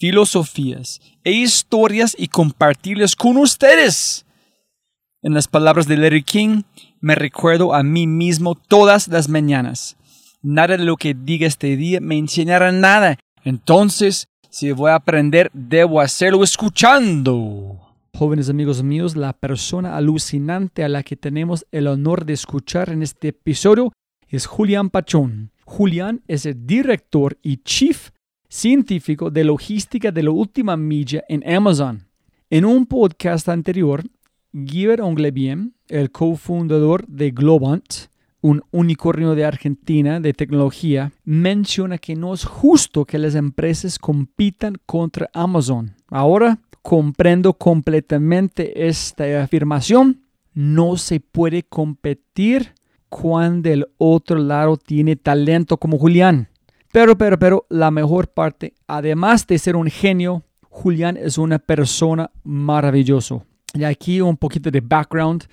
filosofías e historias y compartirlas con ustedes. En las palabras de Larry King, me recuerdo a mí mismo todas las mañanas. Nada de lo que diga este día me enseñará nada. Entonces, si voy a aprender, debo hacerlo escuchando. Jóvenes amigos míos, la persona alucinante a la que tenemos el honor de escuchar en este episodio es Julián Pachón. Julián es el director y chief científico de logística de la última milla en Amazon. En un podcast anterior, Guiver Onglebien, el cofundador de Globant, un unicornio de Argentina de tecnología, menciona que no es justo que las empresas compitan contra Amazon. Ahora comprendo completamente esta afirmación. No se puede competir cuando el otro lado tiene talento como Julián. Pero, pero, pero, la mejor parte, además de ser un genio, Julián es una persona maravillosa. Y aquí un poquito de background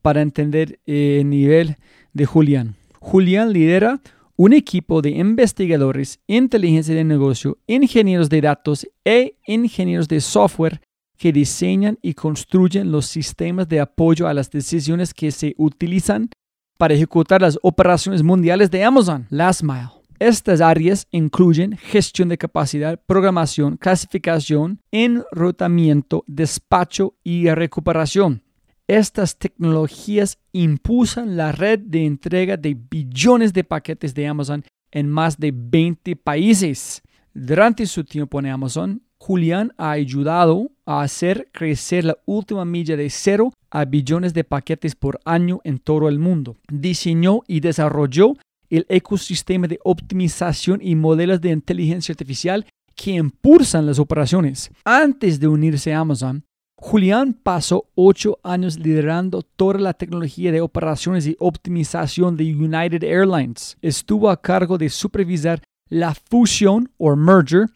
para entender el nivel de Julián. Julián lidera un equipo de investigadores, inteligencia de negocio, ingenieros de datos e ingenieros de software que diseñan y construyen los sistemas de apoyo a las decisiones que se utilizan para ejecutar las operaciones mundiales de Amazon, Last Mile. Estas áreas incluyen gestión de capacidad, programación, clasificación, enrutamiento, despacho y recuperación. Estas tecnologías impulsan la red de entrega de billones de paquetes de Amazon en más de 20 países. Durante su tiempo en Amazon, Julián ha ayudado a hacer crecer la última milla de cero a billones de paquetes por año en todo el mundo. Diseñó y desarrolló el ecosistema de optimización y modelos de inteligencia artificial que impulsan las operaciones. Antes de unirse a Amazon, Julián pasó ocho años liderando toda la tecnología de operaciones y optimización de United Airlines. Estuvo a cargo de supervisar la fusión o merger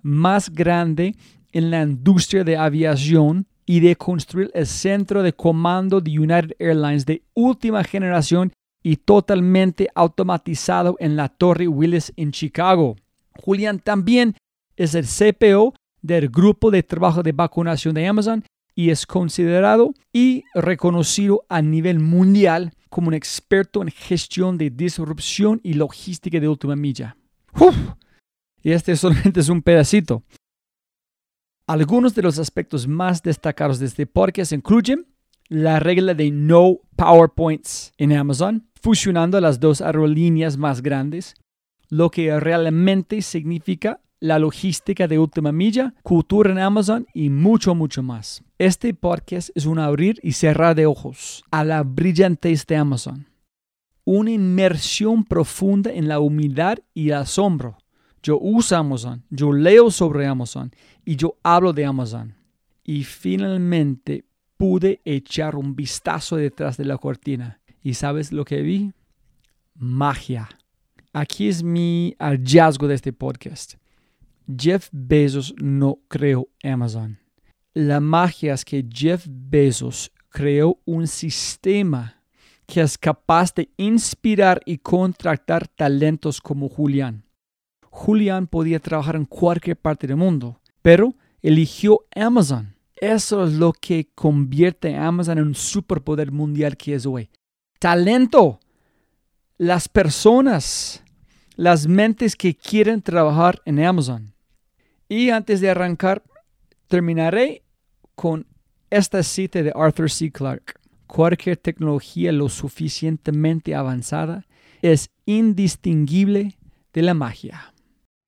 más grande en la industria de aviación y de construir el centro de comando de United Airlines de última generación y totalmente automatizado en la Torre Willis en Chicago. Julián también es el CPO del grupo de trabajo de vacunación de Amazon y es considerado y reconocido a nivel mundial como un experto en gestión de disrupción y logística de última milla. Y este solamente es un pedacito. Algunos de los aspectos más destacados de este podcast incluyen la regla de no PowerPoints en Amazon, fusionando las dos aerolíneas más grandes, lo que realmente significa la logística de última milla, cultura en Amazon y mucho, mucho más. Este podcast es un abrir y cerrar de ojos a la brillantez de Amazon. Una inmersión profunda en la humildad y el asombro. Yo uso Amazon, yo leo sobre Amazon y yo hablo de Amazon. Y finalmente pude echar un vistazo detrás de la cortina. ¿Y sabes lo que vi? Magia. Aquí es mi hallazgo de este podcast. Jeff Bezos no creó Amazon. La magia es que Jeff Bezos creó un sistema que es capaz de inspirar y contratar talentos como Julián. Julián podía trabajar en cualquier parte del mundo, pero eligió Amazon eso es lo que convierte a Amazon en un superpoder mundial que es hoy. Talento. Las personas, las mentes que quieren trabajar en Amazon. Y antes de arrancar, terminaré con esta cita de Arthur C. Clarke. Cualquier tecnología lo suficientemente avanzada es indistinguible de la magia.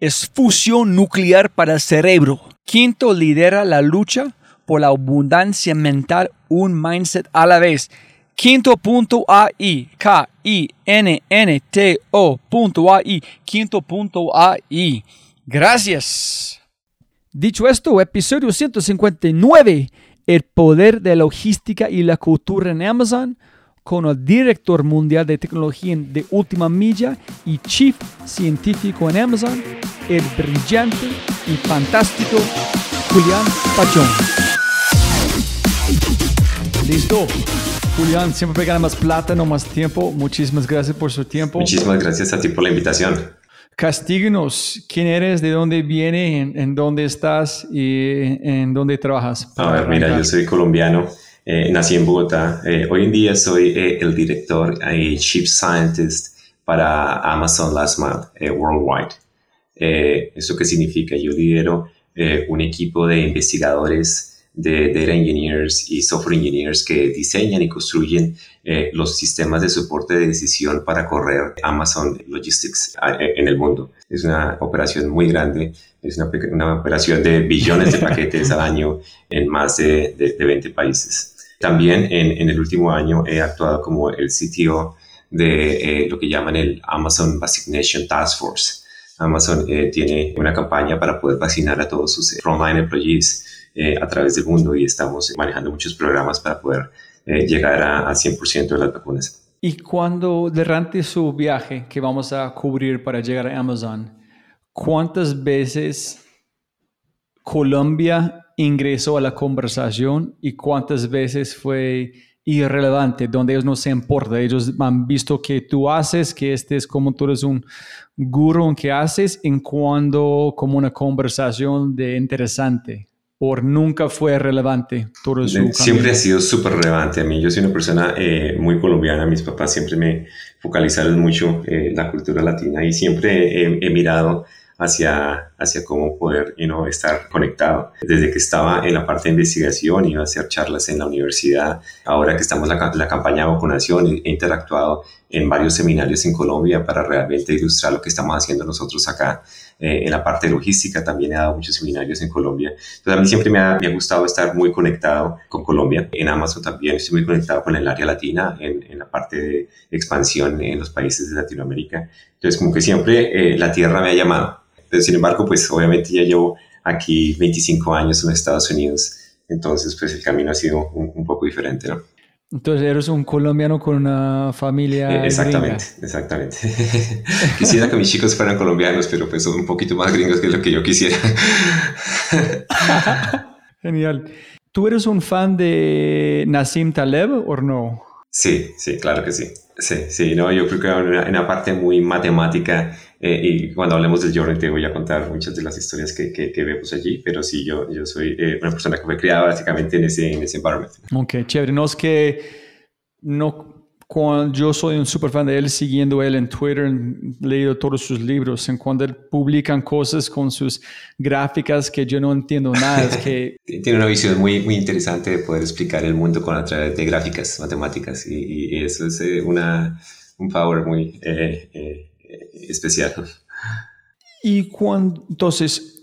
es fusión nuclear para el cerebro. Quinto lidera la lucha por la abundancia mental, un mindset a la vez. Quinto.ai, K-I-N-N-T-O.ai, quinto.ai. Gracias. Dicho esto, episodio 159, el poder de logística y la cultura en Amazon, con el director mundial de tecnología de última milla y chief científico en Amazon, el brillante y fantástico Julián Pachón. Listo. Julián, siempre gana más plata, no más tiempo. Muchísimas gracias por su tiempo. Muchísimas gracias a ti por la invitación. Castíguenos, quién eres, de dónde vienes, en, dónde estás y en dónde trabajas. A ver, mira, yo soy colombiano, eh, nací en Bogotá. Eh, hoy en día soy eh, el director y Chief Scientist para Amazon Last Mile Worldwide. ¿Eso qué significa? Yo lidero un equipo de investigadores de data engineers y software engineers que diseñan y construyen eh, los sistemas de soporte de decisión para correr Amazon Logistics eh, en el mundo. Es una operación muy grande, es una, una operación de billones de paquetes al año en más de, de, 20 países. También en, el último año he actuado como el CTO de eh, lo que llaman el Amazon Vaccination Task Force. Amazon tiene una campaña para poder vacinar a todos sus frontline employees eh, a través del mundo y estamos manejando muchos programas para poder eh, llegar a, a 100% de las vacunas. Y cuando durante su viaje que vamos a cubrir para llegar a Amazon, ¿cuántas veces Colombia ingresó a la conversación y cuántas veces fue irrelevante, donde ellos no se importa, ellos han visto que tú haces, que este es como tú eres un gurú en que haces, en cuando como una conversación de interesante o nunca fue relevante todo su Siempre ha sido súper relevante a mí. Yo soy una persona eh, muy colombiana, mis papás siempre me focalizaron mucho en la cultura latina y siempre he, mirado hacia, hacia cómo poder you know, estar conectado. Desde que estaba en la parte de investigación, iba a hacer charlas en la universidad. Ahora que estamos en la, la campaña de vacunación, he interactuado en varios seminarios en Colombia para realmente ilustrar lo que estamos haciendo nosotros acá eh, en la parte logística también he dado muchos seminarios en Colombia. Entonces a mí siempre me ha, gustado estar muy conectado con Colombia. En Amazon también estoy muy conectado con el área latina, en, en la parte de expansión en los países de Latinoamérica. Entonces como que siempre eh, la tierra me ha llamado. Pero sin embargo, pues obviamente ya llevo aquí 25 años en Estados Unidos. Entonces pues el camino ha sido un, un poco diferente, ¿no? Entonces eres un colombiano con una familia. Eh, exactamente, exactamente. quisiera que mis chicos fueran colombianos, pero pues son un poquito más gringos que lo que yo quisiera. Genial. ¿Tú eres un fan de Nassim Taleb o no? Sí, sí, claro que sí. Sí, sí, no, yo creo que en una parte muy matemática eh, y cuando hablemos del journey te voy a contar muchas de las historias que, que, vemos allí, pero sí, yo, yo soy eh, una persona que fue criada básicamente en ese, en ese environment. Ok, chévere. No es que no, cuando yo soy un super fan de él, siguiendo él en Twitter, leído todos sus libros, en cuando él publican cosas con sus gráficas que yo no entiendo nada, es que... Tiene una visión muy, muy interesante de poder explicar el mundo con a través de gráficas, matemáticas, y, y eso es eh, una, un power muy especial. Y cuando, entonces,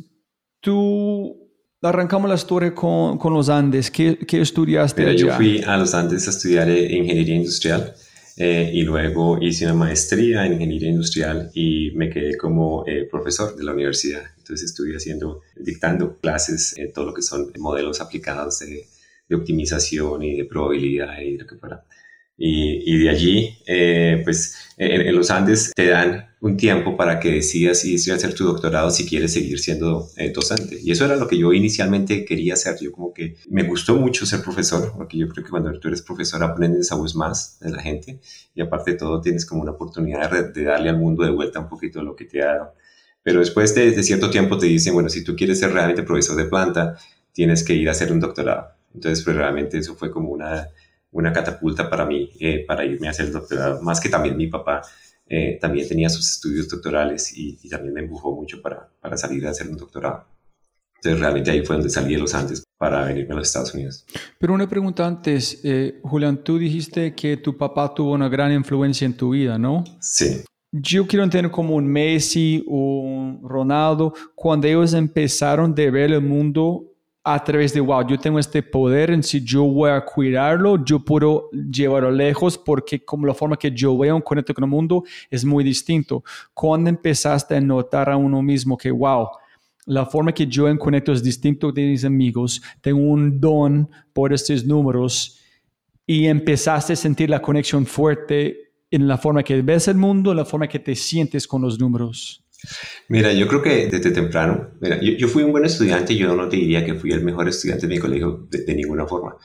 tú arrancamos la historia con, con los Andes. ¿Qué, qué estudiaste Pero allá? yo fui a los Andes a estudiar eh, ingeniería industrial eh, y luego hice una maestría en ingeniería industrial y me quedé como eh, profesor de la universidad. Entonces estuve haciendo, dictando clases en todo lo que son modelos aplicados de, de optimización y de probabilidad y lo que fuera. Y, y de allí, eh, pues en, en, los Andes te dan un tiempo para que decidas si a hacer tu doctorado si quieres seguir siendo eh, docente. Y eso era lo que yo inicialmente quería hacer. Yo como que me gustó mucho ser profesor, porque yo creo que cuando tú eres profesor aprendes aún más de la gente y aparte de todo tienes como una oportunidad de, darle al mundo de vuelta un poquito lo que te ha dado. Pero después de, de cierto tiempo te dicen, bueno, si tú quieres ser realmente profesor de planta, tienes que ir a hacer un doctorado. Entonces, pues realmente eso fue como una una catapulta para mí, eh, para irme a hacer el doctorado, más que también mi papá eh, también tenía sus estudios doctorales y, y, también me empujó mucho para, para salir a hacer un doctorado. Entonces realmente ahí fue donde salí de los Andes para venirme a los Estados Unidos. Pero una pregunta antes, eh, Julián, tú dijiste que tu papá tuvo una gran influencia en tu vida, ¿no? Sí. Yo quiero entender como un Messi o un Ronaldo, cuando ellos empezaron de ver el mundo a través de, wow, yo tengo este poder, en si yo voy a cuidarlo, yo puedo llevarlo lejos porque como la forma que yo veo, conecto con el mundo es muy distinto. Cuando empezaste a notar a uno mismo que, wow, la forma que yo conecto es distinto de mis amigos, tengo un don por estos números y empezaste a sentir la conexión fuerte en la forma que ves el mundo, la forma que te sientes con los números. Mira, yo creo que desde temprano, mira, yo, fui un buen estudiante, yo no te diría que fui el mejor estudiante de mi colegio de, de, ninguna forma,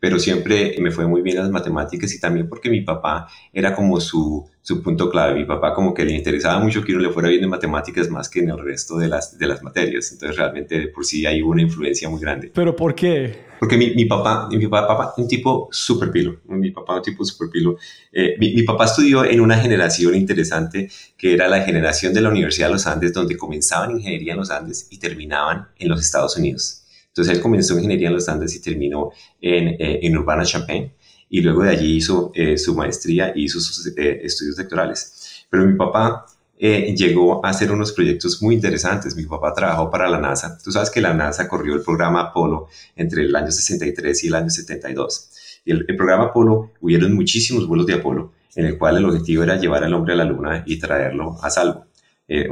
pero siempre me fue muy bien las matemáticas y también porque mi papá era como su, su punto clave, mi papá como que le interesaba mucho que uno le fuera bien en matemáticas más que en el resto de las, de las materias, entonces realmente por sí hay una influencia muy grande. ¿Pero por qué? Porque mi, mi papá, mi papá, un tipo súper pilo, mi papá un tipo súper pilo. Eh, mi, mi, papá estudió en una generación interesante que era la generación de la Universidad de los Andes, donde comenzaban ingeniería en los Andes y terminaban en los Estados Unidos. Entonces él comenzó ingeniería en los Andes y terminó en, eh, en Urbana-Champaign y luego de allí hizo eh, su maestría y hizo sus eh, estudios doctorales. Pero mi papá eh, llegó a hacer unos proyectos muy interesantes. Mi papá trabajó para la NASA. Tú sabes que la NASA corrió el programa Apolo entre el año 63 y el año 72. Y el, el programa Apolo, hubieron muchísimos vuelos de Apolo, en el cual el objetivo era llevar al hombre a la Luna y traerlo a salvo.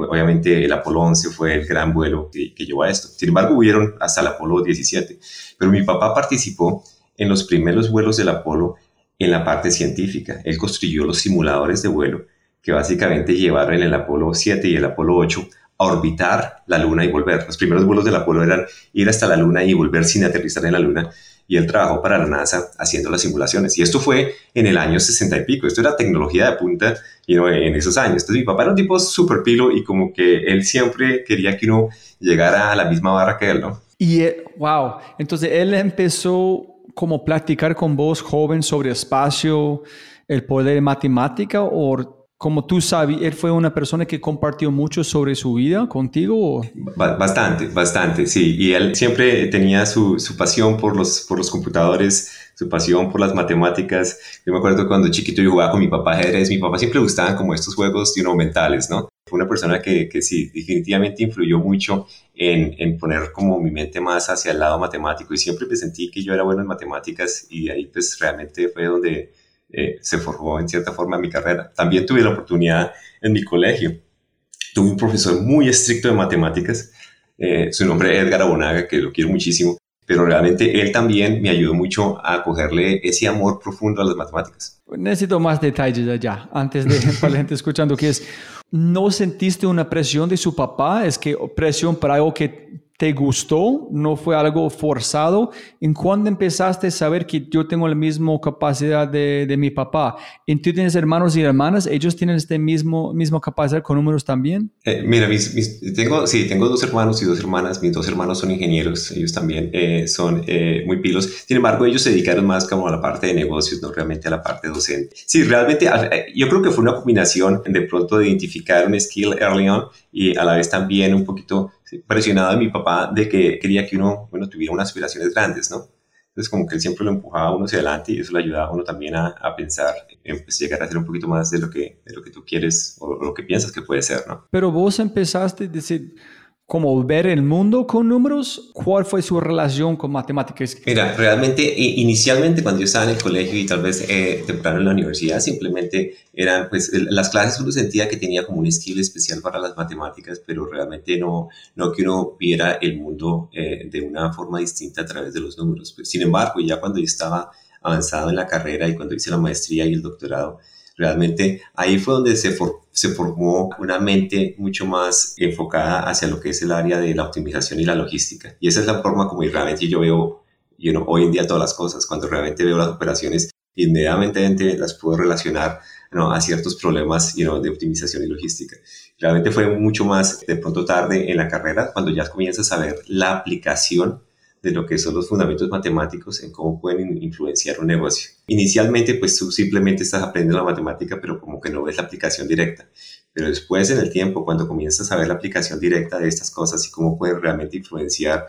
Obviamente el Apolo 11 fue el gran vuelo que, que, llevó a esto. Sin embargo, hubieron hasta el Apolo 17. Pero mi papá participó en los primeros vuelos del Apolo en la parte científica. Él construyó los simuladores de vuelo que básicamente llevaron el Apolo 7 y el Apolo 8 a orbitar la Luna y volver. Los primeros vuelos del Apolo eran ir hasta la Luna y volver sin aterrizar en la Luna. Y él trabajó para la NASA haciendo las simulaciones. Y esto fue en el año 60 y pico. Esto era tecnología de punta you know, en esos años. Entonces mi papá era un tipo súper pilo y como que él siempre quería que uno llegara a la misma barra que él, ¿no? Y, wow, entonces él empezó como platicar con vos, joven, sobre espacio, el poder de matemática o como tú sabes, él fue una persona que compartió mucho sobre su vida contigo. Bastante, bastante, sí. Y él siempre tenía su, su, pasión por los, por los computadores, su pasión por las matemáticas. Yo me acuerdo cuando chiquito yo jugaba con mi papá ajedrez, mi papá siempre gustaban como estos juegos you know, mentales, ¿no? Fue una persona que, que sí, definitivamente influyó mucho en, en, poner como mi mente más hacia el lado matemático y siempre me sentí que yo era bueno en matemáticas y ahí pues realmente fue donde eh, se forjó en cierta forma mi carrera. También tuve la oportunidad en mi colegio. Tuve un profesor muy estricto de matemáticas, eh, su nombre es Edgar Abonaga, que lo quiero muchísimo, pero realmente él también me ayudó mucho a cogerle ese amor profundo a las matemáticas. Necesito más detalles allá, antes de para la gente escuchando, que es, ¿no sentiste una presión de su papá? Es que presión para algo que te gustó, no fue algo forzado. ¿En cuándo empezaste a saber que yo tengo la misma capacidad de, de, mi papá? ¿Y tú tienes hermanos y hermanas? ¿Ellos tienen este mismo misma capacidad con números también? Eh, mira, mis, tengo, sí, tengo dos hermanos y dos hermanas. Mis dos hermanos son ingenieros. Ellos también eh, son eh, muy pilos. Sin embargo, ellos se dedicaron más como a la parte de negocios, no realmente a la parte docente. Sí, realmente yo creo que fue una combinación de pronto de identificar un skill early on y a la vez también un poquito presionado de mi papá de que quería que uno, bueno, tuviera unas aspiraciones grandes, ¿no? Entonces como que él siempre lo empujaba a uno hacia adelante y eso le ayudaba a uno también a, a pensar en pues, llegar a hacer un poquito más de lo que, de lo que tú quieres o lo que piensas que puede ser, ¿no? Pero vos empezaste a decir, como ver el mundo con números? ¿Cuál fue su relación con matemáticas? Mira, realmente inicialmente cuando yo estaba en el colegio y tal vez eh, temprano en la universidad, simplemente eran pues las clases uno sentía que tenía como un estilo especial para las matemáticas, pero realmente no, no que uno viera el mundo eh, de una forma distinta a través de los números. Pues, sin embargo, ya cuando yo estaba avanzado en la carrera y cuando hice la maestría y el doctorado, realmente ahí fue donde se, se formó una mente mucho más enfocada hacia lo que es el área de la optimización y la logística. Y esa es la forma como realmente yo veo you know, hoy en día todas las cosas. Cuando realmente veo las operaciones, inmediatamente las puedo relacionar ¿no? a ciertos problemas de optimización y logística. Realmente fue mucho más de pronto tarde en la carrera cuando ya comienzas a ver la aplicación de lo que son los fundamentos matemáticos en cómo pueden influenciar un negocio. Inicialmente, pues tú simplemente estás aprendiendo la matemática, pero como que no ves la aplicación directa. Pero después, en el tiempo, cuando comienzas a ver la aplicación directa de estas cosas y cómo pueden realmente influenciar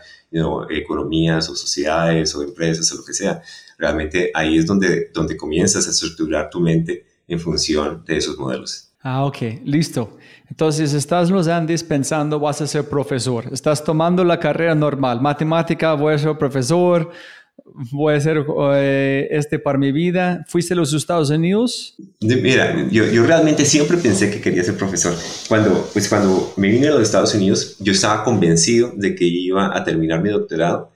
economías o sociedades o empresas o lo que sea, realmente ahí es donde, donde comienzas a estructurar tu mente en función de esos modelos. Ah, ok, listo. Entonces estás en los Andes pensando vas a ser profesor. Estás tomando la carrera normal, matemática, voy a ser profesor, voy a hacer eh, este para mi vida. ¿Fuiste a los Estados Unidos? Mira, yo, yo, realmente siempre pensé que quería ser profesor. Cuando, pues cuando me vine a los Estados Unidos, yo estaba convencido de que iba a terminar mi doctorado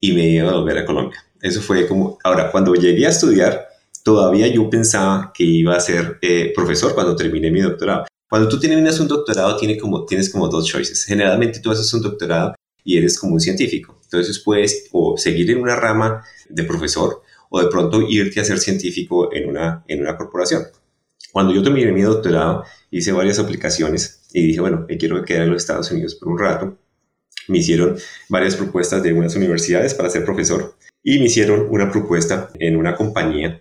y me iba a volver a Colombia. Eso fue como, ahora, cuando llegué a estudiar, todavía yo pensaba que iba a ser eh, profesor cuando terminé mi doctorado. Cuando tú terminas un doctorado tiene como, tienes como dos choices. Generalmente tú haces un doctorado y eres como un científico. Entonces puedes o seguir en una rama de profesor o de pronto irte a ser científico en una, en una corporación. Cuando yo terminé mi doctorado hice varias aplicaciones y dije, bueno, me quiero quedar en los Estados Unidos por un rato. Me hicieron varias propuestas de unas universidades para ser profesor y me hicieron una propuesta en una compañía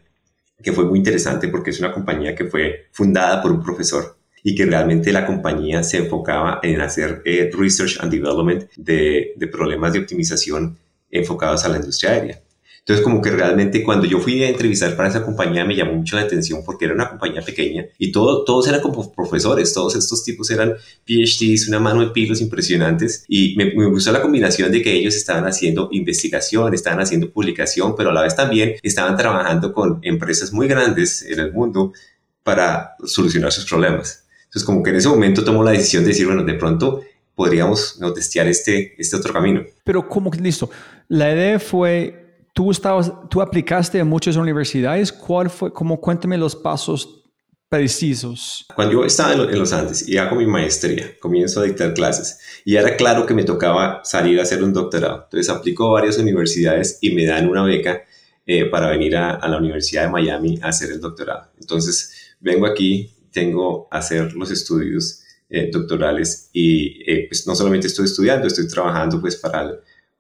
que fue muy interesante porque es una compañía que fue fundada por un profesor y que realmente la compañía se enfocaba en hacer eh, research and development de, de problemas de optimización enfocados a la industria aérea. Entonces, como que realmente cuando yo fui a entrevistar para esa compañía me llamó mucho la atención porque era una compañía pequeña y todo, todos eran como profesores, todos estos tipos eran PhDs, una mano de pilos impresionantes y me, me gustó la combinación de que ellos estaban haciendo investigación, estaban haciendo publicación, pero a la vez también estaban trabajando con empresas muy grandes en el mundo para solucionar sus problemas. Entonces, como que en ese momento tomó la decisión de decir, bueno, de pronto podríamos ¿no? testear este, este otro camino. Pero, ¿cómo que listo? La idea fue tú, aplicaste a muchas universidades. ¿Cuál fue, como cuéntame los pasos precisos? Cuando yo estaba en los Andes y hago mi maestría, comienzo a dictar clases y era claro que me tocaba salir a hacer un doctorado. Entonces aplico a varias universidades y me dan una beca eh, para venir a, la Universidad de Miami a hacer el doctorado. Entonces vengo aquí, tengo a hacer los estudios eh, doctorales y eh, pues no solamente estoy estudiando, estoy trabajando pues para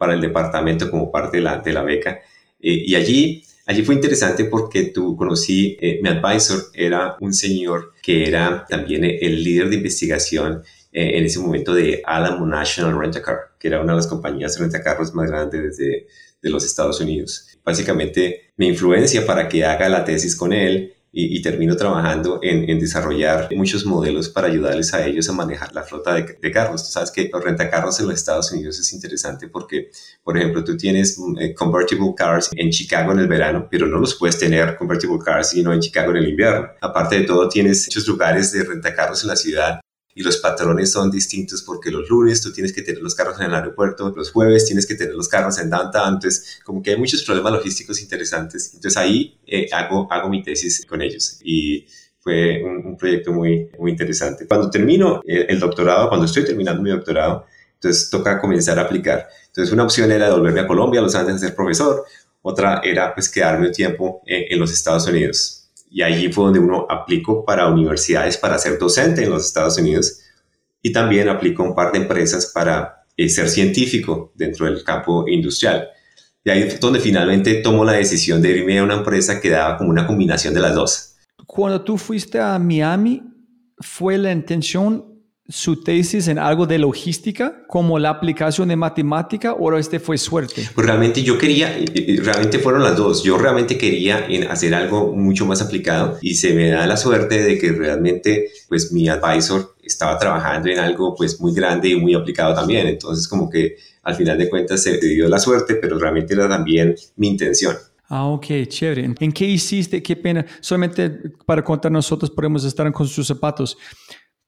para el departamento como parte de la, de la beca. Eh, y allí, allí fue interesante porque tú conocí, eh, mi advisor era un señor que era también el líder de investigación eh, en ese momento de Alamo National Rent a Car, que era una de las compañías rentacarros más grandes de, de los Estados Unidos. Básicamente me influencia para que haga la tesis con él y, termino trabajando en, en, desarrollar muchos modelos para ayudarles a ellos a manejar la flota de, de, carros. Tú sabes que los rentacarros en los Estados Unidos es interesante porque, por ejemplo, tú tienes mm, eh, convertible cars en Chicago en el verano, pero no los puedes tener convertible cars sino en Chicago en el invierno. Aparte de todo, tienes muchos lugares de rentacarros en la ciudad y los patrones son distintos porque los lunes tú tienes que tener los carros en el aeropuerto, los jueves tienes que tener los carros en downtown, entonces como que hay muchos problemas logísticos interesantes. Entonces ahí eh, hago, hago mi tesis con ellos y fue un, proyecto muy, muy interesante. Cuando termino eh, el doctorado, cuando estoy terminando mi doctorado, entonces toca comenzar a aplicar. Entonces una opción era volverme a Colombia a Los Andes a ser profesor, otra era pues quedarme un tiempo en los Estados Unidos y allí fue donde uno aplicó para universidades para ser docente en los Estados Unidos y también aplicó un par de empresas para eh, ser científico dentro del campo industrial. Y ahí fue donde finalmente tomó la decisión de irme a una empresa que daba como una combinación de las dos. Cuando tú fuiste a Miami, ¿fue la intención su tesis en algo de logística, como la aplicación de matemática, o este fue suerte? Pues realmente yo quería, realmente fueron las dos. Yo realmente quería hacer algo mucho más aplicado y se me da la suerte de que realmente, pues mi advisor estaba trabajando en algo pues muy grande y muy aplicado también. Entonces como que al final de cuentas se dio la suerte, pero realmente era también mi intención. Ah, ok, chévere. ¿En qué hiciste? Qué pena. Solamente para contar nosotros podemos estar con sus zapatos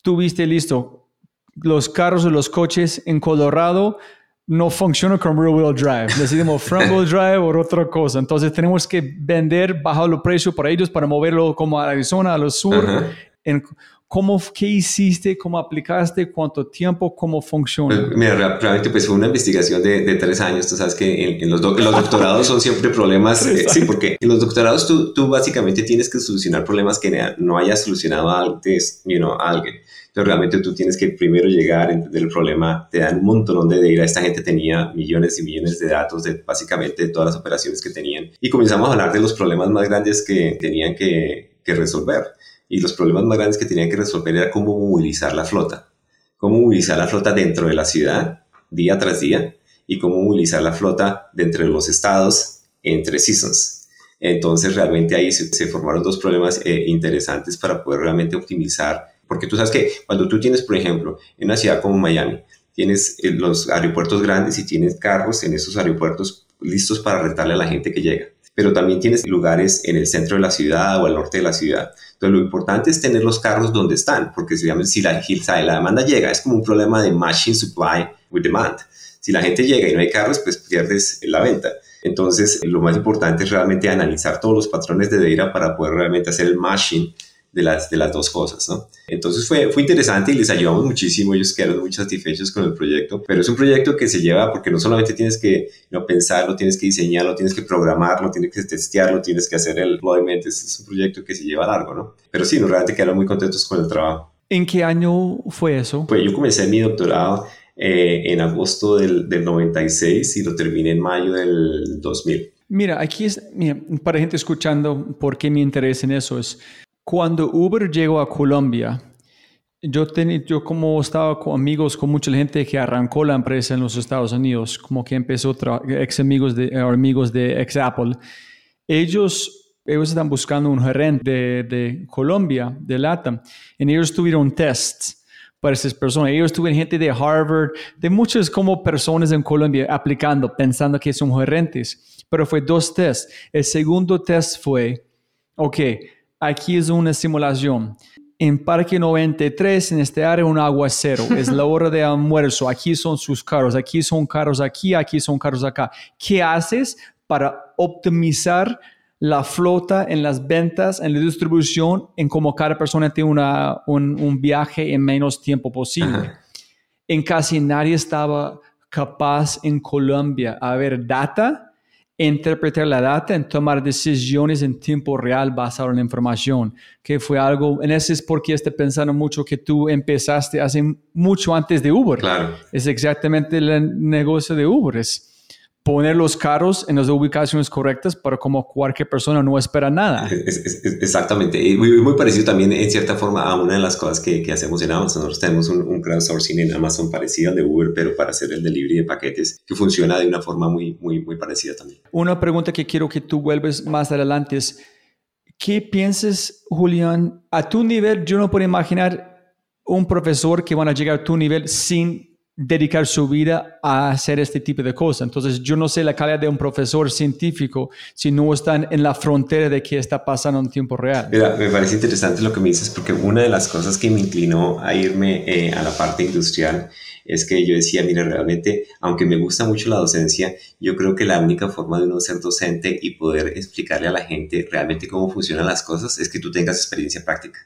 tuviste listo, los carros o los coches en Colorado no funcionan con rear wheel drive. Decidimos front wheel drive o otra cosa. Entonces tenemos que vender, bajar los precios para ellos para moverlo como a Arizona, a los sur. en, ¿Cómo, ¿Qué hiciste? ¿Cómo aplicaste? ¿Cuánto tiempo? ¿Cómo funciona? Pues, mira, realmente pues fue una investigación de, de tres años. Tú sabes que en, los, los, doctorados son siempre problemas. Eh, sí, porque en los doctorados tú, tú, básicamente tienes que solucionar problemas que no haya solucionado antes you know, alguien. Entonces realmente tú tienes que primero llegar, entender el problema, te dan un montón de data. Esta gente tenía millones y millones de datos de básicamente todas las operaciones que tenían. Y comenzamos a hablar de los problemas más grandes que tenían que, que resolver. Y los problemas más grandes que tenían que resolver era cómo movilizar la flota. Cómo movilizar la flota dentro de la ciudad, día tras día, y cómo movilizar la flota dentro de los estados entre seasons. Entonces realmente ahí se, formaron dos problemas eh, interesantes para poder realmente optimizar porque tú sabes que cuando tú tienes, por ejemplo, en una ciudad como Miami, tienes eh, los aeropuertos grandes y tienes carros en esos aeropuertos listos para rentarle a la gente que llega. Pero también tienes lugares en el centro de la ciudad o al norte de la ciudad. Entonces, lo importante es tener los carros donde están, porque si, si la, la demanda llega, es como un problema de machine supply with demand. Si la gente llega y no hay carros, pues pierdes la venta. Entonces, lo más importante es realmente analizar todos los patrones de data para poder realmente hacer el machine de las, de las dos cosas, ¿no? Entonces fue, fue interesante y les ayudamos muchísimo, ellos quedaron muy satisfechos con el proyecto, pero es un proyecto que se lleva porque no solamente tienes que no, pensarlo, tienes que diseñarlo, tienes que programarlo, tienes que testearlo, tienes que hacer el deployment, es, un proyecto que se lleva largo, ¿no? Pero sí, realmente quedaron muy contentos con el trabajo. ¿En qué año fue eso? Pues yo comencé mi doctorado eh, en agosto del, del 96 y lo terminé en mayo del 2000. Mira, aquí es, mira, para gente escuchando, ¿por qué me interesa en eso? Es cuando Uber llegó a Colombia, yo, yo como estaba con amigos con mucha gente que arrancó la empresa en los Estados Unidos, como que empezó ex amigos de, amigos de ex Apple, ellos, ellos están buscando un gerente de, de Colombia, de LATAM, y ellos tuvieron tests para esas personas. Ellos tuvieron gente de Harvard, de muchas como personas en Colombia aplicando, pensando que son gerentes, pero fue dos tests. El segundo test fue, ok, Aquí es una simulación. En Parque 93, en este área, un aguacero. Es la hora de almuerzo. Aquí son sus carros. Aquí son carros aquí. Aquí son carros acá. ¿Qué haces para optimizar la flota en las ventas, en la distribución, en cómo cada persona tiene una, un, un viaje en menos tiempo posible? En casi nadie estaba capaz en Colombia a ver data interpretar la data, en tomar decisiones en tiempo real basado en la información, que fue algo, en ese es porque estoy pensando mucho que tú empezaste hace mucho antes de Uber. Claro. Es exactamente el negocio de Uber, es poner los carros en las ubicaciones correctas para como cualquier persona no espera nada. exactamente. Y muy, muy, parecido también en cierta forma a una de las cosas que, que hacemos en Amazon. Nosotros tenemos un, un, crowdsourcing en Amazon parecido al de Uber, pero para hacer el delivery de paquetes que funciona de una forma muy, muy, muy parecida también. Una pregunta que quiero que tú vuelves más adelante es, ¿qué piensas, Julián? A tu nivel, yo no puedo imaginar un profesor que van a llegar a tu nivel sin dedicar su vida a hacer este tipo de cosas. Entonces, yo no sé la calidad de un profesor científico si no están en la frontera de qué está pasando en tiempo real. Mira, me parece interesante lo que me dices porque una de las cosas que me inclinó a irme eh, a la parte industrial es que yo decía, mira, realmente, aunque me gusta mucho la docencia, yo creo que la única forma de uno ser docente y poder explicarle a la gente realmente cómo funcionan las cosas es que tú tengas experiencia práctica.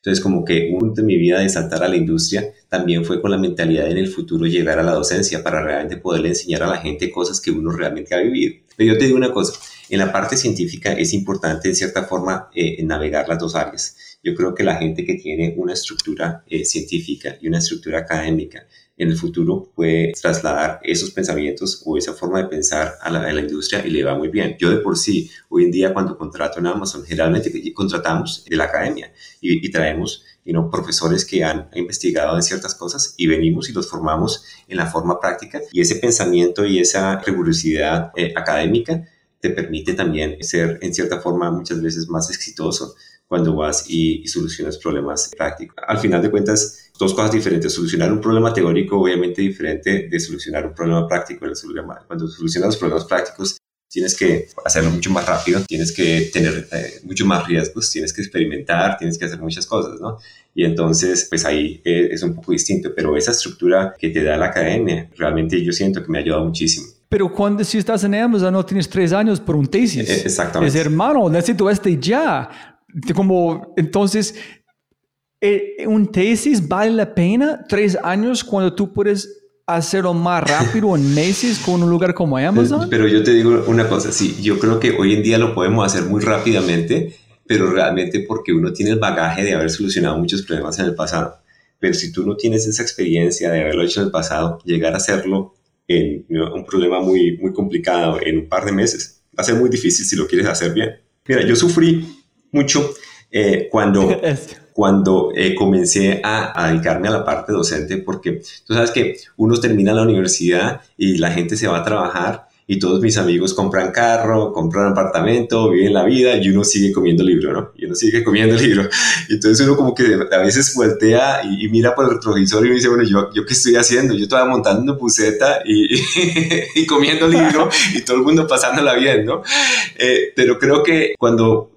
Entonces, como que un punto de mi vida de saltar a la industria también fue con la mentalidad de en el futuro llegar a la docencia para realmente poderle enseñar a la gente cosas que uno realmente ha vivido. Pero yo te digo una cosa, en la parte científica es importante en cierta forma eh, navegar las dos áreas. Yo creo que la gente que tiene una estructura eh, científica y una estructura académica en el futuro puede trasladar esos pensamientos o esa forma de pensar a la, industria y le va muy bien. Yo de por sí, hoy en día cuando contrato en Amazon, generalmente contratamos de la academia y, y traemos you know, profesores que han investigado en ciertas cosas y venimos y los formamos en la forma práctica y ese pensamiento y esa rigurosidad eh, académica te permite también ser en cierta forma muchas veces más exitoso cuando vas y, y, solucionas problemas prácticos. Al final de cuentas, dos cosas diferentes. Solucionar un problema teórico, obviamente, diferente de solucionar un problema práctico. Cuando solucionas los problemas prácticos, tienes que hacerlo mucho más rápido, tienes que tener eh, mucho más riesgos, tienes que experimentar, tienes que hacer muchas cosas, ¿no? Y entonces, pues ahí eh, es un poco distinto, pero esa estructura que te da la academia, realmente yo siento que me ha ayudado muchísimo. Pero cuando si estás en Amazon no tienes tres años por un tesis. Eh, exactamente. Es hermano, necesito este ya como entonces eh, un tesis vale la pena tres años cuando tú puedes hacerlo más rápido en meses con un lugar como Amazon. Pero yo te digo una cosa, sí, yo creo que hoy en día lo podemos hacer muy rápidamente, pero realmente porque uno tiene el bagaje de haber solucionado muchos problemas en el pasado. Pero si tú no tienes esa experiencia de haberlo hecho en el pasado, llegar a hacerlo en un problema muy, muy complicado en un par de meses va a ser muy difícil si lo quieres hacer bien. Mira, yo sufrí mucho eh, cuando, cuando eh, comencé a, a, dedicarme a la parte docente, porque tú sabes que uno termina la universidad y la gente se va a trabajar y todos mis amigos compran carro, compran apartamento, viven la vida y uno sigue comiendo libro, ¿no? Y uno sigue comiendo libro. Y entonces uno como que a veces voltea y, y mira por el retrovisor y me dice, bueno, ¿yo, ¿yo qué estoy haciendo? Yo estaba montando puseta y, y, comiendo libro y todo el mundo pasándola bien, ¿no? Eh, pero creo que cuando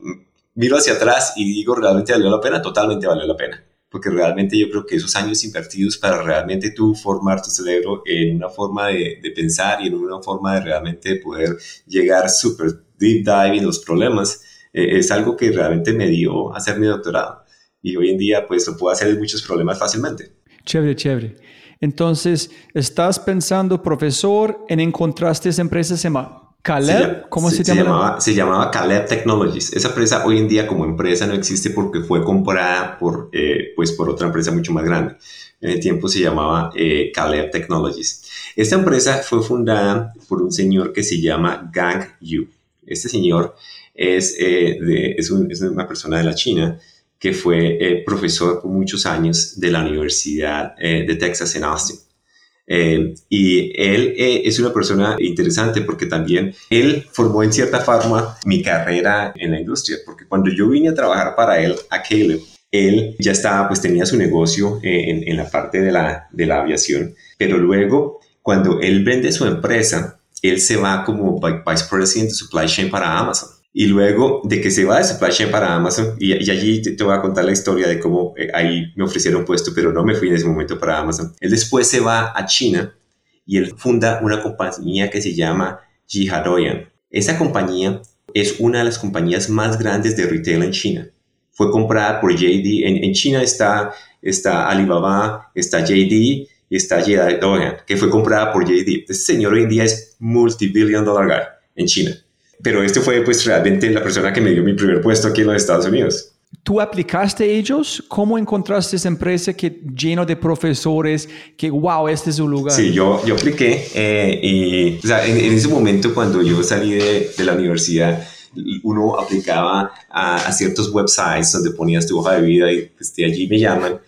miro hacia atrás y digo, ¿realmente valió la pena? Totalmente valió la pena. Porque realmente yo creo que esos años invertidos para realmente tú formar tu cerebro en una forma de, pensar y en una forma de realmente poder llegar súper deep dive en los problemas, eh, es algo que realmente me dio hacer mi doctorado. Y hoy en día pues lo puedo hacer en muchos problemas fácilmente. Chévere, chévere. Entonces, estás pensando, profesor, en encontraste esa empresa se Caleb, ¿cómo se, se, llama? Se llamaba, se llamaba Caleb Technologies. Esa empresa hoy en día como empresa no existe porque fue comprada por, eh, pues por otra empresa mucho más grande. En el tiempo se llamaba eh, Caleb Technologies. Esta empresa fue fundada por un señor que se llama Gang Yu. Este señor es, eh, de, es, un, es, una persona de la China que fue eh, profesor por muchos años de la Universidad de Texas en Austin. Eh, y él eh, es una persona interesante porque también él formó en cierta forma mi carrera en la industria, porque cuando yo vine a trabajar para él, a Caleb, él ya estaba, pues tenía su negocio eh, en, en, la parte de la, de la aviación, pero luego cuando él vende su empresa, él se va como Vice President de Supply Chain para Amazon. Y luego de que se va de supply chain para Amazon, y, y allí te, te, voy a contar la historia de cómo eh, ahí me ofrecieron puesto, pero no me fui en ese momento para Amazon. Él después se va a China y él funda una compañía que se llama Jihadoyan. Esa compañía es una de las compañías más grandes de retail en China. Fue comprada por JD. En, en China está, está Alibaba, está JD y está Jihadoyan, que fue comprada por JD. Este señor hoy en día es multibillion dollar guy en China pero este fue pues realmente la persona que me dio mi primer puesto aquí en los Estados Unidos. ¿Tú aplicaste ellos? ¿Cómo encontraste esa empresa que lleno de profesores que, wow, este es un lugar? Sí, yo, yo apliqué eh, y o sea, en, en, ese momento cuando yo salí de, de la universidad, uno aplicaba a, ciertos websites donde ponías tu hoja de vida y pues, de allí me llaman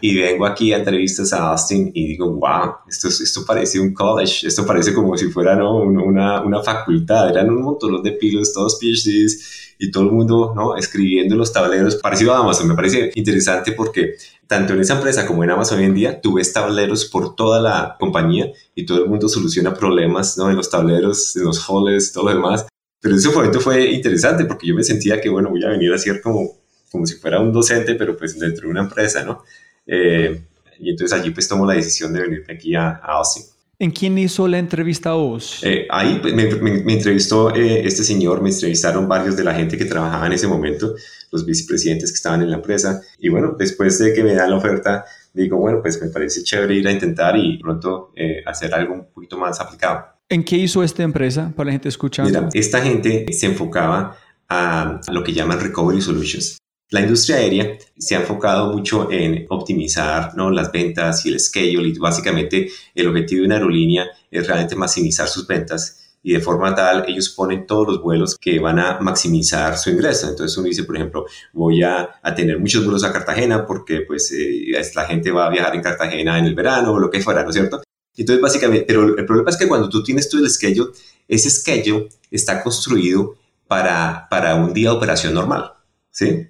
y vengo aquí a entrevistas a Austin y digo, wow, esto, esto parece un college, esto parece como si fuera ¿no? una, una facultad, eran un montón de pilos, todos PhDs y todo el mundo ¿no? escribiendo en los tableros, parecido a Amazon, me parece interesante porque tanto en esa empresa como en Amazon hoy en día, tú ves tableros por toda la compañía y todo el mundo soluciona problemas ¿no? en los tableros, en los halls, todo lo demás. Pero ese momento fue interesante porque yo me sentía que, bueno, voy a venir a ser como, como si fuera un docente, pero pues dentro de una empresa, ¿no? Eh, y entonces allí pues tomo la decisión de venirme aquí a, a Austin. ¿En quién hizo la entrevista a vos? Eh, ahí pues, me, me, me, entrevistó eh, este señor, me entrevistaron varios de la gente que trabajaba en ese momento, los vicepresidentes que estaban en la empresa. Y bueno, después de que me dan la oferta, digo, bueno, pues me parece chévere ir a intentar y pronto eh, hacer algo un poquito más aplicado. ¿En qué hizo esta empresa para la gente escuchando? Mira, esta gente se enfocaba a lo que llaman Recovery Solutions. La industria aérea se ha enfocado mucho en optimizar ¿no? las ventas y el schedule y básicamente el objetivo de una aerolínea es realmente maximizar sus ventas y de forma tal ellos ponen todos los vuelos que van a maximizar su ingreso. Entonces uno dice, por ejemplo, voy a, a tener muchos vuelos a Cartagena porque pues eh, la gente va a viajar en Cartagena en el verano o lo que fuera, ¿no es cierto? Entonces básicamente, pero el problema es que cuando tú tienes todo el schedule, ese schedule está construido para, para un día de operación normal, ¿sí?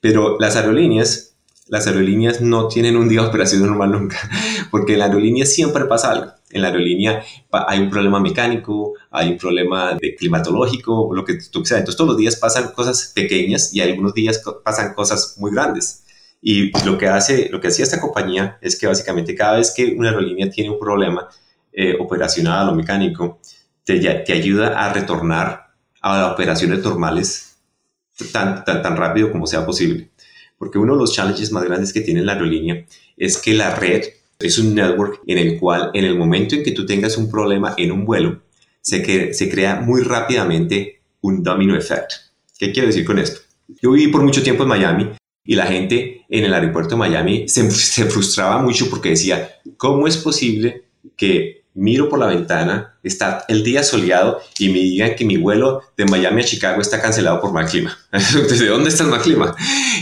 Pero las aerolíneas, las aerolíneas no tienen un día de operación normal nunca, porque en la aerolínea siempre pasa algo. En la aerolínea hay un problema mecánico, hay un problema de climatológico, lo que tú sea. Entonces todos los días pasan cosas pequeñas y algunos días pasan cosas muy grandes. Y lo que hace, lo que hacía esta compañía es que básicamente cada vez que una aerolínea tiene un problema eh, operacional o mecánico, te, te ayuda a retornar a operaciones normales tan, tan, tan rápido como sea posible. Porque uno de los challenges más grandes que tiene la aerolínea es que la red es un network en el cual en el momento en que tú tengas un problema en un vuelo, se, se crea muy rápidamente un domino effect. ¿Qué quiero decir con esto? Yo viví por mucho tiempo en Miami y la gente en el aeropuerto de Miami se, se frustraba mucho porque decía, ¿cómo es posible que miro por la ventana, está el día soleado y me digan que mi vuelo de Miami a Chicago está cancelado por mal clima. ¿Desde dónde está el mal clima?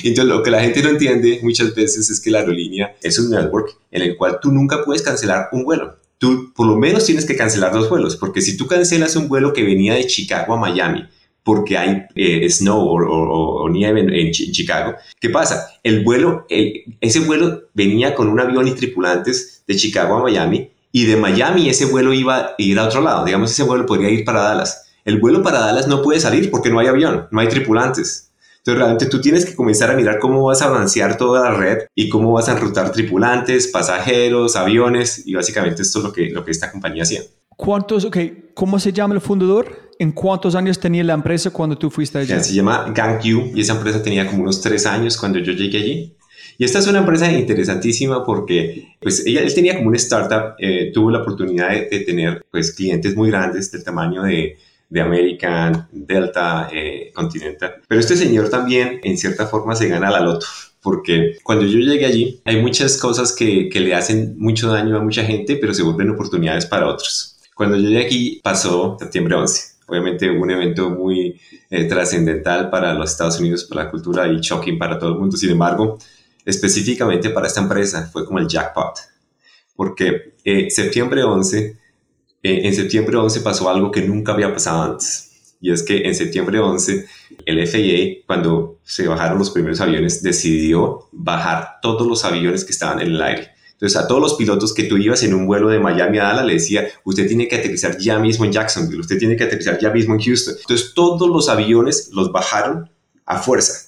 Entonces lo que la gente no entiende muchas veces es que la aerolínea es un network en el cual tú nunca puedes cancelar un vuelo. Tú por lo menos tienes que cancelar dos vuelos, porque si tú cancelas un vuelo que venía de Chicago a Miami, porque hay eh, snow o, nieve en, Chicago. ¿Qué pasa? El vuelo, ese vuelo venía con un avión y tripulantes de Chicago a Miami y de Miami ese vuelo iba a ir a otro lado. Digamos, ese vuelo podría ir para Dallas. El vuelo para Dallas no puede salir porque no hay avión, no hay tripulantes. Entonces realmente tú tienes que comenzar a mirar cómo vas a balancear toda la red y cómo vas a enrutar tripulantes, pasajeros, aviones y básicamente esto es lo que, lo que esta compañía hacía. ¿Cuántos, ok, cómo se llama el fundador? ¿En cuántos años tenía la empresa cuando tú fuiste allí? se llama GangQ y esa empresa tenía como unos tres años cuando yo llegué allí. Y esta es una empresa interesantísima porque pues ella, él tenía como una startup, eh, tuvo la oportunidad de, tener pues clientes muy grandes del tamaño de, de American, Delta, eh, Continental. Pero este señor también en cierta forma se gana la loto porque cuando yo llegué allí hay muchas cosas que, que le hacen mucho daño a mucha gente, pero se vuelven oportunidades para otros. Cuando yo llegué aquí pasó septiembre 11 obviamente un evento muy eh, trascendental para los Estados Unidos, para la cultura y shocking para todo el mundo. Sin embargo, específicamente para esta empresa fue como el jackpot, porque eh, septiembre 11, eh, en septiembre 11 pasó algo que nunca había pasado antes, y es que en septiembre 11 el FAA, cuando se bajaron los primeros aviones, decidió bajar todos los aviones que estaban en el aire. Entonces, a todos los pilotos que tú ibas en un vuelo de Miami a Dallas, le decía, usted tiene que aterrizar ya mismo en Jacksonville, usted tiene que aterrizar ya mismo en Houston. Entonces, todos los aviones los bajaron a fuerza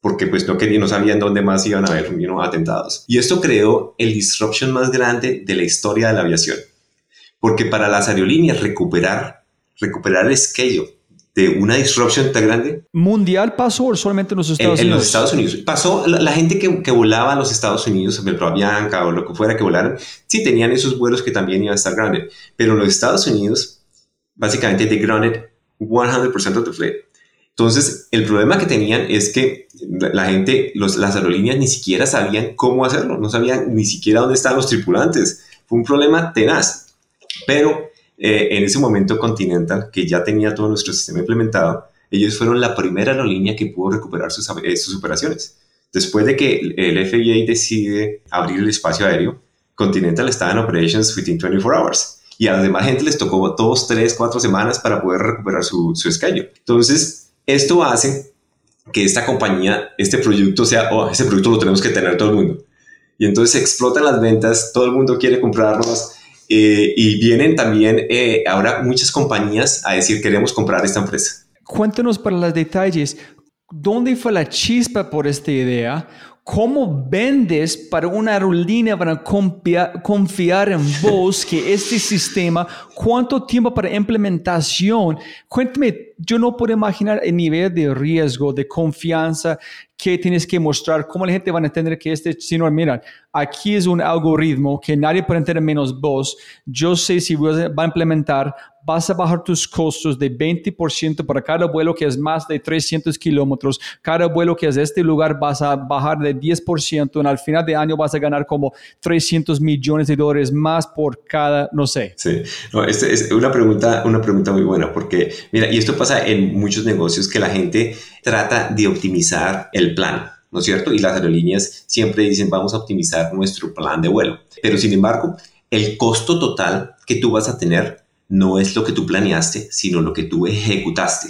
porque pues no, querían, no sabían dónde más iban a haber atentados. Y esto creó el disruption más grande de la historia de la aviación, porque para las aerolíneas recuperar, recuperar el schedule de una disruption tan grande. ¿Mundial pasó o solamente en los Estados Unidos? En los Estados Unidos. Pasó, la, gente que, que, volaba a los Estados Unidos, Metro Bianca o lo que fuera que volaran, sí tenían esos vuelos que también iban a estar grandes. Pero en los Estados Unidos, básicamente, they grounded 100% of the fleet. Entonces, el problema que tenían es que la gente, los, las aerolíneas ni siquiera sabían cómo hacerlo, no sabían ni siquiera dónde estaban los tripulantes. Fue un problema tenaz. Pero eh, en ese momento Continental, que ya tenía todo nuestro sistema implementado, ellos fueron la primera aerolínea que pudo recuperar sus, eh, sus operaciones. Después de que el FAA decide abrir el espacio aéreo, Continental estaba en operations within 24 hours. Y a la demás gente les tocó dos, tres, cuatro semanas para poder recuperar su, su schedule. Entonces, esto hace que esta compañía, este producto sea, oh, ese producto lo tenemos que tener todo el mundo. Y entonces explotan las ventas, todo el mundo quiere comprarnos eh, y vienen también eh, ahora muchas compañías a decir queremos comprar esta empresa. Cuéntanos para los detalles, ¿dónde fue la chispa por esta idea? ¿Cómo vendes para una aerolínea para confiar en vos que este sistema? ¿Cuánto tiempo para implementación? Cuéntame yo no puedo imaginar el nivel de riesgo, de confianza que tienes que mostrar, cómo la gente va a entender que este, si no, mira, aquí es un algoritmo que nadie puede entender menos vos. Yo sé si va a implementar, vas a bajar tus costos de 20% para cada vuelo que es más de 300 kilómetros. Cada vuelo que es de este lugar vas a bajar de 10%. En al final de año vas a ganar como 300 millones de dólares más por cada, no sé. Sí, no, este es una pregunta, una pregunta muy buena porque, mira, y esto pasa en muchos negocios que la gente trata de optimizar el plan, ¿no es cierto? Y las aerolíneas siempre dicen vamos a optimizar nuestro plan de vuelo. Pero sin embargo, el costo total que tú vas a tener no es lo que tú planeaste, sino lo que tú ejecutaste.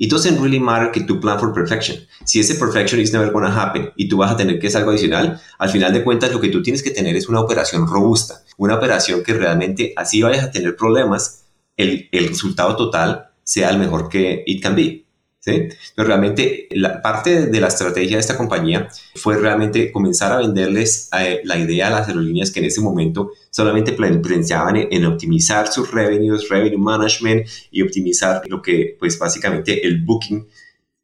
It doesn't really matter que tú plan for perfection. Si ese perfection is never gonna happen y tú vas a tener que hacer algo adicional, al final de cuentas lo que tú tienes que tener es una operación robusta, una operación que realmente así vayas a tener problemas, el, el resultado total sea el mejor que it can be. Pero realmente la parte de la estrategia de esta compañía fue realmente comenzar a venderles eh, la idea a las aerolíneas que en ese momento solamente pensaban en, optimizar sus revenues, revenue management y optimizar lo que pues básicamente el booking.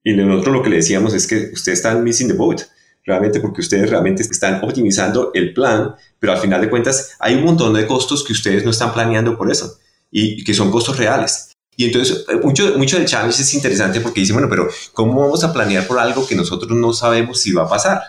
Y nosotros lo que le decíamos es que ustedes están missing the boat realmente porque ustedes realmente están optimizando el plan, pero al final de cuentas hay un montón de costos que ustedes no están planeando por eso y que son costos reales. Y entonces, eh, mucho, mucho del challenge es interesante porque dice, bueno, pero ¿cómo vamos a planear por algo que nosotros no sabemos si va a pasar?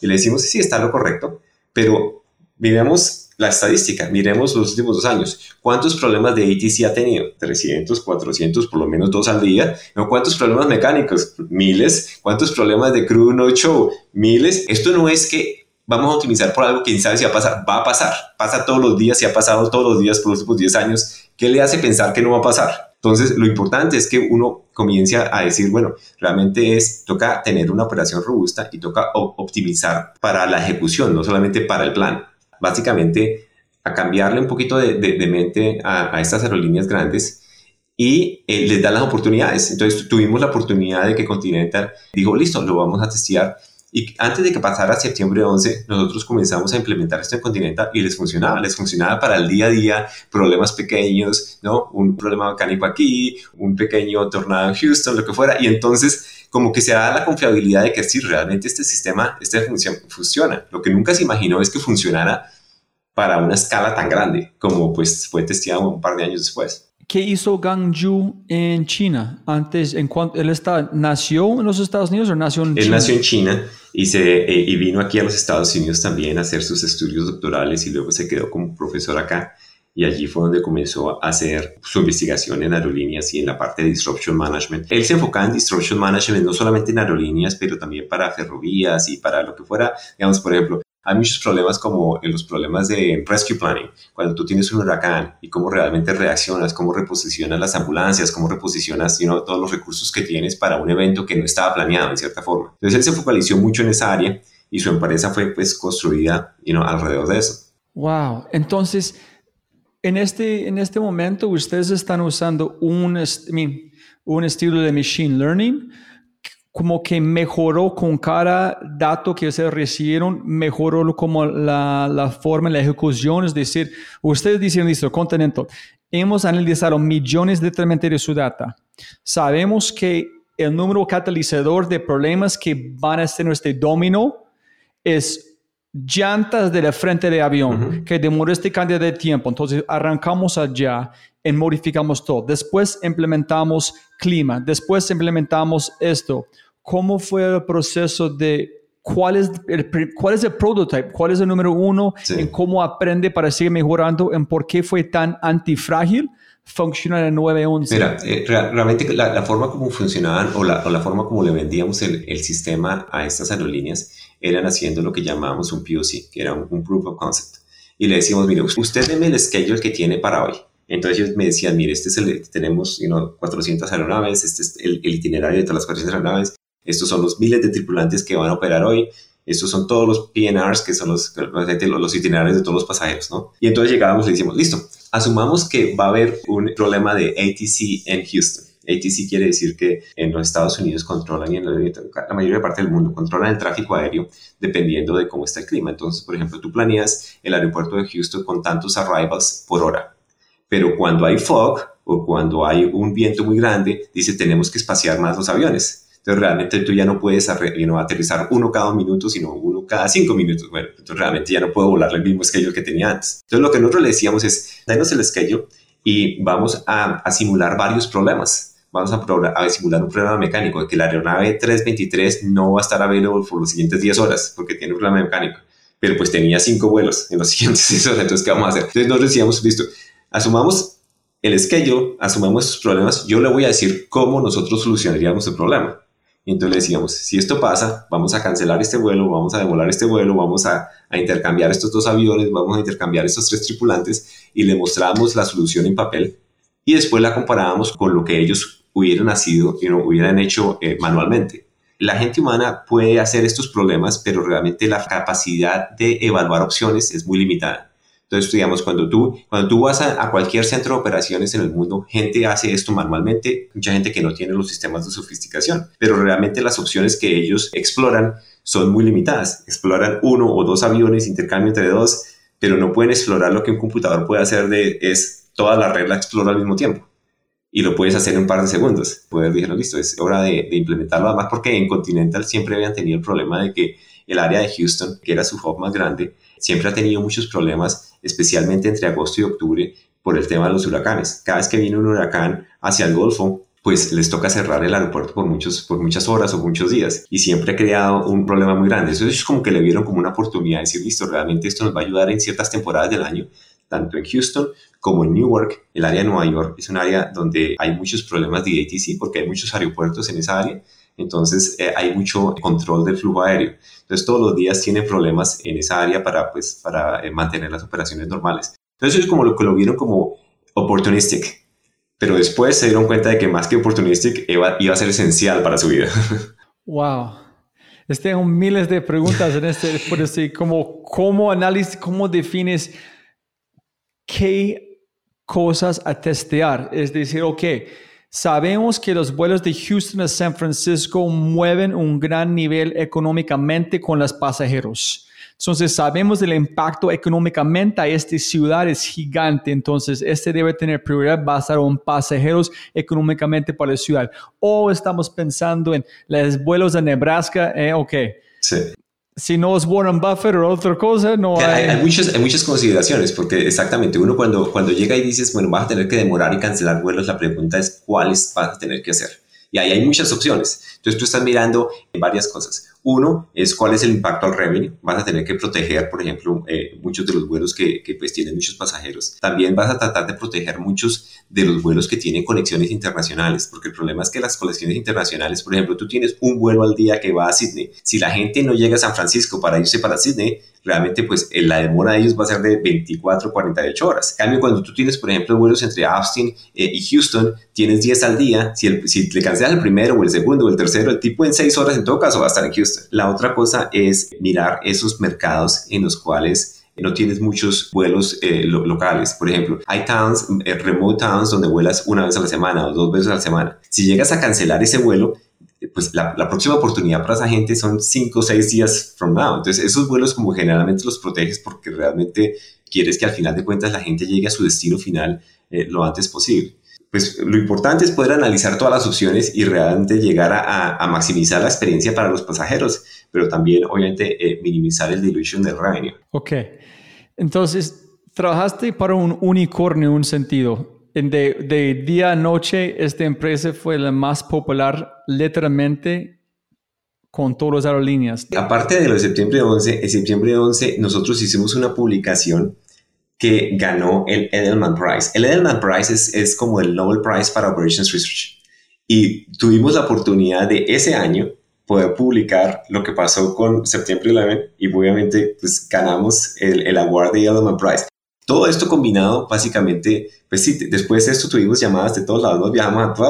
Y le decimos, sí, está lo correcto, pero miremos la estadística, miremos los últimos dos años. ¿Cuántos problemas de ATC ha tenido? 300, 400, por lo menos dos al día. ¿No? ¿Cuántos problemas mecánicos? Miles. ¿Cuántos problemas de crew no show? Miles. Esto no es que vamos a optimizar por algo que quién sabe si va a pasar. Va a pasar. Pasa todos los días y ha pasado todos los días por los últimos 10 años. ¿Qué le hace pensar que no va a pasar? Entonces, lo importante es que uno comience a decir, bueno, realmente es, toca tener una operación robusta y toca optimizar para la ejecución, no solamente para el plan. Básicamente, a cambiarle un poquito de, mente a, estas aerolíneas grandes y eh, les da las oportunidades. Entonces, tuvimos la oportunidad de que Continental dijo, listo, lo vamos a testear y antes de que pasara septiembre 11, nosotros comenzamos a implementar esto en Continental y les funcionaba, les funcionaba para el día a día, problemas pequeños, ¿no? Un problema mecánico aquí, un pequeño tornado en Houston, lo que fuera. Y entonces como que se da la confiabilidad de que sí, realmente este sistema, esta función funciona. Lo que nunca se imaginó es que funcionara para una escala tan grande como pues fue testeado un par de años después. ¿Qué hizo Gang Yu en China? Antes, en cuanto él está, nació en los Estados Unidos o nació en China? Él nació en China y, se, eh, y vino aquí a los Estados Unidos también a hacer sus estudios doctorales y luego se quedó como profesor acá. Y allí fue donde comenzó a hacer su investigación en aerolíneas y en la parte de disruption management. Él se enfocaba en disruption management no solamente en aerolíneas, pero también para ferrovías y para lo que fuera. Digamos, por ejemplo, hay muchos problemas como en los problemas de rescue planning, cuando tú tienes un huracán y cómo realmente reaccionas, cómo reposicionas las ambulancias, cómo reposicionas todos los recursos que tienes para un evento que no estaba planeado en cierta forma. Entonces él se focalizó mucho en esa área y su empresa fue pues construida alrededor de eso. Wow, entonces en este, en este momento ustedes están usando un, un estilo de machine learning como que mejoró con cada dato que ustedes recibieron, mejoró como la, la forma, la ejecución, es decir, ustedes dicen, listo, Continental, hemos analizado millones de de su data. Sabemos que el número catalizador de problemas que van a ser nuestro domino es llantas de la frente de avión, que demora este cantidad de tiempo. Entonces arrancamos allá y modificamos todo. Después implementamos clima, después implementamos esto cómo fue el proceso de cuál es el, cuál es el prototype, cuál es el número uno, en cómo aprende para seguir mejorando, en por qué fue tan antifrágil funciona en 911. Mira, eh, realmente la, forma como funcionaban o la, o la, forma como le vendíamos el, el, sistema a estas aerolíneas eran haciendo lo que llamábamos un POC, que era un, Proof of Concept. Y le decíamos, mire, usted deme el schedule que tiene para hoy. Entonces ellos me decían, mire, este es el, tenemos you 400 aeronaves, este es el, el, itinerario de todas las 400 aeronaves, estos son los miles de tripulantes que van a operar hoy, estos son todos los PNRs, que son los, itinerarios de todos los pasajeros, ¿no? Y entonces llegábamos y decimos, listo, asumamos que va a haber un problema de ATC en Houston. ATC quiere decir que en los Estados Unidos controlan y en la mayoría parte del mundo controlan el tráfico aéreo dependiendo de cómo está el clima. Entonces, por ejemplo, tú planeas el aeropuerto de Houston con tantos arrivals por hora, pero cuando hay fog o cuando hay un viento muy grande, dice tenemos que espaciar más los aviones. Entonces realmente tú ya no puedes aterrizar uno cada minuto, sino uno cada cinco minutos. Bueno, entonces realmente ya no puedo volar el mismo schedule que tenía antes. Entonces lo que nosotros le decíamos es, denos el schedule y vamos a, simular varios problemas. Vamos a, a, simular un problema mecánico, de que la aeronave 323 no va a estar available por los siguientes 10 horas porque tiene un problema mecánico. Pero pues tenía cinco vuelos en los siguientes 10 horas, entonces ¿qué vamos a hacer? Entonces nosotros decíamos, listo, asumamos el schedule, asumamos esos problemas, yo le voy a decir cómo nosotros solucionaríamos el problema. Y entonces le decíamos, si esto pasa, vamos a cancelar este vuelo, vamos a demolar este vuelo, vamos a, a, intercambiar estos dos aviones, vamos a intercambiar estos tres tripulantes y le mostramos la solución en papel y después la comparábamos con lo que ellos hubieran nacido y no hubieran hecho eh, manualmente. La gente humana puede hacer estos problemas, pero realmente la capacidad de evaluar opciones es muy limitada. Entonces, digamos, cuando tú, cuando tú vas a, cualquier centro de operaciones en el mundo, gente hace esto manualmente, mucha gente que no tiene los sistemas de sofisticación, pero realmente las opciones que ellos exploran son muy limitadas. Exploran uno o dos aviones, intercambio entre dos, pero no pueden explorar lo que un computador puede hacer de, es toda la red la explora al mismo tiempo. Y lo puedes hacer en un par de segundos. Poder dijeron, listo, es hora de, de implementarlo. Además, porque en Continental siempre habían tenido el problema de que el área de Houston, que era su hub más grande, siempre ha tenido muchos problemas, especialmente entre agosto y octubre, por el tema de los huracanes. Cada vez que viene un huracán hacia el Golfo, pues les toca cerrar el aeropuerto por, muchos, por muchas horas o muchos días y siempre ha creado un problema muy grande. Eso es como que le vieron como una oportunidad de decir, listo, realmente esto nos va a ayudar en ciertas temporadas del año, tanto en Houston como en Newark. El área de Nueva York es un área donde hay muchos problemas de ATC porque hay muchos aeropuertos en esa área entonces eh, hay mucho control del flujo aéreo. Entonces todos los días tienen problemas en esa área para, pues, para eh, mantener las operaciones normales. Entonces es como lo que lo vieron como opportunistic, pero después se dieron cuenta de que más que opportunistic iba, iba a ser esencial para su vida. Wow. Tengo miles de preguntas en este, por decir, como, ¿cómo análisis, cómo defines qué cosas a testear? Es decir, ok, Sabemos que los vuelos de Houston a San Francisco mueven un gran nivel económicamente con los pasajeros. Entonces sabemos del impacto económicamente a esta ciudad es gigante. Entonces este debe tener prioridad basado en pasajeros económicamente para la ciudad. O estamos pensando en los vuelos a Nebraska. Eh, ok. Sí si no es Warren Buffett o otra cosa, no hay... Hay, muchas, hay muchas consideraciones, porque exactamente, uno cuando, cuando llega y dices, bueno, vas a tener que demorar y cancelar vuelos, la pregunta es cuáles vas a tener que hacer. Y ahí hay muchas opciones. Entonces tú estás mirando varias cosas. Uno es cuál es el impacto al revenue. Vas a tener que proteger, por ejemplo, eh, muchos de los vuelos que, que, pues tienen muchos pasajeros. También vas a tratar de proteger muchos de los vuelos que tienen conexiones internacionales, porque el problema es que las conexiones internacionales, por ejemplo, tú tienes un vuelo al día que va a Sydney. Si la gente no llega a San Francisco para irse para Sydney, realmente pues eh, la demora de ellos va a ser de 24, 48 horas. Cambio, cuando tú tienes, por ejemplo, vuelos entre Austin eh, y Houston, tienes 10 al día, si, el, si le cancelas el primero o el segundo o el tercero, el tipo en 6 horas en todo caso va a estar en Houston. La otra cosa es mirar esos mercados en los cuales no tienes muchos vuelos eh, locales. Por ejemplo, hay towns, remote towns donde vuelas una vez a la semana o dos veces a la semana. Si llegas a cancelar ese vuelo, pues la, próxima oportunidad para esa gente son cinco o seis días from now. Entonces, esos vuelos como generalmente los proteges porque realmente quieres que al final de cuentas la gente llegue a su destino final eh, lo antes posible. Pues lo importante es poder analizar todas las opciones y realmente llegar a, maximizar la experiencia para los pasajeros, pero también obviamente eh, minimizar el dilution del revenue. Ok, entonces trabajaste para un unicornio en un sentido de, de, día a noche, esta empresa fue la más popular literalmente con todas las aerolíneas. Aparte de lo de septiembre 11, en septiembre 11 nosotros hicimos una publicación que ganó el Edelman Prize. El Edelman Prize es, es como el Nobel Prize para Operations Research. Y tuvimos la oportunidad de ese año poder publicar lo que pasó con septiembre 11 y obviamente pues ganamos el, el award de Edelman Prize. Todo esto combinado, básicamente, pues sí, después de esto tuvimos llamadas de todos lados, viajamos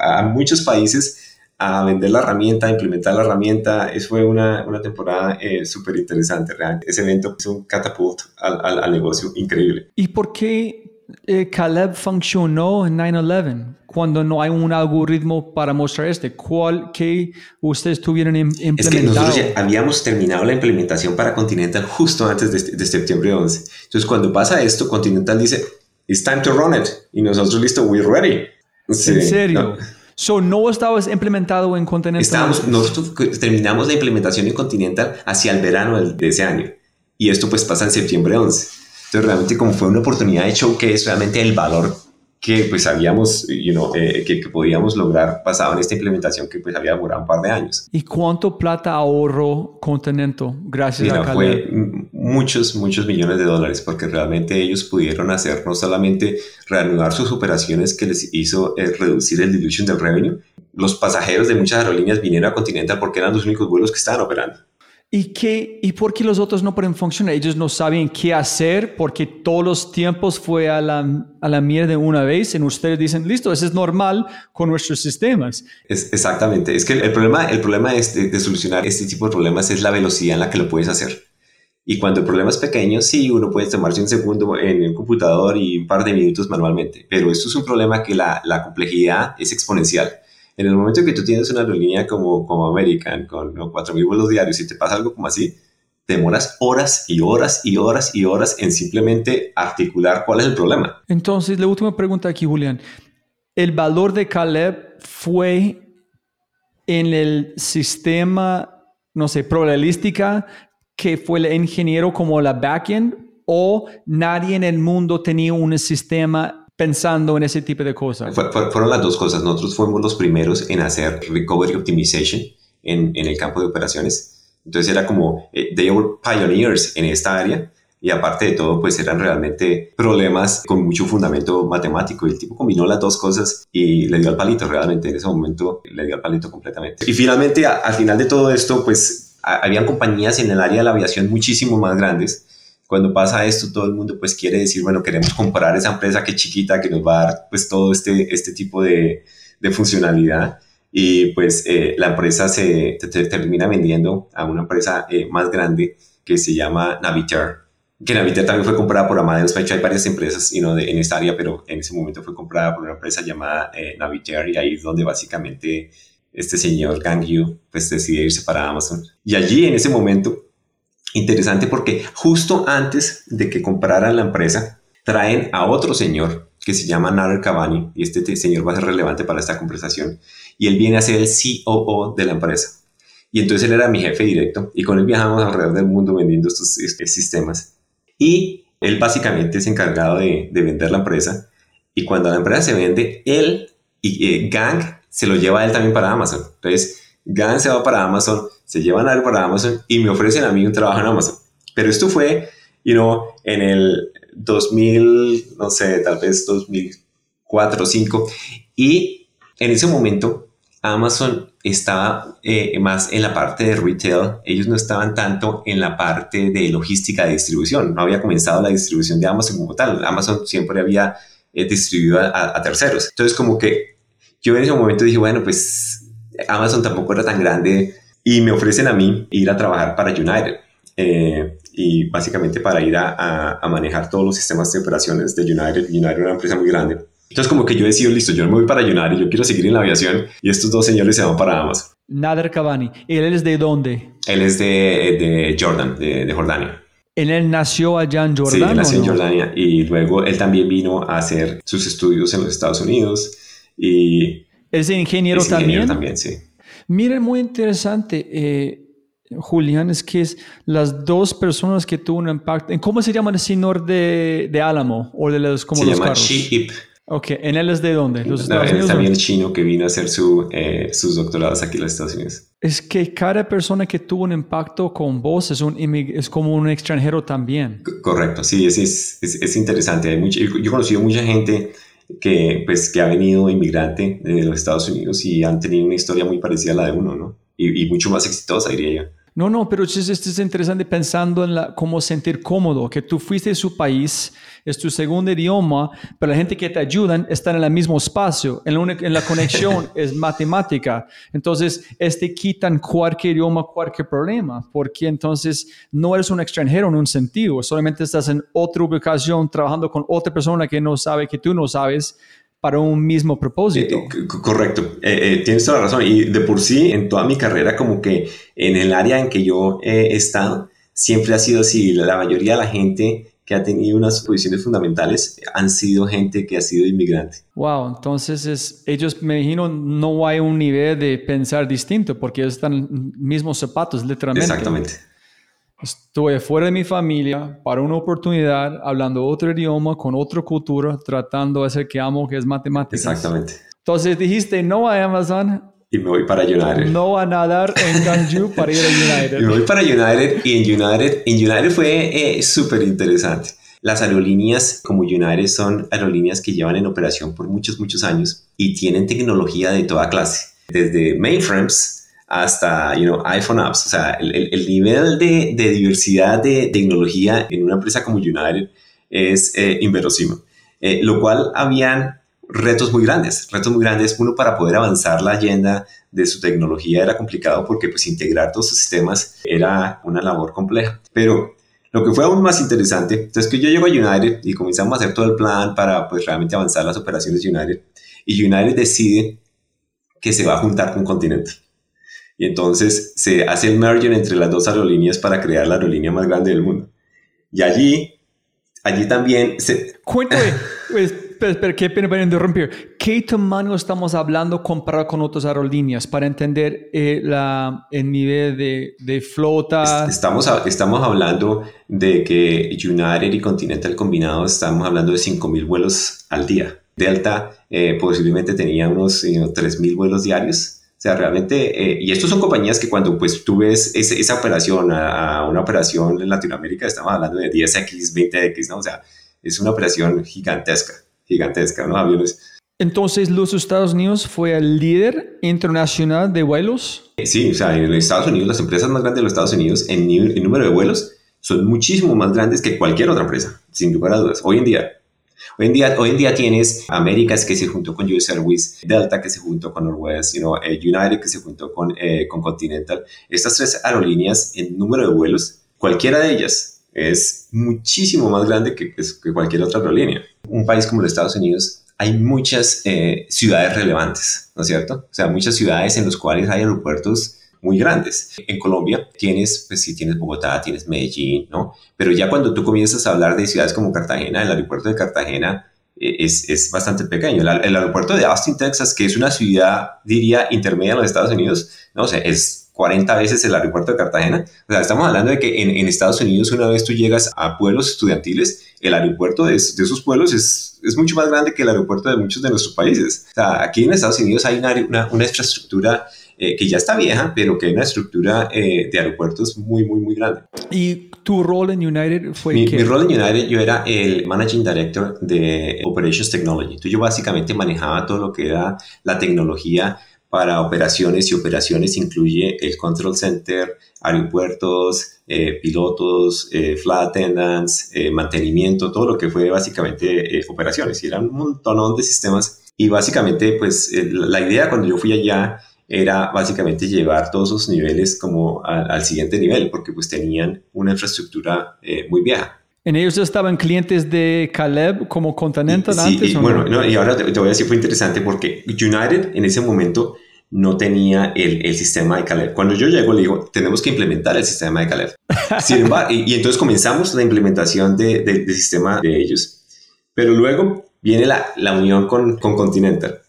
a, muchos países a vender la herramienta, a implementar la herramienta. Eso fue una, una temporada eh, súper interesante, realmente. Ese evento es un catapult al, al, negocio increíble. ¿Y por qué eh, Caleb funcionó en 9-11? cuando no hay un algoritmo para mostrar este? ¿Cuál que ustedes tuvieron implementado? Es que nosotros ya habíamos terminado la implementación para Continental justo antes de, de septiembre 11. Entonces, cuando pasa esto, Continental dice, it's time to run it. Y nosotros, listo, we're ready. Sí, ¿En serio? No. So, no estabas implementado en Continental. Estábamos, nosotros terminamos la implementación en Continental hacia el verano de ese año. Y esto pues pasa en septiembre 11. Entonces realmente como fue una oportunidad de showcase, realmente el valor que pues habíamos, you know, eh, que, que, podíamos lograr pasado en esta implementación que pues había demorado un par de años. ¿Y cuánto plata ahorró Continental gracias Mira, a? Fue muchos, muchos millones de dólares porque realmente ellos pudieron hacer no solamente reanudar sus operaciones que les hizo eh, reducir el dilution del revenue, los pasajeros de muchas aerolíneas vinieron a Continental porque eran los únicos vuelos que estaban operando. ¿Y, qué, ¿Y por qué los otros no pueden funcionar? Ellos no saben qué hacer porque todos los tiempos fue a la, a la mierda una vez y ustedes dicen, listo, eso es normal con nuestros sistemas. Es, exactamente. Es que el problema, el problema es de, de, solucionar este tipo de problemas es la velocidad en la que lo puedes hacer. Y cuando el problema es pequeño, sí, uno puede tomarse un segundo en el computador y un par de minutos manualmente. Pero esto es un problema que la, la complejidad es exponencial. En el momento que tú tienes una aerolínea como, como American con ¿no? 4.000 vuelos diarios y te pasa algo como así, te demoras horas y horas y horas y horas en simplemente articular cuál es el problema. Entonces, la última pregunta aquí, Julián. ¿El valor de Caleb fue en el sistema, no sé, probabilística que fue el ingeniero como la backend o nadie en el mundo tenía un sistema pensando en ese tipo de cosas? Fue, fue, fueron las dos cosas. Nosotros fuimos los primeros en hacer recovery optimization en, en el campo de operaciones. Entonces era como, eh, they were pioneers en esta área y aparte de todo, pues eran realmente problemas con mucho fundamento matemático. El tipo combinó las dos cosas y le dio al palito realmente. En ese momento le dio al palito completamente. Y finalmente, a, al final de todo esto, pues a, habían compañías en el área de la aviación muchísimo más grandes cuando pasa esto, todo el mundo pues quiere decir, bueno, queremos comprar esa empresa que es chiquita, que nos va a dar pues todo este, este tipo de, de funcionalidad. Y pues eh, la empresa se te, te termina vendiendo a una empresa eh, más grande que se llama Navitaire. Que Navitaire también fue comprada por Amadeus. De hecho, hay varias empresas you know, de, en esta área, pero en ese momento fue comprada por una empresa llamada eh, y ahí es donde básicamente este señor Gang Yu pues decide irse para Amazon. Y allí en ese momento Interesante porque justo antes de que compraran la empresa, traen a otro señor que se llama Nader Cavani, y este señor va a ser relevante para esta conversación, y él viene a ser el COO de la empresa. Y entonces él era mi jefe directo, y con él viajamos alrededor del mundo vendiendo estos, sistemas. Y él básicamente es encargado de, de, vender la empresa, y cuando la empresa se vende, él y eh, Gang se lo lleva a él también para Amazon. Entonces, Gang se va para Amazon, se llevan a para Amazon y me ofrecen a mí un trabajo en Amazon. Pero esto fue, you know, en el 2000, no sé, tal vez 2004 o 2005. Y en ese momento Amazon estaba eh, más en la parte de retail. Ellos no estaban tanto en la parte de logística de distribución. No había comenzado la distribución de Amazon como tal. Amazon siempre había eh, distribuido a, a terceros. Entonces como que yo en ese momento dije, bueno, pues Amazon tampoco era tan grande y me ofrecen a mí ir a trabajar para United. Eh, y básicamente para ir a, a, a, manejar todos los sistemas de operaciones de United. United era una empresa muy grande. Entonces como que yo decido, listo, yo me voy para United, yo quiero seguir en la aviación y estos dos señores se van para Amazon. Nader Cavani, ¿él es de dónde? Él es de, de Jordan, de, de, Jordania. ¿Él nació allá en Jordania? Sí, él nació en Jordania y luego él también vino a hacer sus estudios en los Estados Unidos y... ¿Es ingeniero, es también? ingeniero también, sí. Miren, muy interesante, eh, Julián, es que es las dos personas que tuvo un impacto. ¿Cómo se llama el señor de, de Álamo? O de los, como se los llama carros? Shi Ip. Ok, ¿en él es de dónde? ¿Los No, Estados Unidos? también chino que vino a hacer su, eh, sus doctorados aquí en los Estados Unidos. Es que cada persona que tuvo un impacto con vos es, un es como un extranjero también. C- Correcto, sí, es, es, es, es interesante. Hay mucho, yo he conocido mucha gente que, pues, que ha venido inmigrante de los Estados Unidos y han tenido una historia muy parecida a la de uno, ¿no? Y, y mucho más exitosa, diría yo. No, no, pero esto es, interesante pensando en la, cómo sentir cómodo, que tú fuiste de su país, es tu segundo idioma, pero la gente que te ayudan está en el mismo espacio, en la, única- en la conexión es matemática. Entonces, este quitan cualquier idioma, cualquier problema, porque entonces no eres un extranjero en un sentido, solamente estás en otra ubicación trabajando con otra persona que no sabe que tú no sabes para un mismo propósito. Eh, correcto, Eh, eh, tienes toda la razón. Y de por sí, en toda mi carrera, como que en el área en que yo he estado, siempre ha sido así. La mayoría de la gente que ha tenido unas posiciones fundamentales han sido gente que ha sido inmigrante. Wow, entonces es, ellos me imagino no hay un nivel de pensar distinto porque ellos están mismos zapatos, literalmente. Exactamente. Estoy fuera de mi familia para una oportunidad, hablando otro idioma, con otra cultura, tratando de hacer que amo, que es matemáticas. Exactamente. Entonces dijiste no a Amazon. Y me voy para United. No a nadar en Ganju para ir a United. Me voy para United y en United, en United fue eh, súper interesante. Las aerolíneas como United son aerolíneas que llevan en operación por muchos, muchos años y tienen tecnología de toda clase, desde mainframes hasta you know, iPhone apps. O sea, el, el, nivel de, de, diversidad de tecnología en una empresa como United es eh, inverosímil. Eh, lo cual habían retos muy grandes, retos muy grandes. Uno, para poder avanzar la agenda de su tecnología era complicado porque pues integrar todos sus sistemas era una labor compleja. Pero lo que fue aún más interesante, entonces que yo llego a United y comenzamos a hacer todo el plan para pues realmente avanzar las operaciones de United. Y United decide que se va a juntar con Continental. Y entonces se hace el merger entre las dos aerolíneas para crear la aerolínea más grande del mundo. Y allí, allí también se... Cuéntame, pues, espera, qué pena para interrumpir. ¿Qué tamaño estamos hablando comparado con otras aerolíneas para entender eh, la, el nivel de, de flota? Estamos, estamos hablando de que United y Continental combinados, estamos hablando de 5.000 vuelos al día. Delta eh, posiblemente tenía unos 3.000 vuelos diarios o sea, realmente, eh, y estos son compañías que cuando pues tú ves esa operación a, una operación en Latinoamérica, estamos hablando de 10X, 20X, ¿no? O sea, es una operación gigantesca, gigantesca, ¿no? Aviones. Entonces, ¿los Estados Unidos fue el líder internacional de vuelos? Sí, o sea, en los Estados Unidos, las empresas más grandes de los Estados Unidos en, en número de vuelos son muchísimo más grandes que cualquier otra empresa, sin lugar a dudas. Hoy en día, Hoy en día, hoy en día tienes Américas que se juntó con US Airways, Delta que se juntó con Northwest, you eh, United que se juntó con, eh, con Continental. Estas tres aerolíneas en número de vuelos, cualquiera de ellas es muchísimo más grande que, que cualquier otra aerolínea. Un país como los Estados Unidos hay muchas eh, ciudades relevantes, ¿no es cierto? O sea, muchas ciudades en las cuales hay aeropuertos muy grandes. En Colombia tienes, pues sí, tienes Bogotá, tienes Medellín, ¿no? Pero ya cuando tú comienzas a hablar de ciudades como Cartagena, el aeropuerto de Cartagena eh, es, es bastante pequeño. El, el, aeropuerto de Austin, Texas, que es una ciudad, diría, intermedia en los Estados Unidos, no sé, es 40 veces el aeropuerto de Cartagena. O sea, estamos hablando de que en, en Estados Unidos, una vez tú llegas a pueblos estudiantiles, el aeropuerto de, de esos pueblos es, es, mucho más grande que el aeropuerto de muchos de nuestros países. O sea, aquí en Estados Unidos hay una, una, una infraestructura eh, que ya está vieja, pero que hay una estructura eh, de aeropuertos muy, muy, muy grande. ¿Y tu rol en United fue mi, mi rol en United, yo era el Managing Director de Operations Technology. Entonces yo básicamente manejaba todo lo que era la tecnología para operaciones y operaciones incluye el control center, aeropuertos, eh, pilotos, eh, flight attendants, eh, mantenimiento, todo lo que fue básicamente operaciones. Y eran un montón de sistemas. Y básicamente, pues la idea cuando yo fui allá era básicamente llevar todos esos niveles como al siguiente nivel, porque pues tenían una infraestructura eh, muy vieja. ¿En ellos estaban clientes de Caleb como Continental sí, antes? Y, bueno, no? y ahora te, voy a decir, fue interesante porque United en ese momento no tenía el, el, sistema de Caleb. Cuando yo llego, le digo, tenemos que implementar el sistema de Caleb. Sin embargo, y, y, entonces comenzamos la implementación de, de, del sistema de ellos. Pero luego viene la, la unión con, con Continental.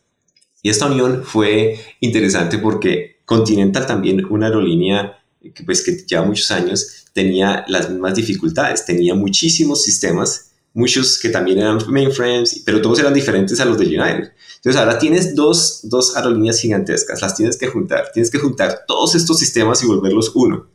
Y esta unión fue interesante porque Continental también, una aerolínea que, pues, que lleva muchos años, tenía las mismas dificultades, tenía muchísimos sistemas, muchos que también eran mainframes, pero todos eran diferentes a los de United. Entonces ahora tienes dos, dos aerolíneas gigantescas, las tienes que juntar, tienes que juntar todos estos sistemas y volverlos uno.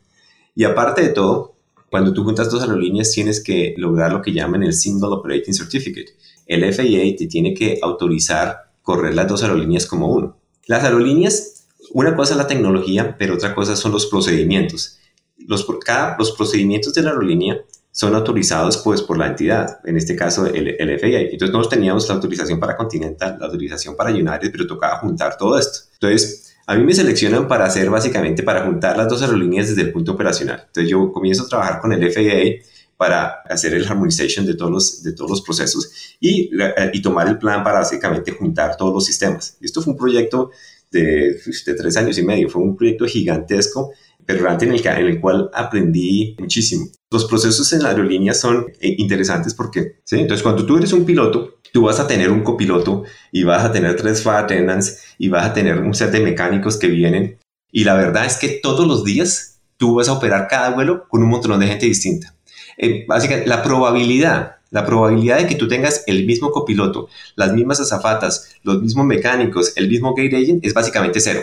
Y aparte de todo, cuando tú juntas dos aerolíneas tienes que lograr lo que llaman el Single Operating Certificate. El FAA te tiene que autorizar correr las dos aerolíneas como uno. Las aerolíneas, una cosa es la tecnología, pero otra cosa son los procedimientos. Los, cada, los procedimientos de la aerolínea son autorizados pues por la entidad, en este caso el, el FAA. Entonces nosotros teníamos la autorización para Continental, la autorización para United, pero tocaba juntar todo esto. Entonces, a mí me seleccionan para hacer básicamente para juntar las dos aerolíneas desde el punto operacional. Entonces yo comienzo a trabajar con el FAA para hacer el harmonization de todos los, de todos los procesos y, y tomar el plan para básicamente juntar todos los sistemas. Esto fue un proyecto de, de tres años y medio, fue un proyecto gigantesco, pero realmente en el, en el cual aprendí muchísimo. Los procesos en la aerolínea son eh, interesantes porque, ¿sí? Entonces, cuando tú eres un piloto, tú vas a tener un copiloto y vas a tener tres flight attendants y vas a tener un set de mecánicos que vienen. Y la verdad es que todos los días tú vas a operar cada vuelo con un montón de gente distinta. Eh, básicamente, la probabilidad, la probabilidad de que tú tengas el mismo copiloto, las mismas azafatas, los mismos mecánicos, el mismo gate agent es básicamente cero.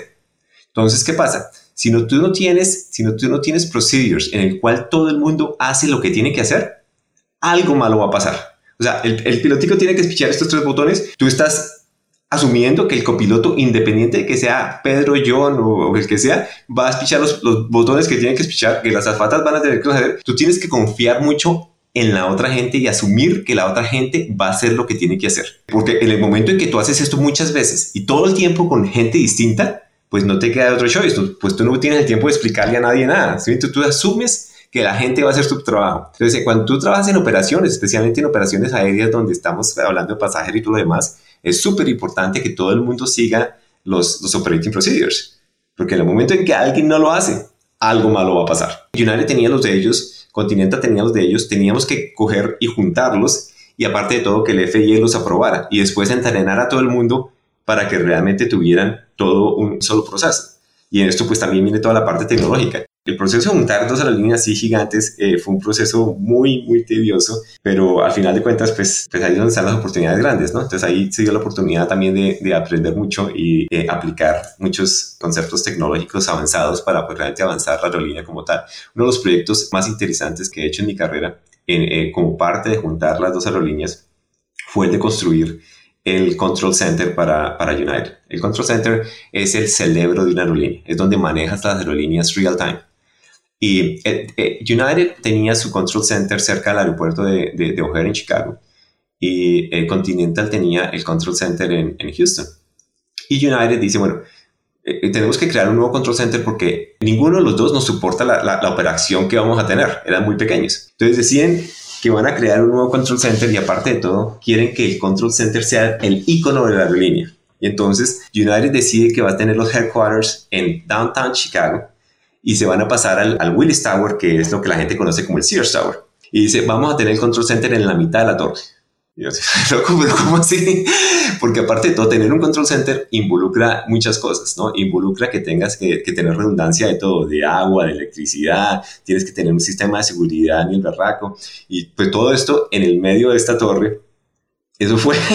Entonces, ¿qué pasa? Si no, tú no tienes, si no, tú no tienes procedures en el cual todo el mundo hace lo que tiene que hacer, algo malo va a pasar. O sea, el, el pilotico tiene que espichar estos tres botones, tú estás asumiendo que el copiloto, independiente de que sea Pedro, John o, el que sea, va a espichar los, los, botones que tiene que espichar, que las azafatas van a tener que hacer. Tú tienes que confiar mucho en la otra gente y asumir que la otra gente va a hacer lo que tiene que hacer. Porque en el momento en que tú haces esto muchas veces y todo el tiempo con gente distinta, pues no te queda otro choice, pues tú no tienes el tiempo de explicarle a nadie nada, ¿sí? tú, asumes que la gente va a hacer su trabajo. Entonces, cuando tú trabajas en operaciones, especialmente en operaciones aéreas donde estamos hablando de pasajeros y todo lo demás, es súper importante que todo el mundo siga los, operating procedures, porque en el momento en que alguien no lo hace, algo malo va a pasar. United tenía los de ellos, Continental tenía los de ellos, teníamos que coger y juntarlos y aparte de todo que el FIA los aprobara y después entrenar a todo el mundo para que realmente tuvieran todo un solo proceso. Y en esto pues también viene toda la parte tecnológica. El proceso de juntar dos aerolíneas así gigantes eh, fue un proceso muy, muy tedioso, pero al final de cuentas, pues, pues ahí es donde están las oportunidades grandes, ¿no? Entonces ahí se dio la oportunidad también de, de aprender mucho y eh, aplicar muchos conceptos tecnológicos avanzados para pues, realmente avanzar la aerolínea como tal. Uno de los proyectos más interesantes que he hecho en mi carrera, eh, como parte de juntar las dos aerolíneas, fue el de construir el Control Center para, para United. El Control Center es el cerebro de una aerolínea, es donde manejas las aerolíneas real time. Y eh, eh, United tenía su Control Center cerca del aeropuerto de, de, O'Hare en Chicago y el Continental tenía el Control Center en, Houston. Y United dice, bueno, eh, tenemos que crear un nuevo Control Center porque ninguno de los dos nos soporta la, la, la operación que vamos a tener, eran muy pequeños. Entonces deciden que van a crear un nuevo control center y aparte de todo, quieren que el control center sea el icono de la aerolínea. Y entonces United decide que va a tener los headquarters en downtown Chicago y se van a pasar al, al Willis Tower, que es lo que la gente conoce como el Sears Tower. Y dice, vamos a tener el control center en la mitad de la torre. Y yo, loco, pero ¿cómo así? Porque aparte de todo, tener un control center involucra muchas cosas, ¿no? Involucra que tengas que, que, tener redundancia de todo, de agua, de electricidad, tienes que tener un sistema de seguridad en el berraco. Y pues todo esto en el medio de esta torre, eso fue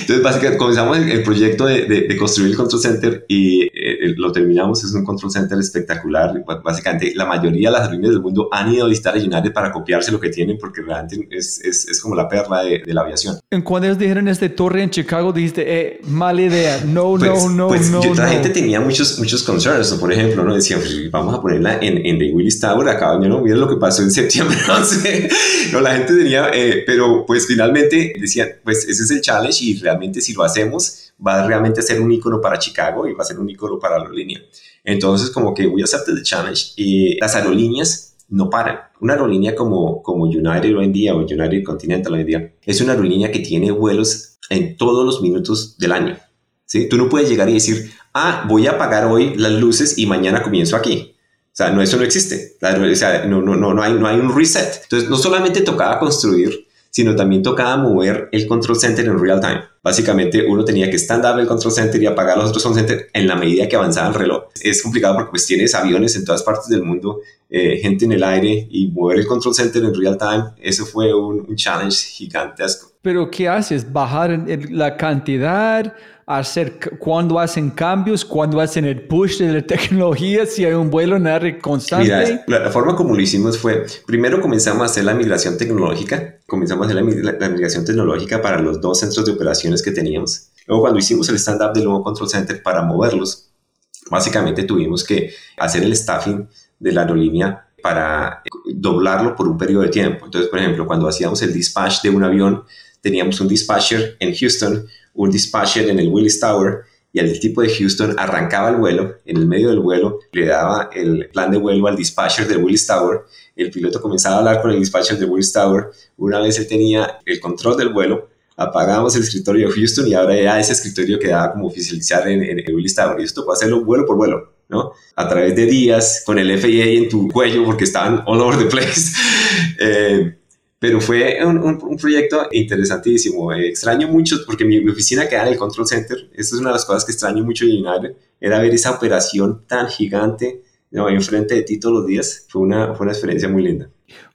Entonces, básicamente, comenzamos el, proyecto de, de, construir el control center y lo terminamos. Es un control center espectacular. Básicamente, la mayoría de las aerolíneas del mundo han ido a visitar a United para copiarse lo que tienen porque realmente es, es, es como la perla de, de, la aviación. En cuando ellos dijeron este torre en Chicago, dijiste, eh, mala idea. No, pues, no, no, pues, no. Yo, la no. gente tenía muchos, muchos concerns. Por ejemplo, ¿no? decían, pues, vamos a ponerla en, en The Willis Tower. Acá, ¿no? Mira lo que pasó en septiembre. No sé. No, la gente tenía, eh, pero pues finalmente decían, pues ese es el challenge y realmente si lo hacemos va a realmente ser un icono para Chicago y va a ser un icono para la aerolínea. Entonces como que we accepted the challenge y las aerolíneas no paran. Una aerolínea como, como United hoy en día o United Continental hoy en día es una aerolínea que tiene vuelos en todos los minutos del año. ¿sí? Tú no puedes llegar y decir, ah, voy a apagar hoy las luces y mañana comienzo aquí. O sea, no, eso no existe. O sea, no, no, no, no, hay, no hay un reset. Entonces, no solamente tocaba construir sino también tocaba mover el control center en real time. Básicamente uno tenía que stand up el control center y apagar los otros control center en la medida que avanzaba el reloj. Es complicado porque pues tienes aviones en todas partes del mundo, eh, gente en el aire y mover el control center en real time, eso fue un, un challenge gigantesco. Pero ¿qué haces? ¿Bajar la cantidad? Hacer cuando hacen cambios, cuando hacen el push de la tecnología, si hay un vuelo en área constante. Mira, la, la, forma como lo hicimos fue, primero comenzamos a hacer la migración tecnológica, comenzamos a hacer la, la, migración tecnológica para los dos centros de operaciones que teníamos. Luego cuando hicimos el stand-up del nuevo control center para moverlos, básicamente tuvimos que hacer el staffing de la aerolínea para doblarlo por un periodo de tiempo. Entonces, por ejemplo, cuando hacíamos el dispatch de un avión, teníamos un dispatcher en Houston, un dispatcher en el Willis Tower y el tipo de Houston arrancaba el vuelo, en el medio del vuelo le daba el plan de vuelo al dispatcher del Willis Tower, el piloto comenzaba a hablar con el dispatcher del Willis Tower, una vez él tenía el control del vuelo, apagamos el escritorio de Houston y ahora ya ese escritorio quedaba como oficializar en, el Willis Tower y esto puede hacerlo vuelo por vuelo. ¿no? A través de días, con el FAA en tu cuello, porque estaban all over the place. Eh, pero fue un, un, proyecto interesantísimo. Eh, extraño mucho porque mi, oficina queda en el Control Center. Esta es una de las cosas que extraño mucho de United. Era ver esa operación tan gigante ¿no? enfrente de ti todos los días. Fue una, fue una experiencia muy linda.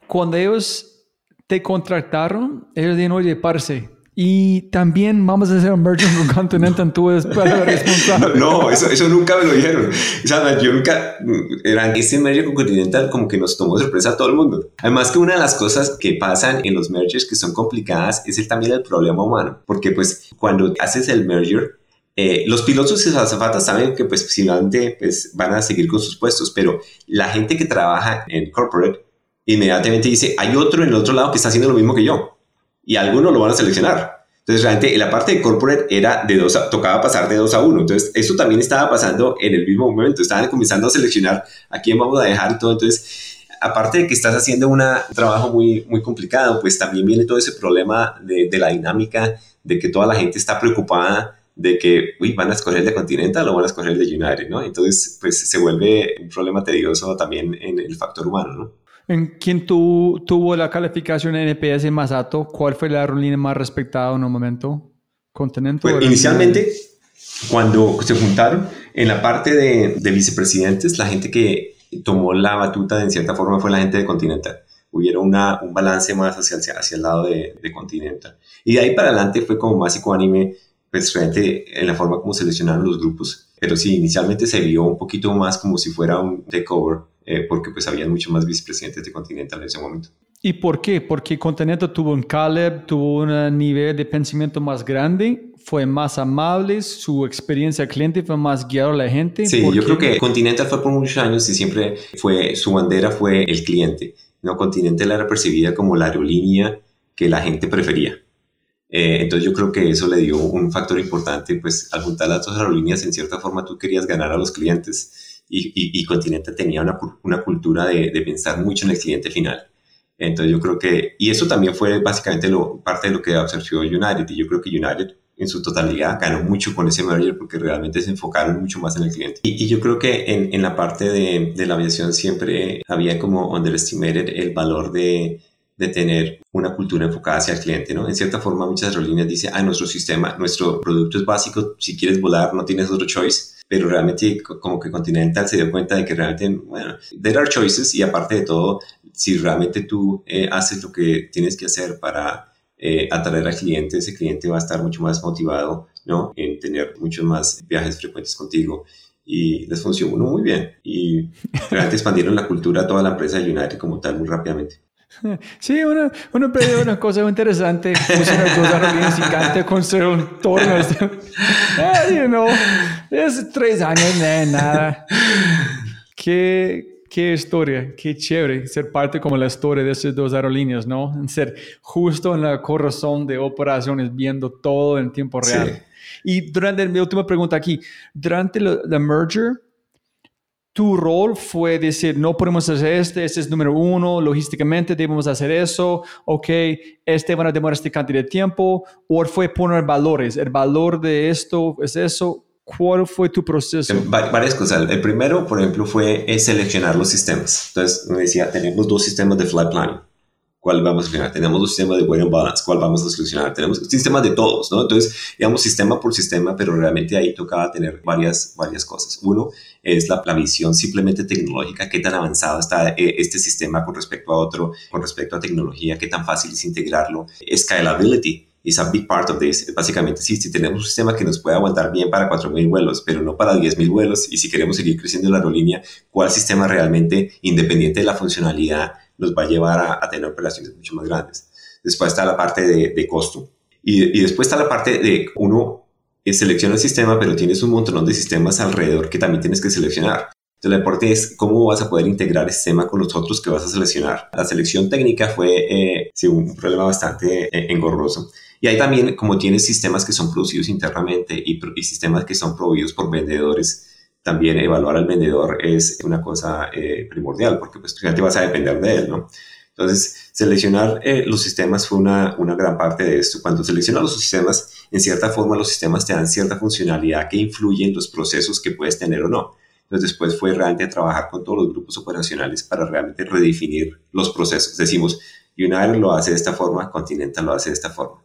Cuando ellos te contrataron, ellos dijeron, oye, parce, y también vamos a hacer un merger con Continental, tú eres responsable. No, eso, eso nunca me lo dijeron. O sea, yo nunca, era ese merger con Continental como que nos tomó sorpresa a todo el mundo. Además que una de las cosas que pasan en los mergers que son complicadas es el, también el problema humano. Porque pues cuando haces el merger, eh, los pilotos y las azafatas saben que pues posiblemente pues, van a seguir con sus puestos, pero la gente que trabaja en corporate inmediatamente dice, hay otro en el otro lado que está haciendo lo mismo que yo y algunos lo van a seleccionar. Entonces, realmente la parte de corporate era de dos, tocaba pasar de dos a uno. Entonces, eso también estaba pasando en el mismo momento. Estaban comenzando a seleccionar a quién vamos a dejar y todo. Entonces, aparte de que estás haciendo un trabajo muy, muy complicado, pues también viene todo ese problema de, la dinámica, de que toda la gente está preocupada de que, uy, van a escoger de Continental o van a escoger de United, ¿no? Entonces, pues se vuelve un problema tedioso también en el factor humano, ¿no? ¿En quién tu, tuvo la calificación NPS más alto? ¿Cuál fue la aerolínea más respetada en un momento? ¿Continental? Pues, inicialmente, cuando se juntaron, en la parte de, de, vicepresidentes, la gente que tomó la batuta en cierta forma fue la gente de Continental. Hubiera una, un balance más hacia, hacia el lado de, de, Continental. Y de ahí para adelante fue como más ecuánime, pues realmente en la forma como seleccionaron los grupos. Pero sí, inicialmente se vio un poquito más como si fuera un takeover eh, porque pues había mucho más vicepresidentes de Continental en ese momento. ¿Y por qué? Porque Continental tuvo un Caleb, tuvo un nivel de pensamiento más grande, fue más amable, su experiencia cliente fue más guiado a la gente. Sí, yo creo que Continental fue por muchos años y siempre fue, su bandera fue el cliente. No, Continental era percibida como la aerolínea que la gente prefería. Eh, entonces yo creo que eso le dio un factor importante, pues al juntar las dos aerolíneas, en cierta forma tú querías ganar a los clientes y, y, Continente tenía una, una cultura de, de, pensar mucho en el cliente final. Entonces yo creo que, y eso también fue básicamente lo, parte de lo que observó United, y yo creo que United en su totalidad ganó mucho con ese merger porque realmente se enfocaron mucho más en el cliente. Y, y yo creo que en, en la parte de, de, la aviación siempre había como underestimated el valor de, de tener una cultura enfocada hacia el cliente, ¿no? En cierta forma muchas aerolíneas dicen, ah, nuestro sistema, nuestro producto es básico, si quieres volar no tienes otro choice pero realmente como que Continental se dio cuenta de que realmente, bueno, there are choices y aparte de todo, si realmente tú eh, haces lo que tienes que hacer para eh, atraer al cliente, ese cliente va a estar mucho más motivado, ¿no? En tener muchos más viajes frecuentes contigo y les funcionó muy bien y realmente expandieron la cultura a toda la empresa de United como tal muy rápidamente. Sí, uno, uno perdió una cosa interesante. Funciona dos aerolíneas gigantes construir un torno. ah, you know, es tres años, de nada. Qué, qué historia, qué chévere ser parte como la historia de esas dos aerolíneas, ¿no? Ser justo en la corazón de operaciones, viendo todo en tiempo real. Y durante mi última pregunta aquí, durante la merger, tu rol fue decir, no podemos hacer este, este es número uno, logísticamente debemos hacer eso, ok, este van a demorar este cantidad de tiempo, o fue poner valores, el valor de esto es eso, ¿cuál fue tu proceso? varias cosas. El primero, por ejemplo, fue seleccionar los sistemas. Entonces, me decía, tenemos dos sistemas de flight planning cuál vamos a solucionar. Tenemos un sistema de weight and balance, cuál vamos a solucionar. Tenemos sistemas de todos, ¿no? Entonces, digamos, sistema por sistema, pero realmente ahí tocaba tener varias, varias cosas. Uno es la, la visión simplemente tecnológica, qué tan avanzado está eh, este sistema con respecto a otro, con respecto a tecnología, qué tan fácil es integrarlo. Scalability is a big part of this. Básicamente, sí, si tenemos un sistema que nos puede aguantar bien para 4.000 vuelos, pero no para 10.000 vuelos, y si queremos seguir creciendo la aerolínea, ¿cuál sistema realmente, independiente de la funcionalidad, nos va a llevar a, tener operaciones mucho más grandes. Después está la parte de, costo. Y, después está la parte de uno selecciona el sistema, pero tienes un montón de sistemas alrededor que también tienes que seleccionar. Entonces, la importante es cómo vas a poder integrar el sistema con los otros que vas a seleccionar. La selección técnica fue eh, un problema bastante eh, engorroso. Y hay también, como tienes sistemas que son producidos internamente y, y sistemas que son proveídos por vendedores, también evaluar al vendedor es una cosa eh, primordial, porque pues tú vas a depender de él, ¿no? Entonces, seleccionar eh, los sistemas fue una, una, gran parte de esto. Cuando seleccionas los sistemas, en cierta forma los sistemas te dan cierta funcionalidad que influye en los procesos que puedes tener o no. Entonces después fue realmente trabajar con todos los grupos operacionales para realmente redefinir los procesos. Decimos, United lo hace de esta forma, Continental lo hace de esta forma.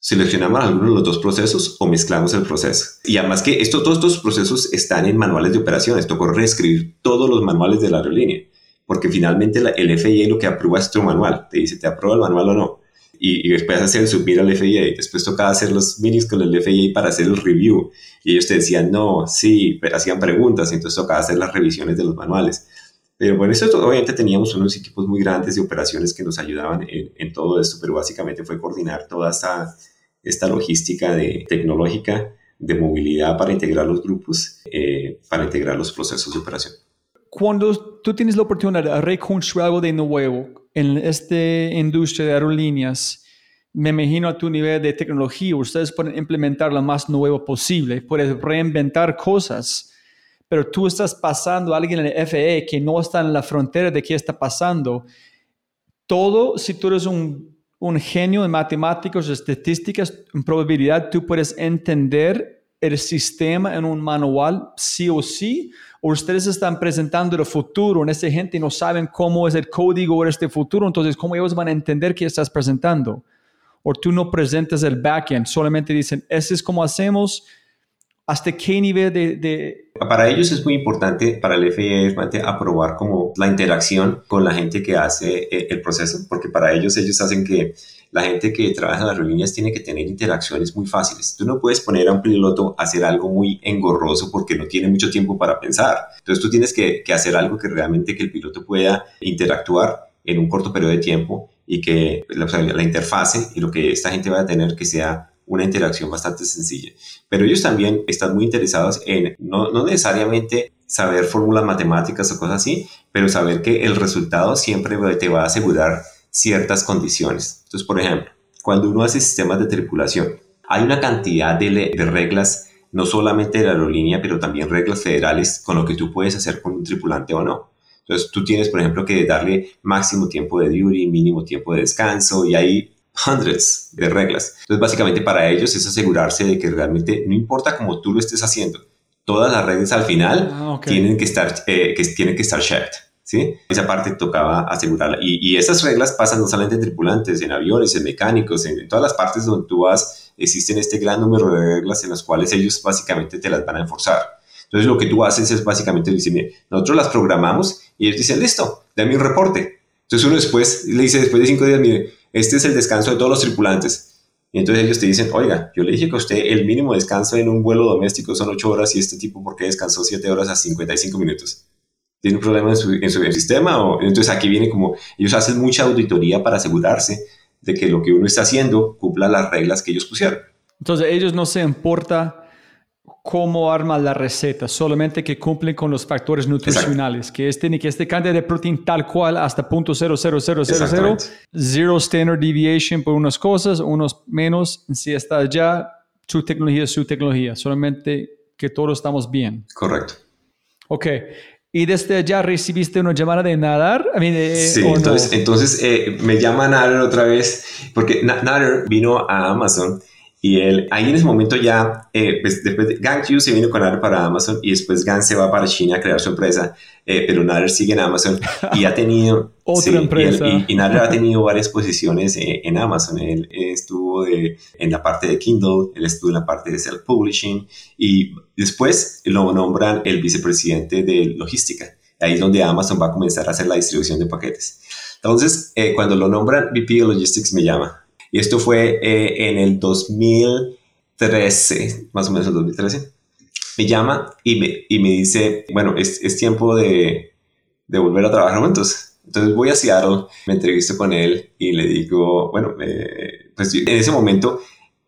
Seleccionamos algunos de los dos procesos o mezclamos el proceso. Y además que esto, todos estos procesos están en manuales de operaciones. Tocó reescribir todos los manuales de la aerolínea, porque finalmente el FIA lo que aprueba es tu manual. Te dice, ¿te aprueba el manual o no? y, después hacer el subir al FIA. Después tocaba hacer los minis con el FIA para hacer el review. Y ellos te decían, no, sí, pero hacían preguntas, y entonces tocaba hacer las revisiones de los manuales. Pero bueno, eso obviamente teníamos unos equipos muy grandes de operaciones que nos ayudaban en, todo esto, pero básicamente fue coordinar toda esta, esta logística de, tecnológica de movilidad para integrar los grupos, eh, para integrar los procesos de operación. Cuando tú tienes la oportunidad de reconstruir algo de nuevo, en esta industria de aerolíneas, me imagino a tu nivel de tecnología, ustedes pueden implementar lo más nuevo posible, puedes reinventar cosas, pero tú estás pasando a alguien en el FAA que no está en la frontera de qué está pasando. Todo, si tú eres un, genio en matemáticas, estadísticas, en probabilidad, tú puedes entender el sistema en un manual sí o sí, o ustedes están presentando el futuro, en esa gente no saben cómo es el código de este futuro, entonces cómo ellos van a entender qué estás presentando. O tú no presentas el backend, solamente dicen, ese es como hacemos, hasta qué nivel de, Para ellos es muy importante, para el FIA, aprobar como la interacción con la gente que hace eh, el proceso, porque para ellos ellos hacen que la gente que trabaja en las aerolíneas tiene que tener interacciones muy fáciles. Tú no puedes poner a un piloto a hacer algo muy engorroso porque no tiene mucho tiempo para pensar. Entonces tú tienes que, hacer algo que realmente que el piloto pueda interactuar en un corto periodo de tiempo y que la, la interfase y lo que esta gente va a tener que sea una interacción bastante sencilla. Pero ellos también están muy interesados en no, no, necesariamente saber fórmulas matemáticas o cosas así, pero saber que el resultado siempre te va a asegurar ciertas condiciones. Entonces, por ejemplo, cuando uno hace sistemas de tripulación, hay una cantidad de, reglas, no solamente de la aerolínea, pero también reglas federales con lo que tú puedes hacer con un tripulante o no. Entonces, tú tienes, por ejemplo, que darle máximo tiempo de duty, mínimo tiempo de descanso, y hay hundreds de reglas. Entonces, básicamente para ellos es asegurarse de que realmente no importa cómo tú lo estés haciendo, todas las reglas al final ah, tienen que estar, eh, que tienen que estar checked. ¿sí? Esa parte tocaba asegurarla. Y, esas reglas pasan no solamente en tripulantes, en aviones, en mecánicos, en, todas las partes donde tú vas, existen este gran número de reglas en las cuales ellos básicamente te las van a enforzar. Entonces lo que tú haces es básicamente decir, nosotros las programamos y ellos dicen, listo, dame un reporte. Entonces uno después le dice, después de cinco días, mire, este es el descanso de todos los tripulantes. Y entonces ellos te dicen, oiga, yo le dije que usted el mínimo descanso en un vuelo doméstico son ocho horas y este tipo, ¿por qué descansó siete horas a 55 minutos? tiene un problema en su, en su sistema. O, entonces aquí viene como, ellos hacen mucha auditoría para asegurarse de que lo que uno está haciendo cumpla las reglas que ellos pusieron. Entonces ellos no se importa cómo arma la receta, solamente que cumplen con los factores nutricionales, que es tiene que este cantidad de proteína tal cual hasta punto cero zero standard deviation por unas cosas, unos menos, si está ya, su tecnología es su tecnología, solamente que todos estamos bien. Correcto. Ok, y desde allá recibiste una llamada de Nadar. sí, entonces, entonces eh, me llama Nadar otra vez, porque Nadar vino a Amazon y él, ahí en ese momento ya, eh, pues después de Gang Q se vino con Nader para Amazon y después Gang se va para China a crear su empresa, eh, pero Nader sigue en Amazon y ha tenido... Otra empresa. Y, y, Nader ha tenido varias posiciones eh, en Amazon. Él, estuvo en la parte de Kindle, él estuvo en la parte de self-publishing y después lo nombran el vicepresidente de logística. Ahí es donde Amazon va a comenzar a hacer la distribución de paquetes. Entonces, cuando lo nombran VP de Logistics me llama y esto fue eh, en el 2013, más o menos el 2013. Me llama y me, y me dice, bueno, es, es tiempo de, de, volver a trabajar juntos. Entonces voy a Seattle, me entrevisto con él y le digo, bueno, pues en ese momento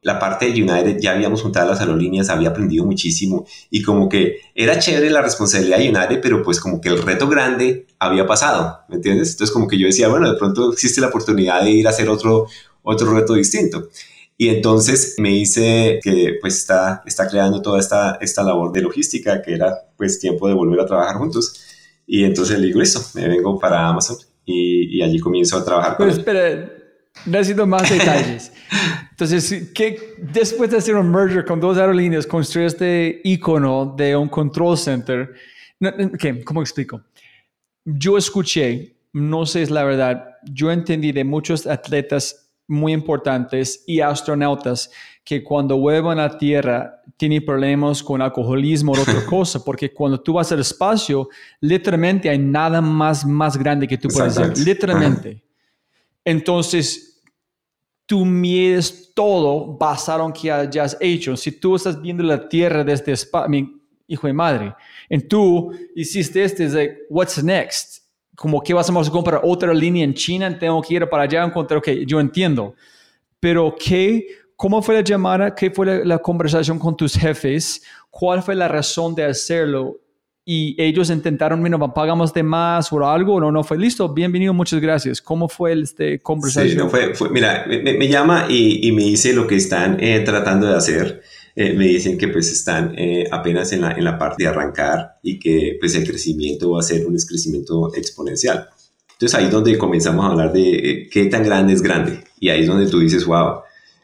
la parte de United ya habíamos juntado las aerolíneas, había aprendido muchísimo y como que era chévere la responsabilidad de United, pero pues como que el reto grande había pasado, ¿me entiendes? Entonces como que yo decía, bueno, de pronto existe la oportunidad de ir a hacer otro, otro reto distinto. Y entonces me dice que pues está, está creando toda esta, esta labor de logística, que era pues tiempo de volver a trabajar juntos. Y entonces le digo, listo, me vengo para Amazon y, y allí comienzo a trabajar. Pero espera, necesito más detalles. Entonces, ¿qué, después de hacer un merger con dos aerolíneas, construir este icono de un control center, No, no, ok, ¿Cómo explico? Yo escuché, no sé es la verdad, yo entendí de muchos atletas muy importantes y astronautas que cuando vuelvan a la Tierra tienen problemas con alcoholismo o otra cosa, porque cuando tú vas al espacio, literalmente hay nada más, más grande que tú puedes hacer, literalmente. Entonces, tú mides todo basado en que hayas hecho. Si tú estás viendo la Tierra desde espacio, hijo de madre, y tú hiciste este, es like, what's next? Como que vas a comprar otra línea en China, tengo que ir para allá, encontrar, ok, yo entiendo, pero ¿qué, ¿cómo fue la llamada? ¿Qué fue la, conversación con tus jefes? ¿Cuál fue la razón de hacerlo? Y ellos intentaron, bueno, pagamos de más o algo, no, no fue listo, bienvenido, muchas gracias. ¿Cómo fue esta conversación? Sí, no fue, mira, me, llama y, me dice lo que están eh, tratando de hacer. Eh, me dicen que pues están eh, apenas en la, en la parte de arrancar y que pues el crecimiento va a ser un crecimiento exponencial. Entonces ahí es donde comenzamos a hablar de eh, qué tan grande es grande. Y ahí es donde tú dices, wow,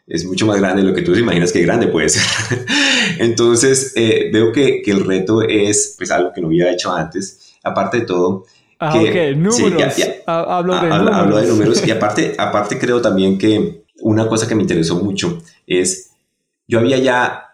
es mucho más grande de lo que tú te imaginas que grande puede ser. Entonces veo que, que, el reto es pues algo que no había hecho antes. Aparte de todo... Ah, que, números. hablo, de números. hablo de números. Y aparte, aparte creo también que una cosa que me interesó mucho es yo había ya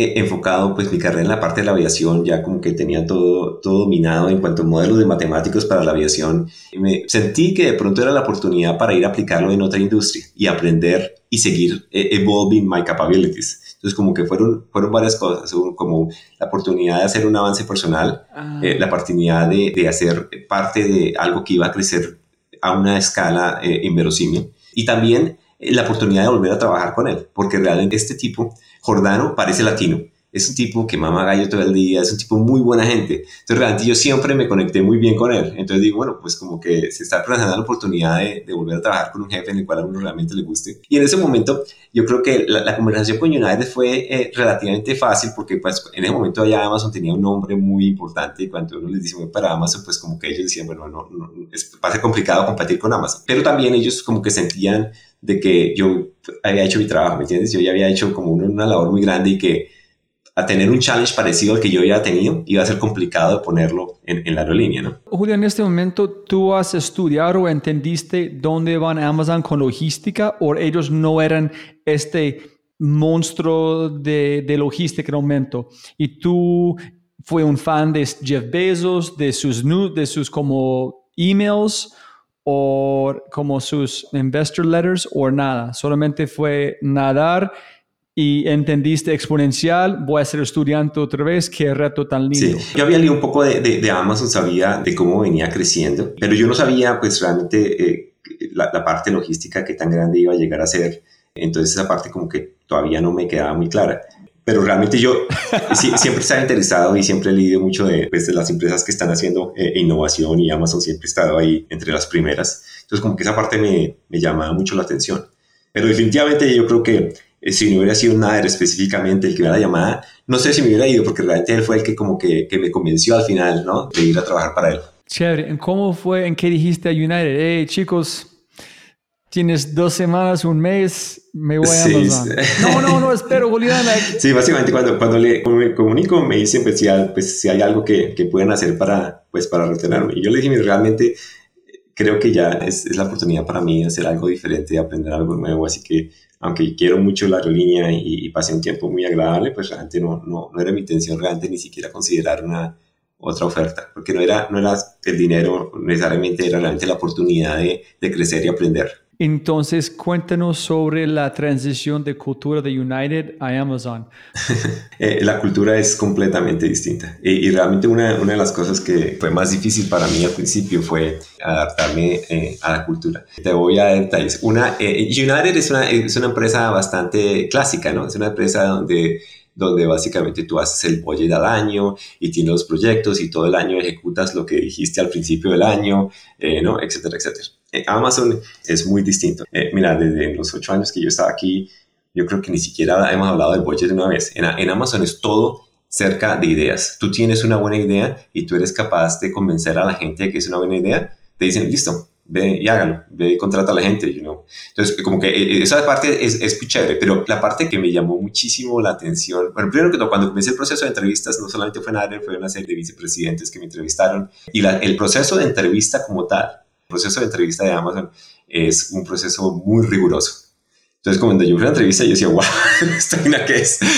eh, enfocado pues mi carrera en la parte de la aviación, ya como que tenía todo, todo dominado en cuanto a modelos de matemáticos para la aviación. Y me sentí que de pronto era la oportunidad para ir a aplicarlo en otra industria y aprender y seguir eh, evolving my capabilities. Entonces como que fueron, fueron varias cosas, como la oportunidad de hacer un avance personal, ah. eh, la oportunidad de, de, hacer parte de algo que iba a crecer a una escala inverosímil y también la oportunidad de volver a trabajar con él, porque realmente este tipo, Jordano, parece latino es un tipo que mama gallo todo el día, es un tipo muy buena gente. Entonces, realmente yo siempre me conecté muy bien con él. Entonces digo, bueno, pues como que se está presentando la oportunidad de, de, volver a trabajar con un jefe en el cual a uno realmente le guste. Y en ese momento, yo creo que la, conversación con United fue eh, relativamente fácil porque pues en ese momento ya Amazon tenía un nombre muy importante y cuando uno les dice, voy para Amazon, pues como que ellos decían, bueno, no, no es, va a ser complicado competir con Amazon. Pero también ellos como que sentían de que yo había hecho mi trabajo, ¿me entiendes? Yo ya había hecho como una, labor muy grande y que a tener un challenge parecido al que yo había tenido, iba a ser complicado de ponerlo en, la aerolínea, ¿no? Julio, en este momento, ¿tú has estudiado o entendiste dónde van Amazon con logística o ellos no eran este monstruo de, de logística en momento? Y tú fue un fan de Jeff Bezos, de sus, de sus como emails o como sus investor letters o nada. Solamente fue nadar y entendiste exponencial, voy a ser estudiante otra vez, qué reto tan lindo. Sí, yo había leído un poco de, de, Amazon, sabía de cómo venía creciendo, pero yo no sabía pues realmente eh, la, la, parte logística que tan grande iba a llegar a ser, entonces esa parte como que todavía no me quedaba muy clara. Pero realmente yo siempre estaba interesado y siempre he leído mucho de, pues, de las empresas que están haciendo eh, innovación y Amazon siempre ha estado ahí entre las primeras. Entonces como que esa parte me, me llamaba mucho la atención. Pero definitivamente yo creo que eh, si no hubiera sido Nader específicamente el que me la llamada, no sé si me hubiera ido, porque realmente él fue el que como que, que me convenció al final, ¿no? De ir a trabajar para él. Chévere. ¿Cómo fue, en qué dijiste a United? Hey, chicos, tienes dos semanas, un mes, me voy a sí, No, no, no, espero, Julián. sí, básicamente cuando, cuando le comunico me dicen pues si, hay, pues si hay algo que, que pueden hacer para, pues, para retenerme. Y yo le dije, realmente creo que ya es, es, la oportunidad para mí de hacer algo diferente, de aprender algo nuevo, así que aunque quiero mucho la aerolínea y, pasé un tiempo muy agradable, pues realmente no, no, no, era mi intención realmente ni siquiera considerar una otra oferta, porque no era, no era el dinero necesariamente, era realmente la oportunidad de, de crecer y aprender. Entonces, cuéntanos sobre la transición de cultura de United a Amazon. Eh, la cultura es completamente distinta y, realmente una, una, de las cosas que fue más difícil para mí al principio fue adaptarme eh, a la cultura. Te voy a dar detalles. Una, eh, United es una, es una empresa bastante clásica, ¿no? Es una empresa donde donde básicamente tú haces el budget al año y tienes los proyectos y todo el año ejecutas lo que dijiste al principio del año, ¿no? Etcétera, etcétera. Eh, Amazon es muy distinto. Eh, mira, desde los ocho años que yo estaba aquí, yo creo que ni siquiera hemos hablado del budget una vez. En, en, Amazon es todo cerca de ideas. Tú tienes una buena idea y tú eres capaz de convencer a la gente de que es una buena idea. Te dicen, listo, ve y hágalo, ve y contrata a la gente, you know. Entonces, como que eh, esa parte es, es muy chévere, pero la parte que me llamó muchísimo la atención, bueno, primero que todo, cuando comencé el proceso de entrevistas, no solamente fue Nader, fue una serie de vicepresidentes que me entrevistaron, y la, el proceso de entrevista como tal, proceso de entrevista de Amazon es un proceso muy riguroso. Entonces, cuando yo fui a la entrevista, yo decía, wow, ¿esto qué es?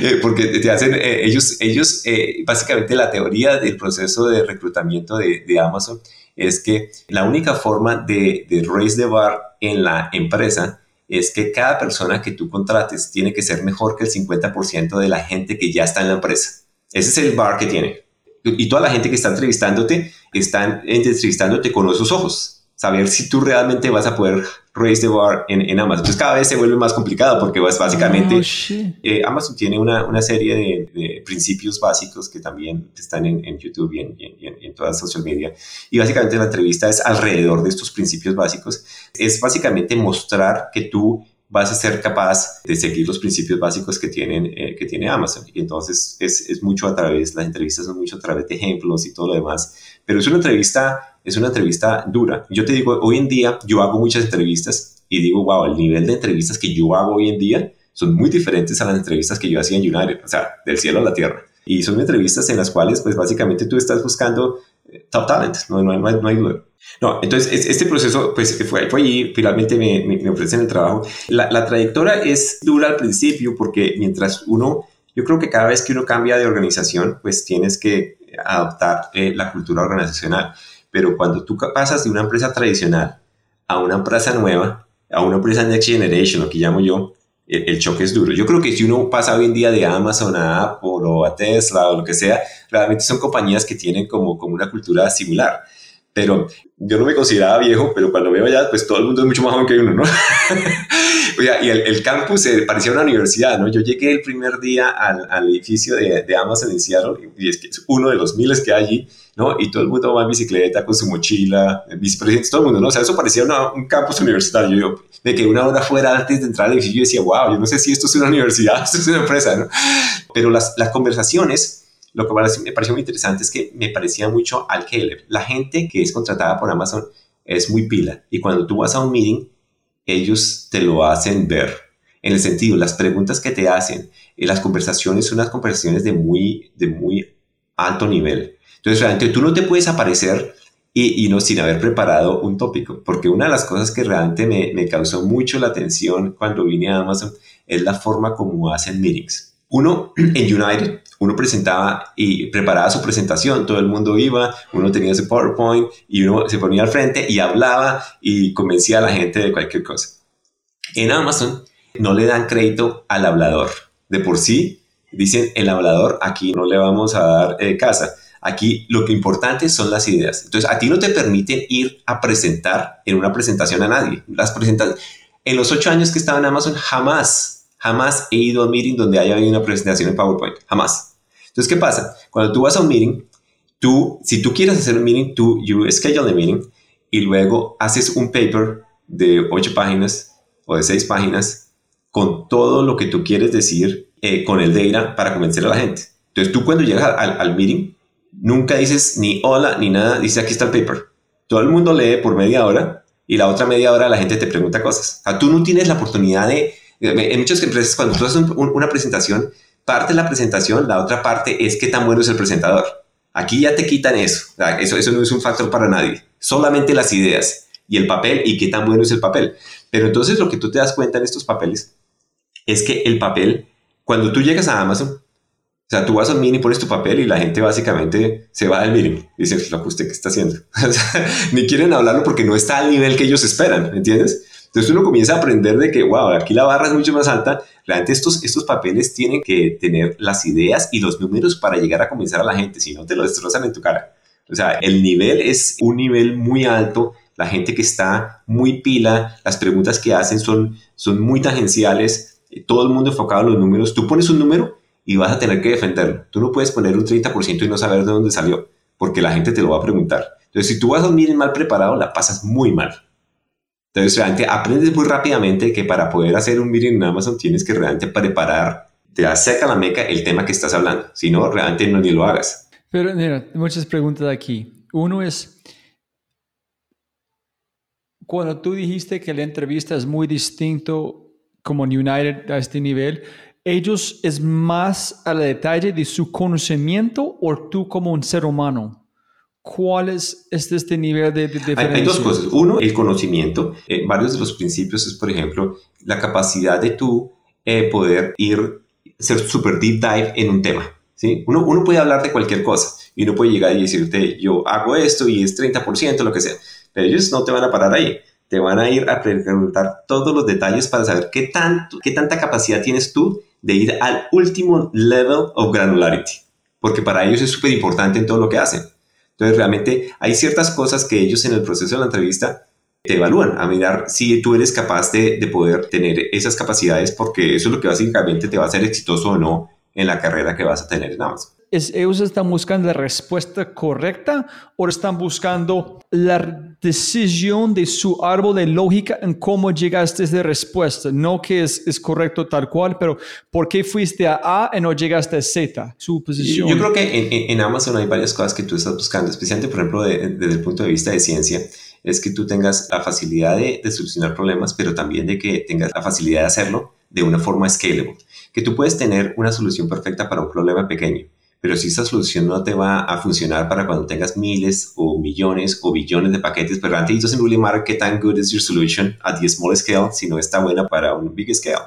Eh, porque te hacen, eh, ellos, ellos eh, básicamente la teoría del proceso de reclutamiento de, de Amazon es que la única forma de, de raise the bar en la empresa es que cada persona que tú contrates tiene que ser mejor que el 50% de la gente que ya está en la empresa. Ese es el bar que tiene. Y toda la gente que está entrevistándote, están entrevistándote con esos ojos saber si tú realmente vas a poder raise the bar en, en Amazon. Entonces cada vez se vuelve más complicado porque pues, básicamente oh, eh, Amazon tiene una, una serie de, de, principios básicos que también están en, en YouTube y en, y en todas las social media. Y básicamente la entrevista es alrededor de estos principios básicos. Es básicamente mostrar que tú vas a ser capaz de seguir los principios básicos que, tienen, eh, que tiene Amazon. Y entonces es, es mucho a través, las entrevistas son mucho a través de ejemplos y todo lo demás. Pero es una entrevista es una entrevista dura. Yo te digo, hoy en día yo hago muchas entrevistas y digo, wow, el nivel de entrevistas que yo hago hoy en día son muy diferentes a las entrevistas que yo hacía en United, o sea, del cielo a la tierra. Y son entrevistas en las cuales, pues básicamente tú estás buscando top talent, no, no, no, hay, no hay duda. No, entonces este proceso, pues fue, fue allí, finalmente me, me, ofrecen el trabajo. La, la trayectoria es dura al principio porque mientras uno, yo creo que cada vez que uno cambia de organización, pues tienes que adaptar eh, la cultura organizacional. Pero cuando tú pasas de una empresa tradicional a una empresa nueva, a una empresa Next Generation, lo que llamo yo, el, choque es duro. Yo creo que si uno pasa hoy en día de Amazon a Apple o a Tesla o lo que sea, realmente son compañías que tienen como, como una cultura similar. Pero yo no me consideraba viejo, pero cuando veo allá, pues todo el mundo es mucho más joven que uno, ¿no? y el, el, campus eh, parecía una universidad, ¿no? Yo llegué el primer día al, al edificio de, de, Amazon en Seattle, y es que es uno de los miles que hay allí, ¿no? Y todo el mundo va en bicicleta con su mochila, vicepresidente, todo el mundo, ¿no? O sea, eso parecía una, un campus universitario. Yo, de que una hora fuera antes de entrar al edificio, yo decía, wow, yo no sé si esto es una universidad, esto es una empresa, ¿no? Pero las, las conversaciones lo que me pareció muy interesante es que me parecía mucho al Keller. La gente que es contratada por Amazon es muy pila y cuando tú vas a un meeting, ellos te lo hacen ver. En el sentido, las preguntas que te hacen, y las conversaciones son unas conversaciones de muy, de muy alto nivel. Entonces, realmente tú no te puedes aparecer y, no sin haber preparado un tópico, porque una de las cosas que realmente me, me causó mucho la atención cuando vine a Amazon es la forma como hacen meetings. Uno, en United, uno presentaba y preparaba su presentación, todo el mundo iba, uno tenía su PowerPoint y uno se ponía al frente y hablaba y convencía a la gente de cualquier cosa. En Amazon no le dan crédito al hablador. De por sí, dicen el hablador, aquí no le vamos a dar eh, casa. Aquí lo que importante son las ideas. Entonces, a ti no te permiten ir a presentar en una presentación a nadie. Las presentaciones, en los ocho años que estaba en Amazon, jamás, jamás he ido a un meeting donde haya habido una presentación en PowerPoint. Jamás. Entonces, ¿qué pasa? Cuando tú vas a un meeting, tú, si tú quieres hacer un meeting, tú, you schedule the meeting y luego haces un paper de ocho páginas o de seis páginas con todo lo que tú quieres decir eh, con el data para convencer a la gente. Entonces, tú cuando llegas al, meeting, nunca dices ni hola ni nada, dices aquí está el paper. Todo el mundo lee por media hora y la otra media hora la gente te pregunta cosas. O sea, tú no tienes la oportunidad de, en muchas empresas, cuando tú haces una presentación, parte de la presentación, la otra parte es qué tan bueno es el presentador. Aquí ya te quitan eso. Eso, eso no es un factor para nadie. Solamente las ideas y el papel y qué tan bueno es el papel. Pero entonces lo que tú te das cuenta en estos papeles es que el papel, cuando tú llegas a Amazon, o sea, tú vas a un mini, pones tu papel y la gente básicamente se va del mínimo. Dice, lo que usted qué está haciendo. ni quieren hablarlo porque no está al nivel que ellos esperan, ¿entiendes? Entonces uno comienza a aprender de que, wow, aquí la barra es mucho más alta. Realmente estos, estos papeles tienen que tener las ideas y los números para llegar a convencer a la gente, si no te lo destrozan en tu cara. O sea, el nivel es un nivel muy alto, la gente que está muy pila, las preguntas que hacen son, son muy tangenciales, todo el mundo enfocado en los números. Tú pones un número y vas a tener que defenderlo. Tú no puedes poner un 30% y no saber de dónde salió, porque la gente te lo va a preguntar. Entonces, si tú vas a un mal preparado, la pasas muy mal. Entonces, realmente aprendes muy rápidamente que para poder hacer un meeting en Amazon tienes que realmente preparar de acerca la meca el tema que estás hablando. Si no, realmente no ni lo hagas. Pero mira, muchas preguntas aquí. Uno es, cuando tú dijiste que la entrevista es muy distinto como en United a este nivel, ¿ellos es más al detalle de su conocimiento o tú como un ser humano? ¿Cuál es este, este nivel de, de Hay, diferencia? hay dos cosas. Uno, el conocimiento. Eh, varios de los principios es, por ejemplo, la capacidad de tú eh, poder ir, ser super deep dive en un tema. ¿sí? Uno, uno puede hablar de cualquier cosa y uno puede llegar y decirte, yo hago esto y es 30%, lo que sea. Pero ellos no te van a parar ahí. Te van a ir a preguntar todos los detalles para saber qué, tanto, qué tanta capacidad tienes tú de ir al último level of granularity. Porque para ellos es súper importante en todo lo que hacen. Entonces, realmente hay ciertas cosas que ellos en el proceso de la entrevista te evalúan a mirar si tú eres capaz de, de, poder tener esas capacidades, porque eso es lo que básicamente te va a hacer exitoso o no en la carrera que vas a tener en Amazon. ¿Es, ¿Ellos están buscando la respuesta correcta o están buscando la decisión de su árbol de lógica en cómo llegaste a esa respuesta? No que es, es correcto tal cual, pero ¿por qué fuiste a A y no llegaste a Z? Su posición. Yo, creo que en, en, Amazon hay varias cosas que tú estás buscando, especialmente, por ejemplo, de, desde el punto de vista de ciencia es que tú tengas la facilidad de, de, solucionar problemas, pero también de que tengas la facilidad de hacerlo de una forma scalable. Que tú puedes tener una solución perfecta para un problema pequeño, pero si esa solución no te va a funcionar para cuando tengas miles o millones o billones de paquetes, pero antes it doesn't really matter qué tan good is your solution at the small scale, si no está buena para un big scale.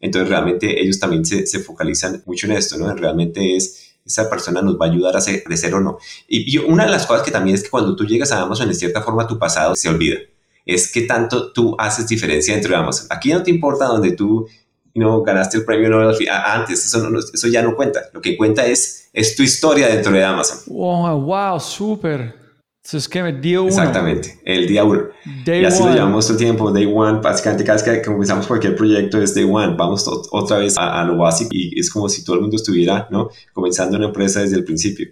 Entonces realmente ellos también se, se focalizan mucho en esto, ¿no? Realmente es esa persona nos va a ayudar a crecer o no. Y, una de las cosas que también es que cuando tú llegas a Amazon, en cierta forma tu pasado se olvida. Es que tanto tú haces diferencia dentro de Amazon. Aquí no te importa donde tú no ganaste el premio Nobel antes, eso, no, eso ya no cuenta. Lo que cuenta es, es tu historia dentro de Amazon. Wow, wow súper. Entonces, ¿qué me dio uno? Exactamente, el día uno. Day y así one. lo llamamos todo el tiempo, Day One. Básicamente, cada vez que comenzamos cualquier proyecto es Day One. Vamos otra vez a, a, lo básico y es como si todo el mundo estuviera ¿no? comenzando una empresa desde el principio.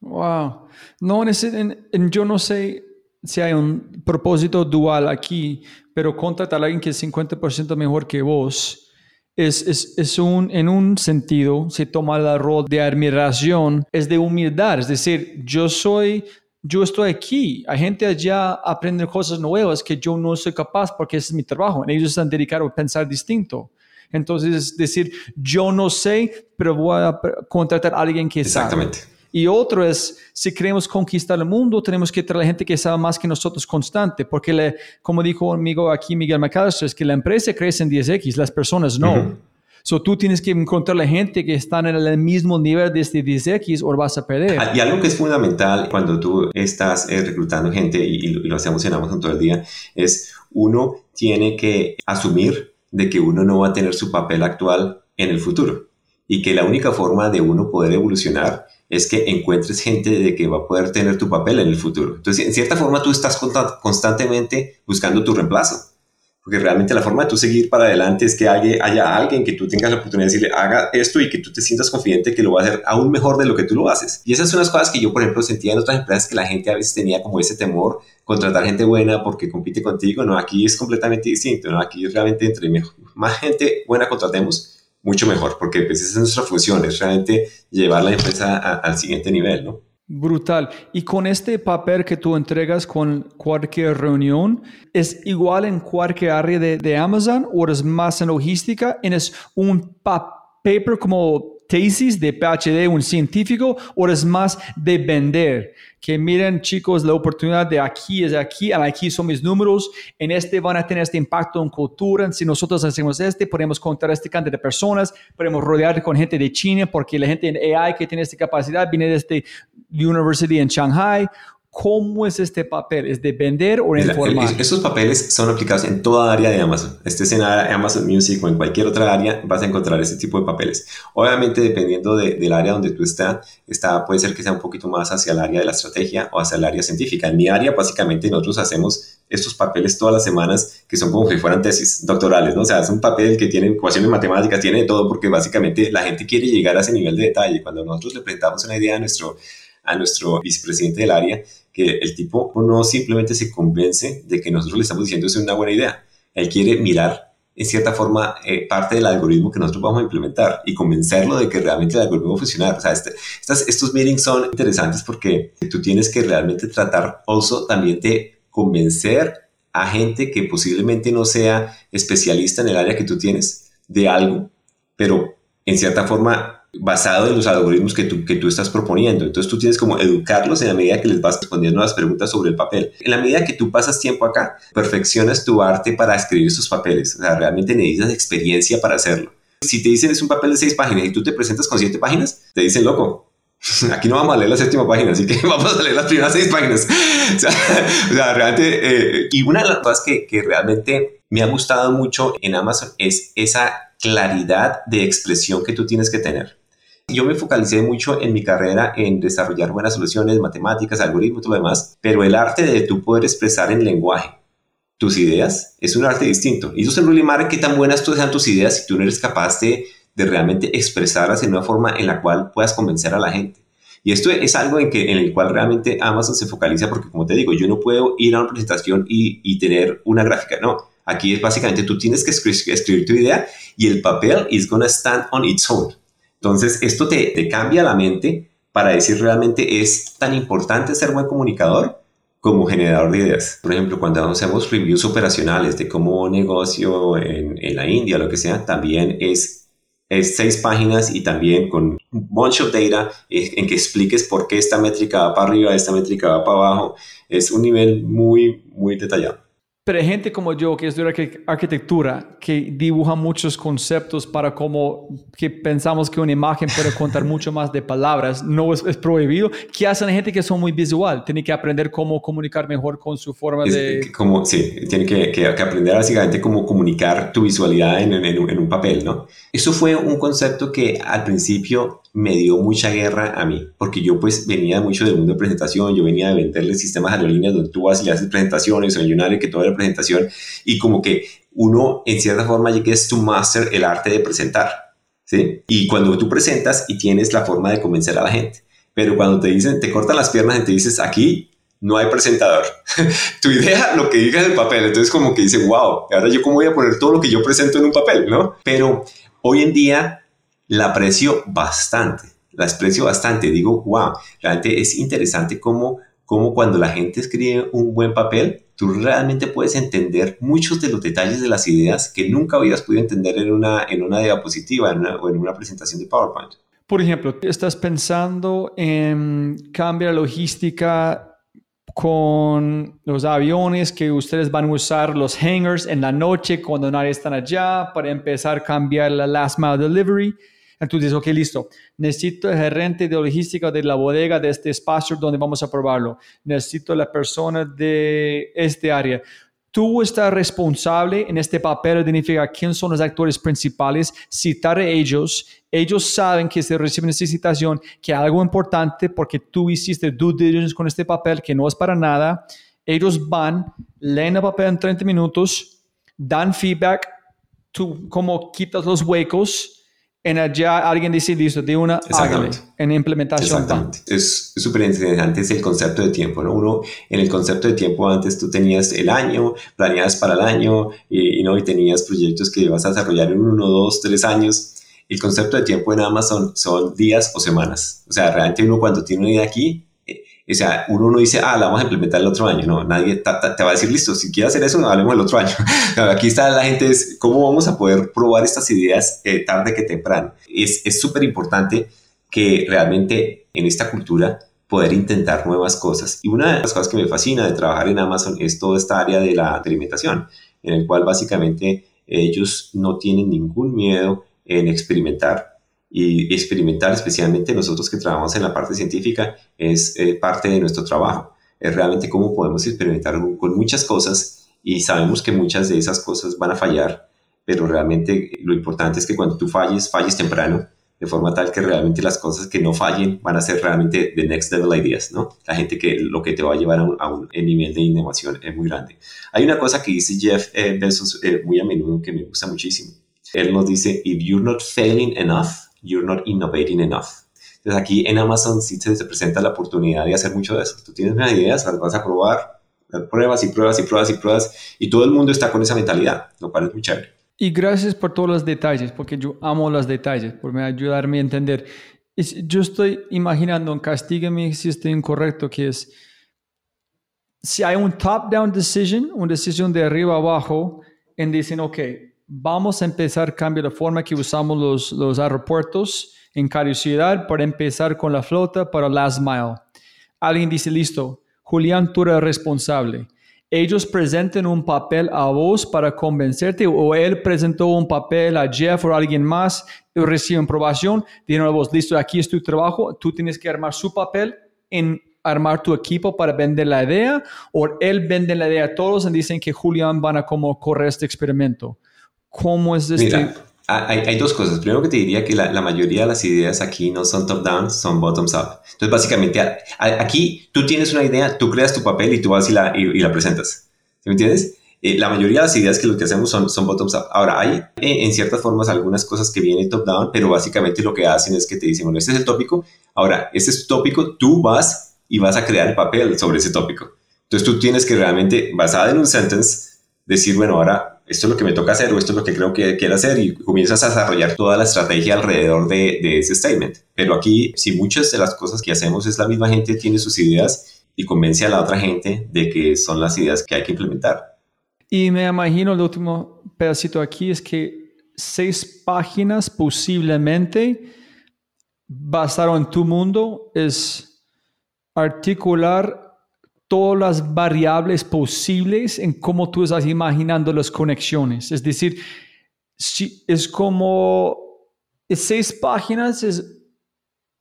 Wow. No, en ese, en, en, yo no sé si hay un propósito dual aquí, pero contratar a alguien que es 50% mejor que vos. Es, es, es, un, en un sentido, se toma el rol de admiración, es de humildad, es decir, yo soy yo estoy aquí, hay gente allá aprende cosas nuevas que yo no soy capaz porque ese es mi trabajo. Ellos están dedicados a pensar distinto. Entonces, es decir, yo no sé, pero voy a contratar a alguien que Exactamente. sabe. Y otro es, si queremos conquistar el mundo, tenemos que traer a gente que sabe más que nosotros constante, porque le, como dijo un amigo aquí, Miguel McAllister, es que la empresa crece en 10X, las personas no. Uh -huh. So, tú tienes que encontrar la gente que está en el mismo nivel de este 10X o vas a perder. Y algo que es fundamental cuando tú estás eh, reclutando gente, y, y, lo hacemos en Amazon todo el día, es uno tiene que asumir de que uno no va a tener su papel actual en el futuro y que la única forma de uno poder evolucionar es que encuentres gente de que va a poder tener tu papel en el futuro. Entonces, en cierta forma, tú estás constantemente buscando tu reemplazo porque realmente la forma de tú seguir para adelante es que haya, haya, alguien que tú tengas la oportunidad de decirle, haga esto y que tú te sientas confidente que lo va a hacer aún mejor de lo que tú lo haces. Y esas son las cosas que yo, por ejemplo, sentía en otras empresas que la gente a veces tenía como ese temor, contratar gente buena porque compite contigo. No, aquí es completamente distinto, ¿no? Aquí realmente entre más gente buena contratemos, mucho mejor, porque pues esa es nuestra función, es realmente llevar la empresa al siguiente nivel, ¿no? Brutal. Y con este papel que tú entregas con cualquier reunión, ¿es igual en cualquier área de, de Amazon o es más en logística? ¿Es un paper como tesis de PhD, un científico, o es más de vender? Que miren chicos, la oportunidad de aquí es aquí, aquí son mis números, en este van a tener este impacto en cultura, si nosotros hacemos este, podemos contar este cantidad de personas, podemos rodear con gente de China, porque la gente en AI que tiene esta capacidad viene de este University en Shanghai, ¿Cómo es este papel? ¿Es de vender o informar? Esos papeles son aplicados en toda área de Amazon. Estés en Amazon Music o en cualquier otra área, vas a encontrar ese tipo de papeles. Obviamente, dependiendo de, del área donde tú estás, está, puede ser que sea un poquito más hacia el área de la estrategia o hacia el área científica. En mi área, básicamente, nosotros hacemos estos papeles todas las semanas que son como si fueran tesis doctorales, ¿no? O sea, es un papel que tiene ecuaciones matemáticas, tiene de todo, porque básicamente la gente quiere llegar a ese nivel de detalle. Cuando nosotros le presentamos una idea a nuestro a nuestro vicepresidente del área, que el tipo no simplemente se convence de que nosotros le estamos diciendo es una buena idea. Él quiere mirar, en cierta forma, eh, parte del algoritmo que nosotros vamos a implementar y convencerlo de que realmente el algoritmo va a funcionar. O sea, este, estas, estos meetings son interesantes porque tú tienes que realmente tratar also también de convencer a gente que posiblemente no sea especialista en el área que tú tienes de algo, pero en cierta forma basado en los algoritmos que tú, que tú estás proponiendo. Entonces tú tienes como educarlos en la medida que les vas respondiendo las preguntas sobre el papel. En la medida que tú pasas tiempo acá, perfeccionas tu arte para escribir esos papeles. O sea, realmente necesitas experiencia para hacerlo. Si te dicen es un papel de seis páginas y tú te presentas con siete páginas, te dicen, loco, aquí no vamos a leer la séptima página, así que vamos a leer las primeras seis páginas. O sea, realmente, eh, y una de las cosas que, que realmente me ha gustado mucho en Amazon es esa claridad de expresión que tú tienes que tener. Yo me focalicé mucho en mi carrera en desarrollar buenas soluciones, matemáticas, algoritmos, todo lo demás, pero el arte de tú poder expresar en lenguaje tus ideas es un arte distinto. Y eso es en realidad qué tan buenas tú sean tus ideas si tú no eres capaz de, realmente expresarlas en una forma en la cual puedas convencer a la gente. Y esto es algo en, el cual realmente Amazon se focaliza porque, como te digo, yo no puedo ir a una presentación y, tener una gráfica. No, aquí es básicamente tú tienes que escribir, tu idea y el papel is to stand on its own. Entonces, esto te, te cambia la mente para decir realmente es tan importante ser buen comunicador como generador de ideas. Por ejemplo, cuando hacemos reviews operacionales de cómo negocio en, en la India, lo que sea, también es, es seis páginas y también con un bunch of data en que expliques por qué esta métrica va para arriba, esta métrica va para abajo. Es un nivel muy, muy detallado. Pero hay gente como yo que estudia arquitectura, que dibuja muchos conceptos para cómo que pensamos que una imagen puede contar mucho más de palabras, no es, prohibido. ¿Qué hacen gente que son muy visual? Tiene que aprender cómo comunicar mejor con su forma de... Como, sí, tiene que, que, aprender básicamente cómo comunicar tu visualidad en, en, en un papel, ¿no? Eso fue un concepto que al principio me dio mucha guerra a mí, porque yo pues venía mucho del mundo de presentación, yo venía de venderle sistemas aerolíneas donde tú vas y le haces presentaciones, soy un que toda presentación, y como que uno en cierta forma llegues to master el arte de presentar, ¿sí? Y cuando tú presentas y tienes la forma de convencer a la gente, pero cuando te dicen, te cortan las piernas y te dices, aquí no hay presentador. tu idea, lo que digas en el papel, entonces como que dice, wow, ahora yo cómo voy a poner todo lo que yo presento en un papel, ¿no? Pero hoy en día la aprecio bastante, la aprecio bastante. Digo, wow, realmente es interesante cómo, cómo cuando la gente escribe un buen papel, tú realmente puedes entender muchos de los detalles de las ideas que nunca hubieras podido entender en una, en una diapositiva o en una presentación de PowerPoint. Por ejemplo, estás pensando en cambiar la logística con los aviones que ustedes van a usar los hangars en la noche cuando nadie está allá para empezar a cambiar la last mile delivery entonces ok, listo, necesito el gerente de logística de la bodega de este espacio donde vamos a probarlo. Necesito la persona de este área. Tú estás responsable en este papel de identificar quién son los actores principales, citar a ellos. Ellos saben que se recibe necesitación, que algo importante porque tú hiciste due diligence con este papel que no es para nada. Ellos van, leen el papel en 30 minutos, dan feedback, tú como quitas los huecos, en allá alguien dice, listo, de una hágale, en implementación. Exactamente. Es súper interesante es el concepto de tiempo, ¿no? Uno, en el concepto de tiempo antes tú tenías el año, planeabas para el año y, ¿no? y tenías proyectos que ibas a desarrollar en uno, dos, tres años. El concepto de tiempo en Amazon son días o semanas. O sea, realmente uno cuando tiene una idea aquí, o sea, uno no dice, ah, la vamos a implementar el otro año. No, nadie te va a decir, listo, si quieres hacer eso, no hablemos el otro año. Aquí está la gente, es cómo vamos a poder probar estas ideas eh, tarde que temprano. Es súper importante que realmente en esta cultura poder intentar nuevas cosas. Y una de las cosas que me fascina de trabajar en Amazon es toda esta área de la alimentación, en el cual básicamente ellos no tienen ningún miedo en experimentar y experimentar, especialmente nosotros que trabajamos en la parte científica, es eh, parte de nuestro trabajo. Es realmente cómo podemos experimentar con muchas cosas y sabemos que muchas de esas cosas van a fallar, pero realmente lo importante es que cuando tú falles, falles temprano, de forma tal que realmente las cosas que no fallen van a ser realmente the next level ideas, ¿no? La gente que lo que te va a llevar a un, nivel de innovación es muy grande. Hay una cosa que dice Jeff eh, eh, muy a menudo que me gusta muchísimo. Él nos dice, if you're not failing enough, you're not innovating enough. Entonces aquí en Amazon sí se presenta la oportunidad de hacer mucho de eso. Tú tienes unas ideas, las vas a probar, pruebas y pruebas y pruebas y pruebas, y todo el mundo está con esa mentalidad, lo cual es muy chévere. Y gracias por todos los detalles, porque yo amo los detalles, por ayudarme a entender. Yo estoy imaginando, castígame si estoy incorrecto, que es, si hay un top-down decision, una decisión de arriba abajo, en dicen, ok, vamos a empezar a cambiar la forma que usamos los, los aeropuertos en cada ciudad para empezar con la flota para last mile. Alguien dice, listo, Julián, tú eres responsable. Ellos presenten un papel a vos para convencerte o él presentó un papel a Jeff o a alguien más y recibe aprobación. Dijeron a vos, listo, aquí es tu trabajo, tú tienes que armar su papel en armar tu equipo para vender la idea o él vende la idea a todos y dicen que Julián van a como correr este experimento. ¿Cómo es este? Mira, hay, hay, dos cosas. Primero que te diría que la, la, mayoría de las ideas aquí no son top-down, son bottoms-up. Entonces, básicamente, a, a, aquí tú tienes una idea, tú creas tu papel y tú vas y la, y, y la presentas. ¿Me entiendes? Eh, la mayoría de las ideas que lo que hacemos son, son bottoms-up. Ahora, hay eh, en ciertas formas algunas cosas que vienen top-down, pero básicamente lo que hacen es que te dicen, bueno, este es el tópico. Ahora, este es tu tópico, tú vas y vas a crear el papel sobre ese tópico. Entonces tú tienes que realmente, basada en un sentence, decir, bueno, ahora esto es lo que me toca hacer o esto es lo que creo que quiero hacer y comienzas a desarrollar toda la estrategia alrededor de, de ese statement. Pero aquí, si muchas de las cosas que hacemos es la misma gente tiene sus ideas y convence a la otra gente de que son las ideas que hay que implementar. Y me imagino el último pedacito aquí es que seis páginas posiblemente basaron en tu mundo es articular todas las variables posibles en cómo tú estás imaginando las conexiones. Es decir, si es como seis páginas es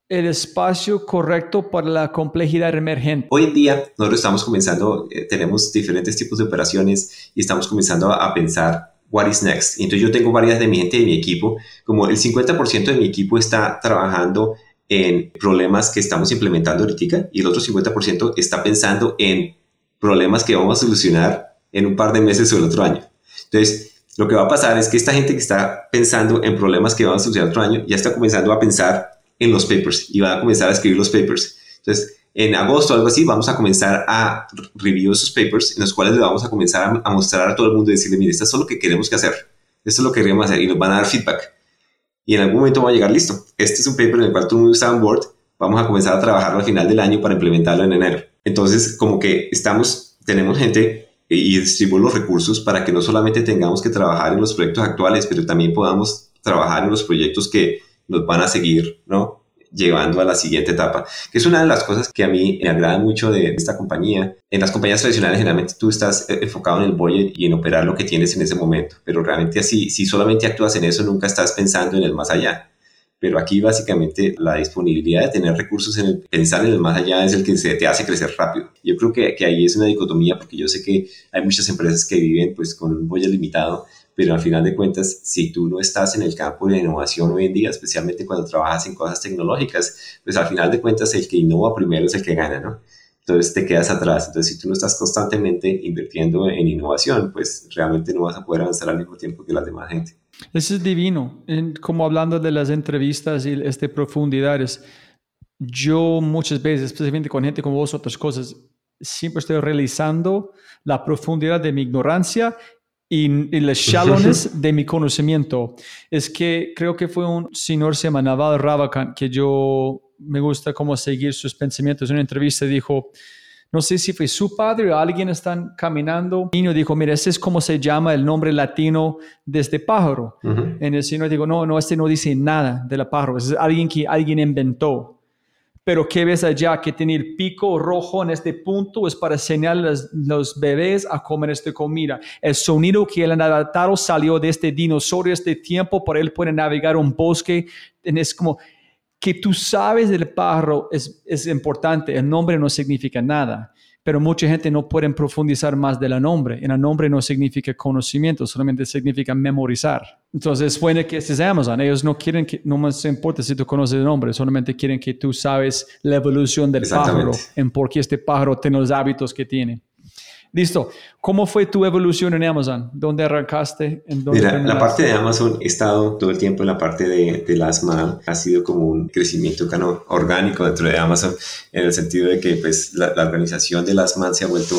el espacio correcto para la complejidad emergente. Hoy en día nosotros estamos comenzando, eh, tenemos diferentes tipos de operaciones y estamos comenzando a, pensar what is next. Entonces yo tengo varias de mi gente de mi equipo, como el 50% de mi equipo está trabajando en problemas que estamos implementando ahorita y el otro 50% está pensando en problemas que vamos a solucionar en un par de meses o el otro año. Entonces, lo que va a pasar es que esta gente que está pensando en problemas que vamos a solucionar otro año ya está comenzando a pensar en los papers y va a comenzar a escribir los papers. Entonces, en agosto o algo así, vamos a comenzar a review esos papers en los cuales le vamos a comenzar a, mostrar a todo el mundo y decirle, mire, esto es lo que queremos que hacer. Esto es lo que queremos hacer y nos van a dar feedback y en algún momento va a llegar listo. Este es un paper en el cual está on board. Vamos a comenzar a trabajarlo al final del año para implementarlo en enero. Entonces, como que estamos, tenemos gente y distribuimos los recursos para que no solamente tengamos que trabajar en los proyectos actuales, pero también podamos trabajar en los proyectos que nos van a seguir, ¿no? Llevando a la siguiente etapa, que es una de las cosas que a mí me agrada mucho de esta compañía. En las compañías tradicionales generalmente tú estás eh, enfocado en el budget y en operar lo que tienes en ese momento, pero realmente así, si solamente actúas en eso, nunca estás pensando en el más allá. Pero aquí básicamente la disponibilidad de tener recursos en el pensar en el más allá es el que se te hace crecer rápido. Yo creo que, que ahí es una dicotomía porque yo sé que hay muchas empresas que viven pues con un budget limitado pero al final de cuentas, si tú no estás en el campo de la innovación hoy en día, especialmente cuando trabajas en cosas tecnológicas, pues al final de cuentas el que innova primero es el que gana, ¿no? Entonces te quedas atrás. Entonces si tú no estás constantemente invirtiendo en innovación, pues realmente no vas a poder avanzar al mismo tiempo que la demás gente. Eso es divino. como hablando de las entrevistas y este profundidades, yo muchas veces, especialmente con gente como vos, otras cosas, siempre estoy realizando la profundidad de mi ignorancia y, y las shallowness de mi conocimiento. Es que creo que fue un señor se llama Naval Ravikant que yo me gusta cómo seguir sus pensamientos. En una entrevista dijo, no sé si fue su padre o alguien están caminando. El niño dijo, mira, ese es como se llama el nombre latino de este pájaro. En el señor dijo, no, no, este no dice nada de la pájaro. Es alguien que alguien inventó. Pero ¿qué ves allá? Que tiene el pico rojo en este punto es para enseñar a los, bebés a comer esta comida. El sonido que el adaptado salió de este dinosaurio este tiempo, por él puede navegar un bosque. Es como que tú sabes del pájaro es, es importante. El nombre no significa nada pero mucha gente no puede profundizar más del nombre. En el nombre no significa conocimiento, solamente significa memorizar. Entonces, puede que estés Amazon, ellos no quieren que, no más importa si tú conoces el nombre, solamente quieren que tú sabes la evolución del pájaro, en por qué este pájaro tiene los hábitos que tiene. Listo. ¿Cómo fue tu evolución en Amazon? ¿Dónde arrancaste? ¿En dónde Mira, la parte de Amazon he estado todo el tiempo en la parte de, de Last Mile. Ha sido como un crecimiento orgánico dentro de Amazon en el sentido de que pues, la, organización de Last Mile se ha vuelto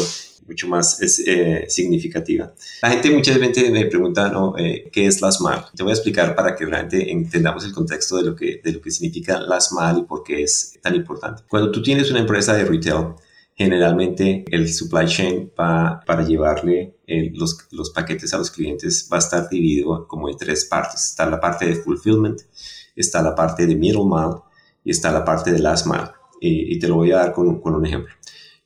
mucho más eh, significativa. La gente muchas veces me pregunta, ¿no? Eh, ¿Qué es Last Mile? Te voy a explicar para que realmente entendamos el contexto de lo que, de lo que significa Last Mile y por qué es tan importante. Cuando tú tienes una empresa de retail, generalmente el supply chain para llevarle los, paquetes a los clientes va a estar dividido como en tres partes. Está la parte de fulfillment, está la parte de middle mile y está la parte de last mile. Y, te lo voy a dar con, un ejemplo.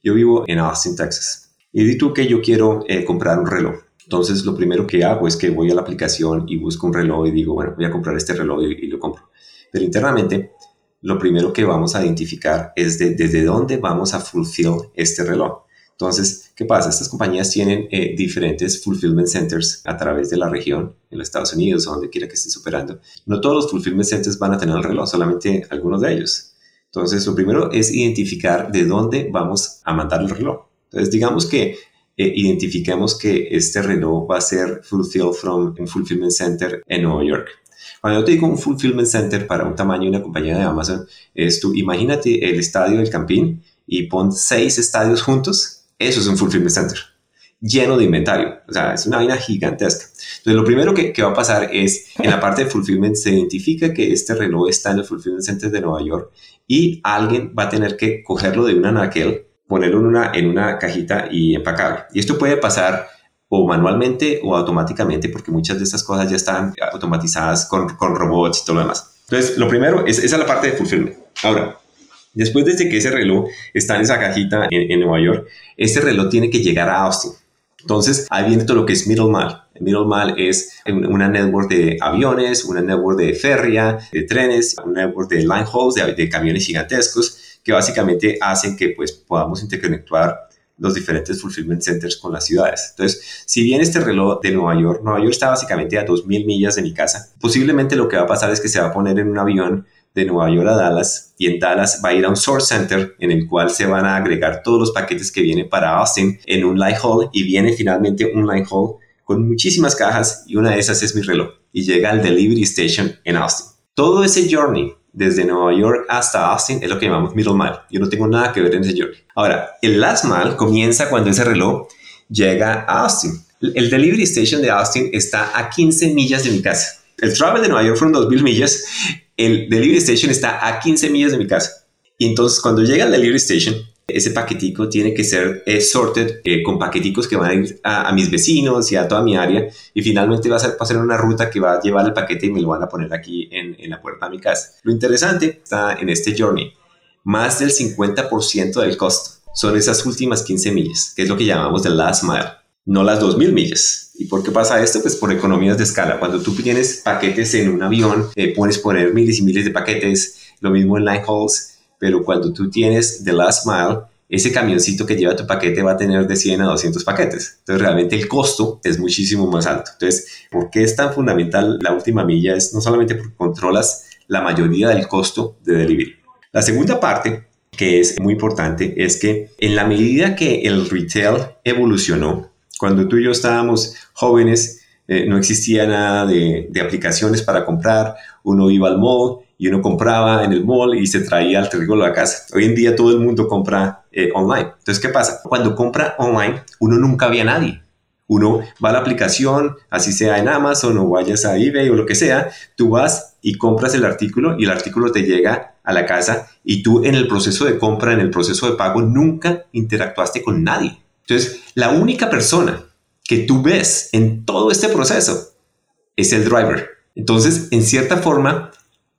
Yo vivo en Austin, Texas. Y di tú que yo quiero eh, comprar un reloj. Entonces lo primero que hago es que voy a la aplicación y busco un reloj y digo, bueno, voy a comprar este reloj y lo compro. Pero internamente lo primero que vamos a identificar es desde dónde vamos a fulfill este reloj. Entonces, ¿qué pasa? Estas compañías tienen eh, diferentes fulfillment centers a través de la región, en los Estados Unidos o donde quiera que estés operando. No todos los fulfillment centers van a tener el reloj, solamente algunos de ellos. Entonces, lo primero es identificar de dónde vamos a mandar el reloj. Entonces, digamos que eh, identifiquemos que este reloj va a ser fulfilled from un fulfillment center en Nueva York. Cuando yo te digo un fulfillment center para un tamaño de una compañía de Amazon, es tú imagínate el estadio del Campín y pon seis estadios juntos, eso es un fulfillment center lleno de inventario. O sea, es una vaina gigantesca. Entonces, lo primero que, va a pasar es, en la parte de fulfillment, se identifica que este reloj está en el fulfillment center de Nueva York y alguien va a tener que cogerlo de una naquel, ponerlo en una, en una cajita y empacarlo. Y esto puede pasar o manualmente o automáticamente, porque muchas de estas cosas ya están automatizadas con, con robots y todo lo demás. Entonces, lo primero es esa es la parte de fulfillment. Ahora, después de que ese reloj está en esa cajita en, en, Nueva York, este reloj tiene que llegar a Austin. Entonces, ahí viene todo lo que es middle mile. Middle mile es una network de aviones, una network de ferria, de trenes, una network de line hauls, de, de camiones gigantescos, que básicamente hacen que pues, podamos interconectar los diferentes fulfillment centers con las ciudades. Entonces, si bien este reloj de Nueva York, Nueva York está básicamente a 2.000 millas de mi casa, posiblemente lo que va a pasar es que se va a poner en un avión de Nueva York a Dallas y en Dallas va a ir a un source center en el cual se van a agregar todos los paquetes que vienen para Austin en un line haul y viene finalmente un line haul con muchísimas cajas y una de esas es mi reloj y llega al delivery station en Austin. Todo ese journey desde Nueva York hasta Austin es lo que llamamos middle mile. Yo no tengo nada que ver en ese journey. Ahora, el last mile comienza cuando ese reloj llega a Austin. El delivery station de Austin está a 15 millas de mi casa. El travel de Nueva York fueron 2.000 millas. El delivery station está a 15 millas de mi casa. Y entonces cuando llega al delivery station, ese paquetico tiene que ser eh, sorted eh, con paqueticos que van a ir a, mis vecinos y a toda mi área y finalmente va a, ser, pasar una ruta que va a llevar el paquete y me lo van a poner aquí en, la puerta de mi casa. Lo interesante está en este journey. Más del 50% del costo son esas últimas 15 millas, que es lo que llamamos the last mile, no las 2.000 millas. ¿Y por qué pasa esto? Pues por economías de escala. Cuando tú tienes paquetes en un avión, eh, puedes poner miles y miles de paquetes, lo mismo en line hauls, pero cuando tú tienes The Last Mile, ese camioncito que lleva tu paquete va a tener de 100 a 200 paquetes. Entonces, realmente el costo es muchísimo más alto. Entonces, ¿por qué es tan fundamental la última milla? Es no solamente porque controlas la mayoría del costo de delivery. La segunda parte, que es muy importante, es que en la medida que el retail evolucionó, cuando tú y yo estábamos jóvenes, eh, no existía nada de, de aplicaciones para comprar, uno iba al mall y uno compraba en el mall y se traía el trigo a la casa. Hoy en día todo el mundo compra eh, online. Entonces, ¿qué pasa? Cuando compra online, uno nunca ve a nadie. Uno va a la aplicación, así sea en Amazon o vayas a eBay o lo que sea, tú vas y compras el artículo y el artículo te llega a la casa y tú en el proceso de compra, en el proceso de pago, nunca interactuaste con nadie. Entonces, la única persona que tú ves en todo este proceso es el driver. Entonces, en cierta forma,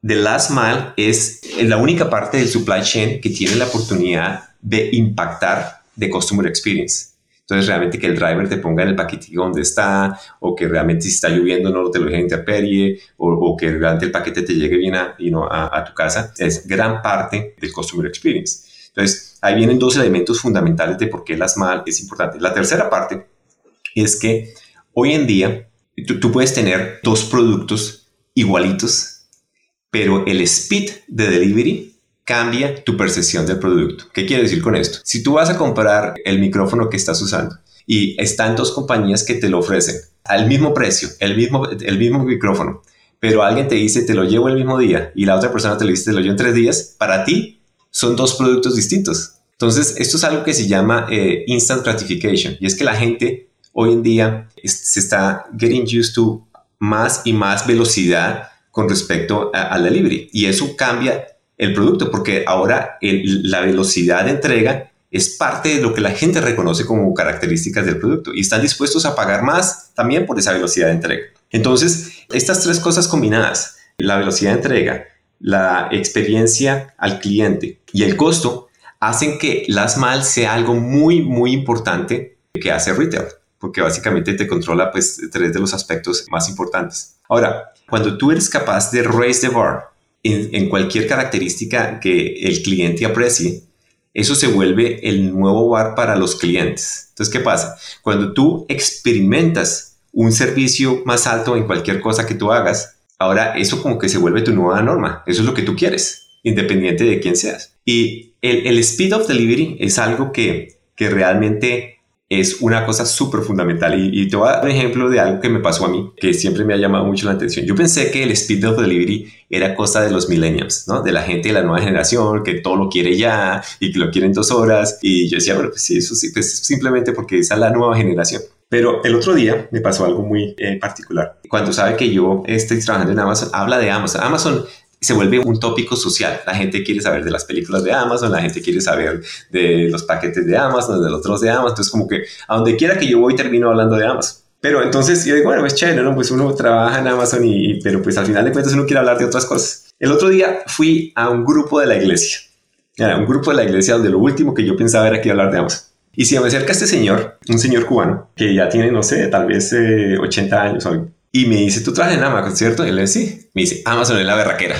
The Last Mile es la única parte del supply chain que tiene la oportunidad de impactar de Customer Experience. Entonces, realmente que el driver te ponga en el paquetito donde está, o que realmente si está lloviendo no te lo deje interperie, o, que realmente el paquete te llegue bien a, a, tu casa, es gran parte del Customer Experience. Entonces, ahí vienen dos elementos fundamentales de por qué Last Mile es importante. La tercera parte es que hoy en día tú, tú puedes tener dos productos igualitos pero el speed de delivery cambia tu percepción del producto. ¿Qué quiere decir con esto? Si tú vas a comprar el micrófono que estás usando y están dos compañías que te lo ofrecen al mismo precio, el mismo, el mismo micrófono, pero alguien te dice te lo llevo el mismo día y la otra persona te lo dice te lo llevo en tres días, para ti son dos productos distintos. Entonces, esto es algo que se llama eh, instant gratification y es que la gente hoy en día se está getting used to más y más velocidad con respecto al delivery. Y eso cambia el producto porque ahora la velocidad de entrega es parte de lo que la gente reconoce como características del producto y están dispuestos a pagar más también por esa velocidad de entrega. Entonces, estas tres cosas combinadas, la velocidad de entrega, la experiencia al cliente y el costo, hacen que Last Mile sea algo muy, muy importante que hace retail, porque básicamente te controla pues tres de los aspectos más importantes. Ahora, cuando tú eres capaz de raise the bar en, en cualquier característica que el cliente aprecie, eso se vuelve el nuevo bar para los clientes. Entonces, ¿qué pasa? Cuando tú experimentas un servicio más alto en cualquier cosa que tú hagas, ahora eso como que se vuelve tu nueva norma. Eso es lo que tú quieres, independiente de quién seas. Y el, el speed of delivery es algo que, que realmente es una cosa súper fundamental. Y, y, te voy a dar un ejemplo de algo que me pasó a mí, que siempre me ha llamado mucho la atención. Yo pensé que el speed of delivery era cosa de los millennials, ¿no? De la gente de la nueva generación, que todo lo quiere ya y que lo quiere dos horas. Y yo decía, bueno, pues sí, eso sí, pues simplemente porque esa es la nueva generación. Pero el otro día me pasó algo muy eh, particular. Cuando sabe que yo estoy trabajando en Amazon, habla de Amazon. Amazon se vuelve un tópico social. La gente quiere saber de las películas de Amazon, la gente quiere saber de los paquetes de Amazon, de los otros de Amazon. Entonces, como que a donde quiera que yo voy, termino hablando de Amazon. Pero entonces yo digo, bueno, es chévere, ¿no? Pues uno trabaja en Amazon y, pero pues al final de cuentas uno quiere hablar de otras cosas. El otro día fui a un grupo de la iglesia. Era un grupo de la iglesia donde lo último que yo pensaba era que iba a hablar de Amazon. Y se me acerca este señor, un señor cubano, que ya tiene, no sé, tal vez eh, 80 años o. Y me dice, ¿tú trabajas en Amazon, cierto? Y le dice, sí. Me dice, Amazon es la berraquera.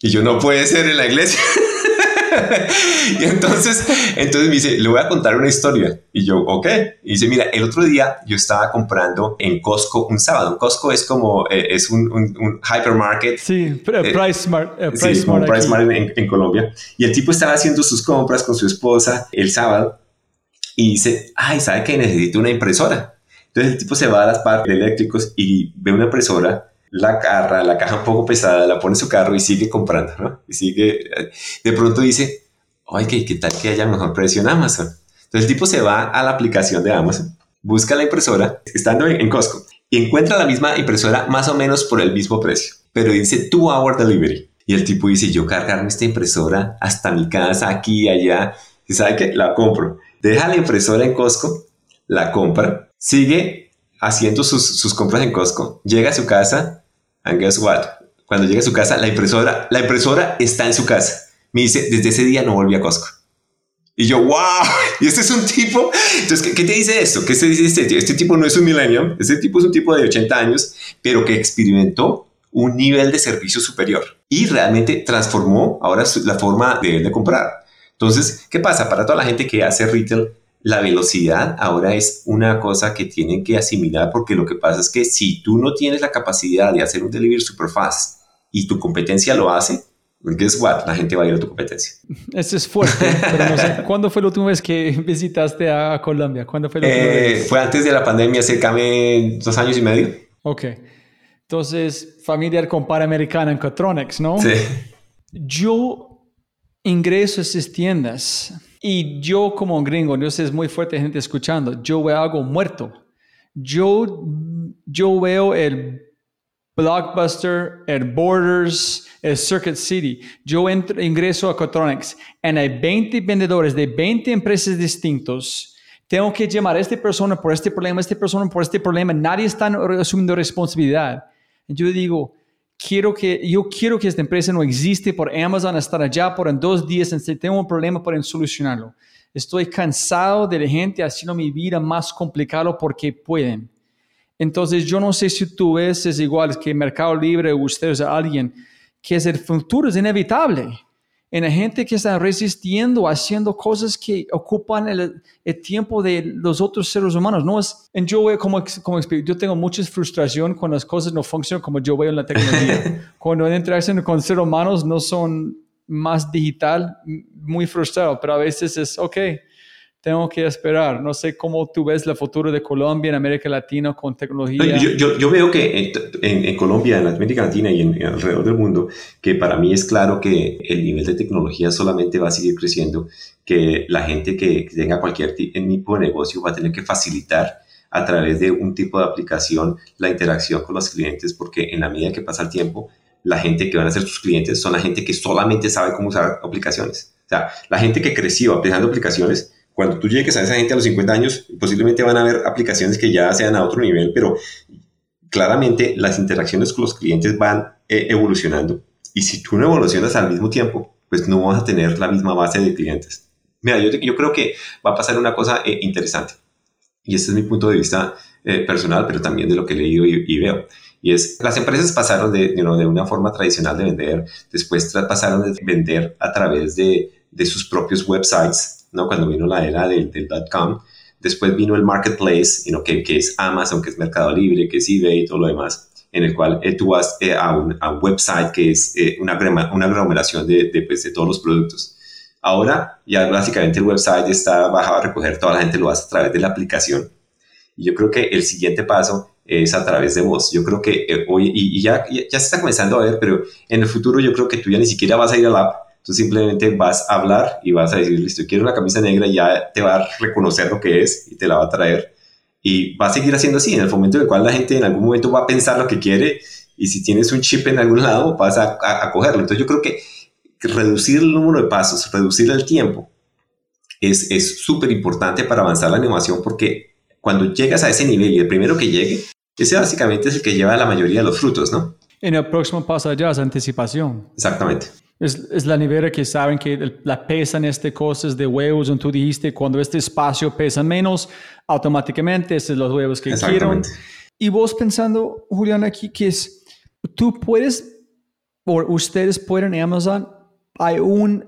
Y yo, no puede ser en la iglesia. y entonces, entonces me dice, le voy a contar una historia. Y yo, ok. Y dice, mira, el otro día yo estaba comprando en Costco un sábado. Costco es como, eh, es un, un, un, hypermarket. Sí, Price Smart. Eh, Price sí, Smart, Price Smart en, en, Colombia. Y el tipo estaba haciendo sus compras con su esposa el sábado. Y dice, ay, ¿sabe que necesito una impresora? Entonces el tipo se va a las partes eléctricos y ve una impresora la carra, la caja un poco pesada, la pone en su carro y sigue comprando, ¿no? Y sigue, de pronto dice, ay, ¿qué, qué tal que haya mejor precio en Amazon? Entonces el tipo se va a la aplicación de Amazon, busca la impresora, estando en, Costco, y encuentra la misma impresora más o menos por el mismo precio, pero dice two hour delivery. Y el tipo dice, yo cargarme esta impresora hasta mi casa, aquí, allá, y sabe que la compro. Deja la impresora en Costco, la compra, sigue haciendo sus, sus compras en Costco, llega a su casa, And guess what? Cuando llega a su casa, la impresora, la impresora está en su casa. Me dice, desde ese día no volví a Costco. Y yo, wow, y este es un tipo. Entonces, ¿qué, qué te dice esto? ¿Qué te dice este, este tipo? no es un millennium, este tipo es un tipo de 80 años, pero que experimentó un nivel de servicio superior y realmente transformó ahora la forma de, de comprar. Entonces, ¿qué pasa? Para toda la gente que hace retail, la velocidad ahora es una cosa que tienen que asimilar porque lo que pasa es que si tú no tienes la capacidad de hacer un delivery super fast y tu competencia lo hace, guess what? La gente va a ir a tu competencia. Eso es fuerte, pero no sé, ¿cuándo fue la última vez que visitaste a Colombia? ¿Cuándo fue la última eh, vez? Fue antes de la pandemia, cerca de dos años y medio. Ok. Entonces, familiar con Panamericana en Cotronics, ¿no? Sí. Yo ingreso a esas tiendas y yo como gringo, no sé, es muy fuerte gente escuchando, yo veo algo muerto. Yo, yo veo el Blockbuster, el Borders, el Circuit City. Yo entro, ingreso a Cotronics y hay 20 vendedores de 20 empresas distintos. Tengo que llamar a esta persona por este problema, a esta persona por este problema. Nadie está asumiendo responsabilidad. Yo digo, quiero que, yo quiero que esta empresa no existe por Amazon estar allá por en dos días, si tengo un problema pueden solucionarlo. Estoy cansado de la gente haciendo mi vida más complicada porque pueden. Entonces, yo no sé si tú ves es igual que Mercado Libre o ustedes alguien que es el futuro es inevitable en la gente que está resistiendo, haciendo cosas que ocupan el, el, tiempo de los otros seres humanos. No es, en yo veo como, como yo tengo mucha frustración cuando las cosas no funcionan como yo veo en la tecnología. cuando entras con seres humanos no son más digital, muy frustrado, pero a veces es, ok, tengo que esperar. No sé cómo tú ves el futuro de Colombia en América Latina con tecnología. Yo, yo, yo veo que en, en, Colombia, en América Latina y en, en, alrededor del mundo, que para mí es claro que el nivel de tecnología solamente va a seguir creciendo, que la gente que tenga cualquier tipo de negocio va a tener que facilitar a través de un tipo de aplicación la interacción con los clientes, porque en la medida que pasa el tiempo, la gente que van a ser sus clientes son la gente que solamente sabe cómo usar aplicaciones. O sea, la gente que creció aplicando aplicaciones Cuando tú llegues a esa gente a los 50 años, posiblemente van a haber aplicaciones que ya sean a otro nivel, pero claramente las interacciones con los clientes van eh, evolucionando. Y si tú no evolucionas al mismo tiempo, pues no vas a tener la misma base de clientes. Mira, yo, yo creo que va a pasar una cosa eh, interesante. Y este es mi punto de vista eh, personal, pero también de lo que he leído y, veo. Y es, las empresas pasaron de, de una forma tradicional de vender, después pasaron de vender a través de, de sus propios websites, ¿no? Cuando vino la era del, del .com, Después vino el marketplace, que, que, es Amazon, que es Mercado Libre, que es eBay y todo lo demás, en el cual eh, tú vas eh, a, un, website que es eh, una, una aglomeración de, pues, de, todos los productos. Ahora ya básicamente el website está bajado a recoger, toda la gente lo hace a través de la aplicación. Y yo creo que el siguiente paso es a través de voz. Yo creo que hoy, y, ya, ya se está comenzando a ver, pero en el futuro yo creo que tú ya ni siquiera vas a ir al app, Tú simplemente vas a hablar y vas a decir, listo, quiero una camisa negra y ya te va a reconocer lo que es y te la va a traer. Y va a seguir haciendo así, en el momento en el cual la gente en algún momento va a pensar lo que quiere y si tienes un chip en algún lado vas a, a, cogerlo. Entonces yo creo que reducir el número de pasos, reducir el tiempo es súper importante para avanzar la animación porque cuando llegas a ese nivel y el primero que llegue, ese básicamente es el que lleva la mayoría de los frutos, ¿no? En el próximo paso ya es anticipación. Exactamente. Es, la nevera que saben que la pesan este cosas de huevos, donde tú dijiste, cuando este espacio pesa menos, automáticamente estos son los huevos que quieren. Y vos pensando, Julián, aquí que es, tú puedes, o ustedes pueden en Amazon, hay un,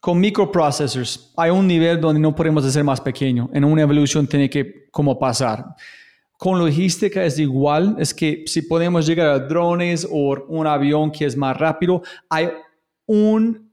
con microprocessors, hay un nivel donde no podemos hacer más pequeño. En una evolución tiene que como pasar. Con logística es igual, es que si podemos llegar a drones o un avión que es más rápido, hay un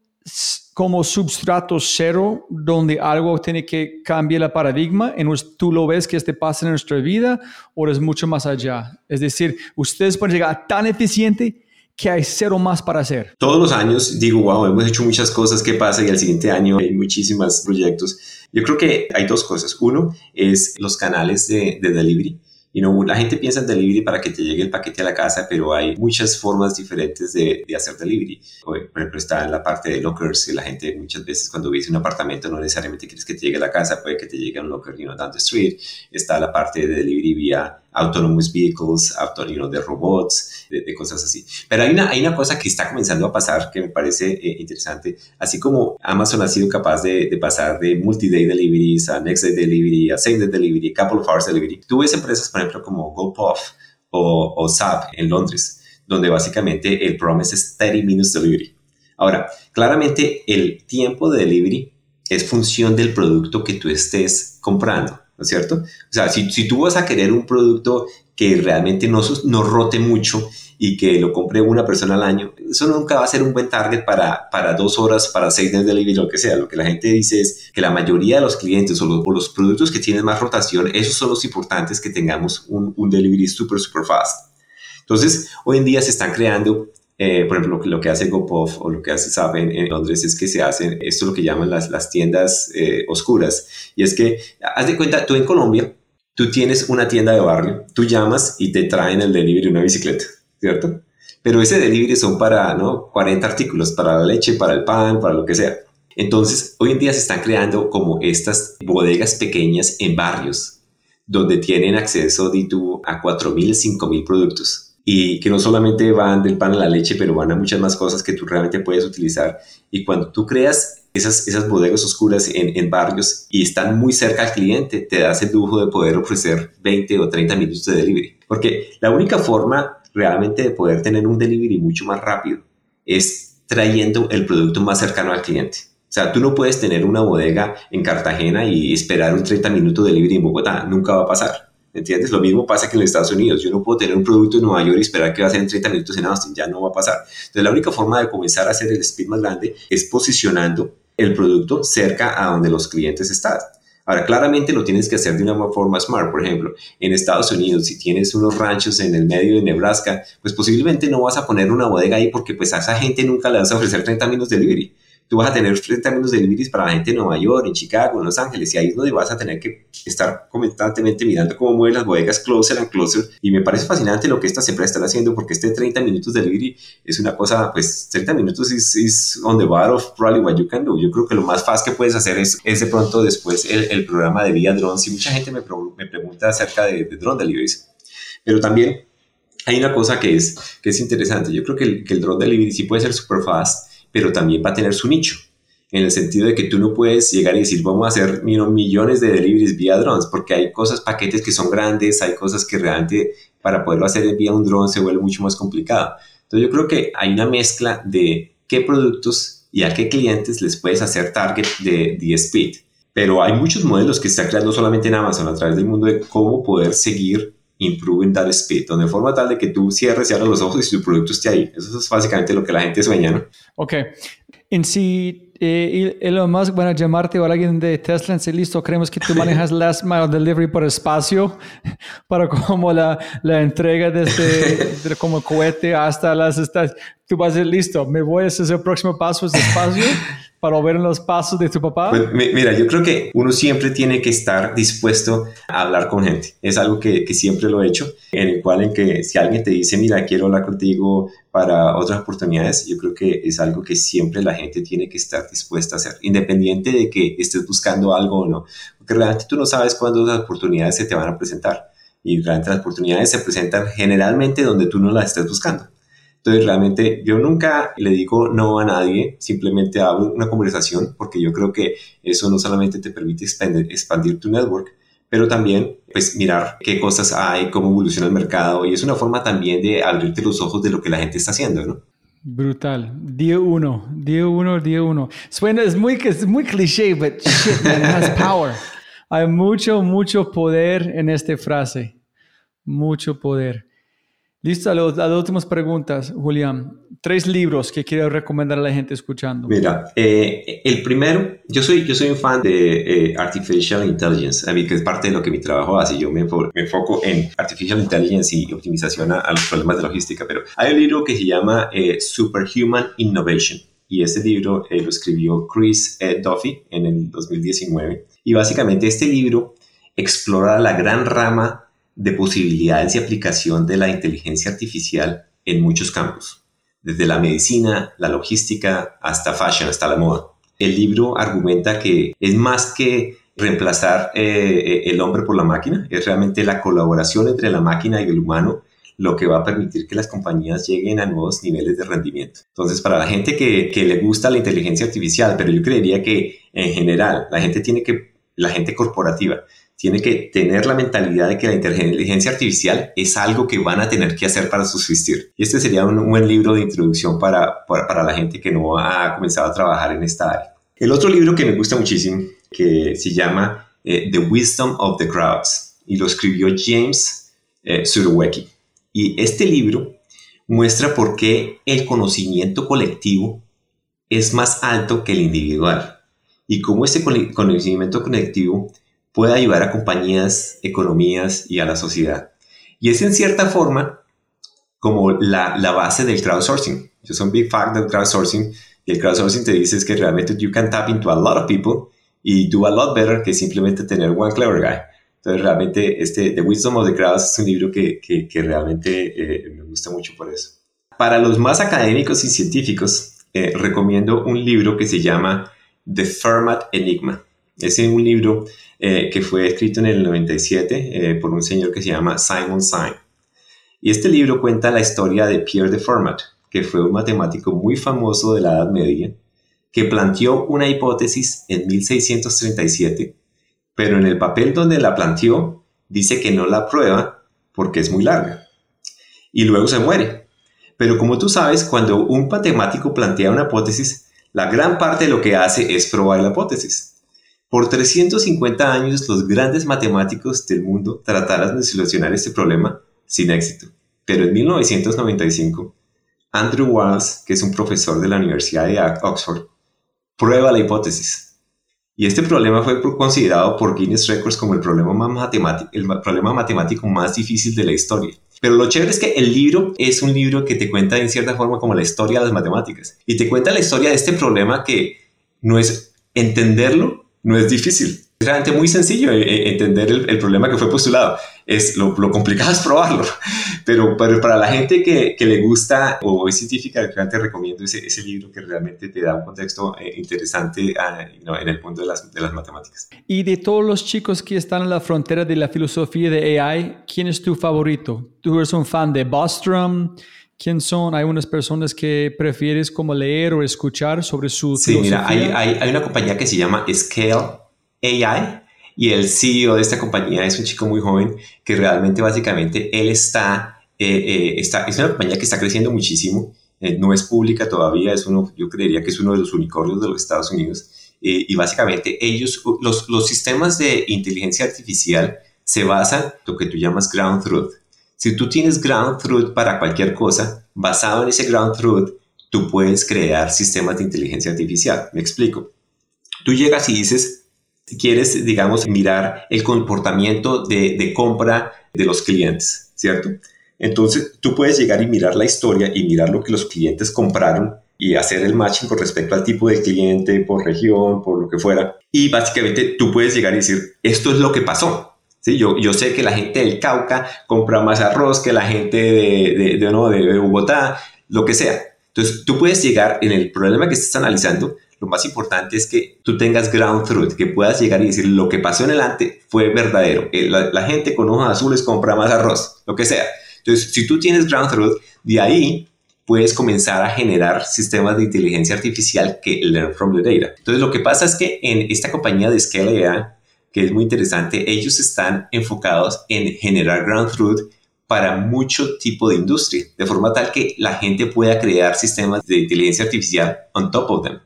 como substrato cero donde algo tiene que cambiar el paradigma, en tú lo ves que este pasa en nuestra vida o es mucho más allá. Es decir, ustedes pueden llegar tan eficiente que hay cero más para hacer. Todos los años digo, wow, hemos hecho muchas cosas, ¿qué pasa? Y al siguiente año hay muchísimos proyectos. Yo creo que hay dos cosas. Uno es los canales de, de delivery y no, la gente piensa en delivery para que te llegue el paquete a la casa, pero hay muchas formas diferentes de, de hacer delivery. Por ejemplo, está en la parte de lockers, que la gente muchas veces cuando vives un apartamento no necesariamente quieres que te llegue a la casa, puede que te llegue a un locker you know, down the street. Está la parte de delivery vía autonomous vehicles, auto, de robots, de, cosas así. Pero hay una, hay una cosa que está comenzando a pasar que me parece eh, interesante. Así como Amazon ha sido capaz de, de pasar de multi-day deliveries a next-day delivery, a same-day delivery, couple of hours delivery. Tú ves empresas, por ejemplo, como GoPuff o, o Zap en Londres, donde básicamente el promise es 30 minutes delivery. Ahora, claramente el tiempo de delivery es función del producto que tú estés comprando. ¿No es cierto? O sea, si, si tú vas a querer un producto que realmente no, no rote mucho y que lo compre una persona al año, eso nunca va a ser un buen target para, para dos horas, para seis días de delivery, lo que sea. Lo que la gente dice es que la mayoría de los clientes o los, los productos que tienen más rotación, esos son los importantes que tengamos un, un delivery súper, súper fast. Entonces, hoy en día se están creando eh, por ejemplo, lo que, hace GoPuff o lo que hace SAP en, Londres es que se hacen esto lo que llaman las, las tiendas eh, oscuras. Y es que, haz de cuenta, tú en Colombia, tú tienes una tienda de barrio, tú llamas y te traen el delivery una bicicleta, ¿cierto? Pero ese delivery son para, ¿no? 40 artículos, para la leche, para el pan, para lo que sea. Entonces, hoy en día se están creando como estas bodegas pequeñas en barrios, donde tienen acceso de a 4.000, 5.000 productos y que no solamente van del pan a la leche, pero van a muchas más cosas que tú realmente puedes utilizar. Y cuando tú creas esas, esas bodegas oscuras en, en barrios y están muy cerca al cliente, te das el lujo de poder ofrecer 20 o 30 minutos de delivery. Porque la única forma realmente de poder tener un delivery mucho más rápido es trayendo el producto más cercano al cliente. O sea, tú no puedes tener una bodega en Cartagena y esperar un 30 minutos de delivery en Bogotá. Nunca va a pasar. ¿Entiendes? Lo mismo pasa que en los Estados Unidos. Yo no puedo tener un producto en Nueva York y esperar que va a ser en 30 minutos en Austin. Ya no va a pasar. Entonces, la única forma de comenzar a hacer el speed más grande es posicionando el producto cerca a donde los clientes están. Ahora, claramente lo tienes que hacer de una forma smart. Por ejemplo, en Estados Unidos, si tienes unos ranchos en el medio de Nebraska, pues posiblemente no vas a poner una bodega ahí porque pues a esa gente nunca le vas a ofrecer 30 minutos de delivery. Tú vas a tener 30 minutos de deliveries para la gente en Nueva York, en Chicago, en Los Ángeles, y ahí es donde vas a tener que estar constantemente mirando cómo mueven las bodegas closer and closer. Y me parece fascinante lo que estas empresas están haciendo, porque este 30 minutos de delivery es una cosa, pues 30 minutos es on the bar of probably what you can do. Yo creo que lo más fácil que puedes hacer es, es de pronto después el, el programa de vía drones. Y mucha gente me, me pregunta acerca de, de drone deliveries. Pero también hay una cosa que es, que es interesante. Yo creo que el, que el drone delivery sí puede ser super fast, pero también va a tener su nicho. En el sentido de que tú no puedes llegar y decir, vamos a hacer millones de deliveries vía drones, porque hay cosas, paquetes que son grandes, hay cosas que realmente para poderlo hacer vía un drone se vuelve mucho más complicado. Entonces yo creo que hay una mezcla de qué productos y a qué clientes les puedes hacer target de, de speed. Pero hay muchos modelos que está creando solamente en Amazon a través del mundo de cómo poder seguir improving that speed, donde forma tal de que tú cierres y abras los ojos y tu producto esté ahí. Eso es básicamente lo que la gente sueña, ¿no? Ok. En sí, eh, Elon Musk a llamarte o alguien de Tesla en listo, creemos que tú manejas last mile delivery por espacio para como la, la entrega desde de como cohete hasta las estaciones. Tú vas a ser listo, me voy a hacer el próximo paso, es espacio para ver los pasos de tu papá? Pues, mira, yo creo que uno siempre tiene que estar dispuesto a hablar con gente. Es algo que, que, siempre lo he hecho, en el cual en que si alguien te dice, mira, quiero hablar contigo para otras oportunidades, yo creo que es algo que siempre la gente tiene que estar dispuesta a hacer, independiente de que estés buscando algo o no. Porque realmente tú no sabes cuándo las oportunidades se te van a presentar. Y realmente las oportunidades se presentan generalmente donde tú no las estés buscando. Entonces, realmente yo nunca le digo no a nadie, simplemente abro una conversación porque yo creo que eso no solamente te permite expandir, tu network, pero también pues mirar qué cosas hay, cómo evoluciona el mercado y es una forma también de abrirte los ojos de lo que la gente está haciendo, ¿no? Brutal. Día uno, día uno, día uno. Suena, es muy, es muy cliché, but shit, man, has power. Hay mucho, mucho poder en esta frase. Mucho poder. Listo, a, las últimas preguntas, Julián. Tres libros que quiero recomendar a la gente escuchando. Mira, eh, el primero, yo soy, yo soy un fan de eh, Artificial Intelligence, a mí que es parte de lo que mi trabajo hace. Yo me, enfoco en Artificial Intelligence y optimización a, los problemas de logística, pero hay un libro que se llama eh, Superhuman Innovation y este libro lo escribió Chris Duffy en el 2019. Y básicamente este libro explora la gran rama de posibilidades y aplicación de la inteligencia artificial en muchos campos, desde la medicina, la logística, hasta fashion, hasta la moda. El libro argumenta que es más que reemplazar eh, el hombre por la máquina, es realmente la colaboración entre la máquina y el humano lo que va a permitir que las compañías lleguen a nuevos niveles de rendimiento. Entonces, para la gente que, que le gusta la inteligencia artificial, pero yo creería que en general la gente tiene que, la gente corporativa, tiene que tener la mentalidad de que la inteligencia artificial es algo que van a tener que hacer para subsistir. Y este sería un, buen libro de introducción para, para, la gente que no ha comenzado a trabajar en esta área. El otro libro que me gusta muchísimo, que se llama eh, The Wisdom of the Crowds, y lo escribió James eh, Y este libro muestra por qué el conocimiento colectivo es más alto que el individual y cómo ese conocimiento colectivo puede ayudar a compañías, economías y a la sociedad. Y es en cierta forma como la, la base del crowdsourcing. Yo soy un big fan del crowdsourcing y el crowdsourcing te dice es que realmente you can tap into a lot of people y do a lot better que simplemente tener one clever guy. Entonces realmente este The Wisdom of the Crowds es un libro que, que, que realmente eh, me gusta mucho por eso. Para los más académicos y científicos, eh, recomiendo un libro que se llama The Fermat Enigma. Es un libro eh, que fue escrito en el 97 eh, por un señor que se llama Simon Syme. Y este libro cuenta la historia de Pierre de Fermat, que fue un matemático muy famoso de la Edad Media, que planteó una hipótesis en 1637, pero en el papel donde la planteó dice que no la prueba porque es muy larga. Y luego se muere. Pero como tú sabes, cuando un matemático plantea una hipótesis, la gran parte de lo que hace es probar la hipótesis. Por 350 años los grandes matemáticos del mundo trataron de solucionar este problema sin éxito. Pero en 1995, Andrew Wiles, que es un profesor de la Universidad de Oxford, prueba la hipótesis. Y este problema fue considerado por Guinness Records como el problema, el problema matemático más difícil de la historia. Pero lo chévere es que el libro es un libro que te cuenta en cierta forma como la historia de las matemáticas. Y te cuenta la historia de este problema que no es entenderlo, no es difícil es realmente muy sencillo eh, eh, entender el, problema que fue postulado. Es, lo, complicado es probarlo, pero, para la gente que, le gusta o es científica, realmente recomiendo ese, ese, libro que realmente te da un contexto eh, interesante ah, en el punto de las, de las matemáticas. Y de todos los chicos que están en la frontera de la filosofía de AI, ¿quién es tu favorito? ¿Tú eres un fan de Bostrom? ¿Quién son? Hay unas personas que prefieres como leer o escuchar sobre su Sí, mira, hay, hay, hay una compañía que se llama Scale AI y el CEO de esta compañía es un chico muy joven que realmente básicamente él está, eh, eh, está es una compañía que está creciendo muchísimo, eh, no es pública todavía, es uno, yo creería que es uno de los unicornios de los Estados Unidos y básicamente ellos, los, los sistemas de inteligencia artificial se basan en lo que tú llamas ground truth. Si tú tienes ground truth para cualquier cosa, basado en ese ground truth, tú puedes crear sistemas de inteligencia artificial. Me explico. Tú llegas y dices, si quieres, digamos, mirar el comportamiento de, compra de los clientes, ¿cierto? Entonces, tú puedes llegar y mirar la historia y mirar lo que los clientes compraron y hacer el matching con respecto al tipo de cliente, por región, por lo que fuera. Y básicamente tú puedes llegar y decir, esto es lo que pasó. ¿Sí? Yo, yo sé que la gente del Cauca compra más arroz que la gente de, de, no, de Bogotá, lo que sea. Entonces, tú puedes llegar en el problema que estás analizando, lo más importante es que tú tengas ground truth, que puedas llegar y decir lo que pasó en el ante fue verdadero. Eh, la, gente con ojos azules compra más arroz, lo que sea. Entonces, si tú tienes ground truth, de ahí puedes comenzar a generar sistemas de inteligencia artificial que learn from the data. Entonces, lo que pasa es que en esta compañía de Scale que es muy interesante, ellos están enfocados en generar ground truth para mucho tipo de industria, de forma tal que la gente pueda crear sistemas de inteligencia artificial on top of them.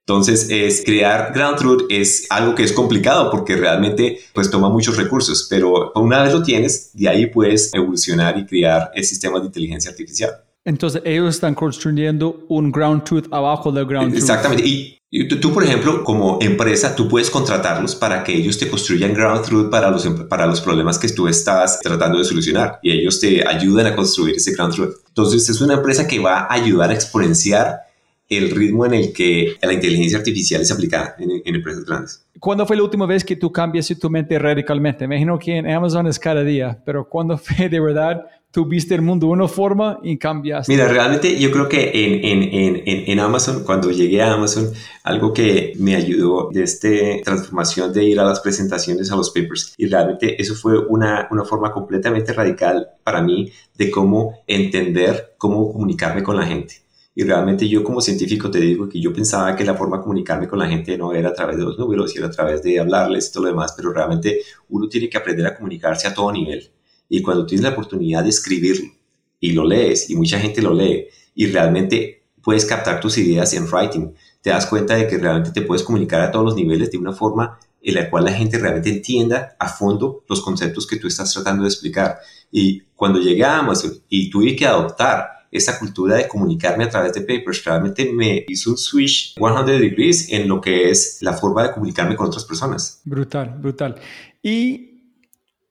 Entonces, es, crear Ground Truth es algo que es complicado porque realmente pues toma muchos recursos, pero una vez lo tienes, de ahí puedes evolucionar y crear el sistema de inteligencia artificial. Entonces, ellos están construyendo un Ground Truth abajo del Ground Truth. Exactamente. Y tú, por ejemplo, como empresa, tú puedes contratarlos para que ellos te construyan Ground Truth para los, para los problemas que tú estás tratando de solucionar y ellos te ayudan a construir ese Ground Truth. Entonces, es una empresa que va a ayudar a exponenciar el ritmo en el que la inteligencia artificial es aplicada en, empresas grandes. ¿Cuándo fue la última vez que tú cambiaste tu mente radicalmente? Me imagino que en Amazon es cada día, pero ¿cuándo fue de verdad tú viste el mundo de una forma y cambiaste? Mira, realmente yo creo que en, en, en, en, Amazon, cuando llegué a Amazon, algo que me ayudó de esta transformación de ir a las presentaciones, a los papers, y realmente eso fue una, una forma completamente radical para mí de cómo entender, cómo comunicarme con la gente. Y realmente yo como científico te digo que yo pensaba que la forma de comunicarme con la gente no era a través de los números, era a través de hablarles y todo lo demás, pero realmente uno tiene que aprender a comunicarse a todo nivel. Y cuando tienes la oportunidad de escribirlo y lo lees y mucha gente lo lee y realmente puedes captar tus ideas en writing, te das cuenta de que realmente te puedes comunicar a todos los niveles de una forma en la cual la gente realmente entienda a fondo los conceptos que tú estás tratando de explicar. Y cuando llegué y tuve que adoptar esa cultura de comunicarme a través de papers realmente me hizo un switch 100 degrees en lo que es la forma de comunicarme con otras personas. Brutal, brutal. Y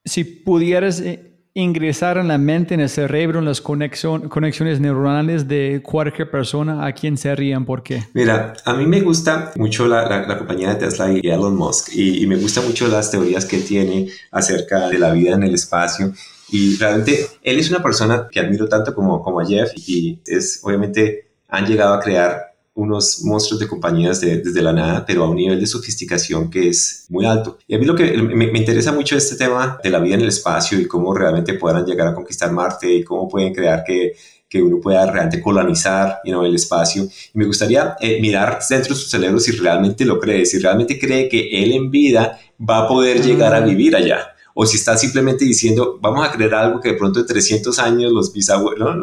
si pudieras eh, ingresar en la mente, en el cerebro, en las conexiones neuronales de cualquier persona, ¿a quién serían? ¿Por qué? Mira, a mí me gusta mucho la, la, compañía de Tesla y Elon Musk y, y me gustan mucho las teorías que tiene acerca de la vida en el espacio y realmente él es una persona que admiro tanto como, como a Jeff y es, obviamente, han llegado a crear unos monstruos de compañías desde la nada, pero a un nivel de sofisticación que es muy alto. Y a mí lo que me, me, interesa mucho este tema de la vida en el espacio y cómo realmente puedan llegar a conquistar Marte y cómo pueden crear que, que uno pueda realmente colonizar you know, el espacio. Y me gustaría eh, mirar dentro de su cerebro si realmente lo cree, si realmente cree que él en vida va a poder llegar a vivir allá o si está simplemente diciendo, vamos a crear algo que de pronto en 300 años los bisabuelos,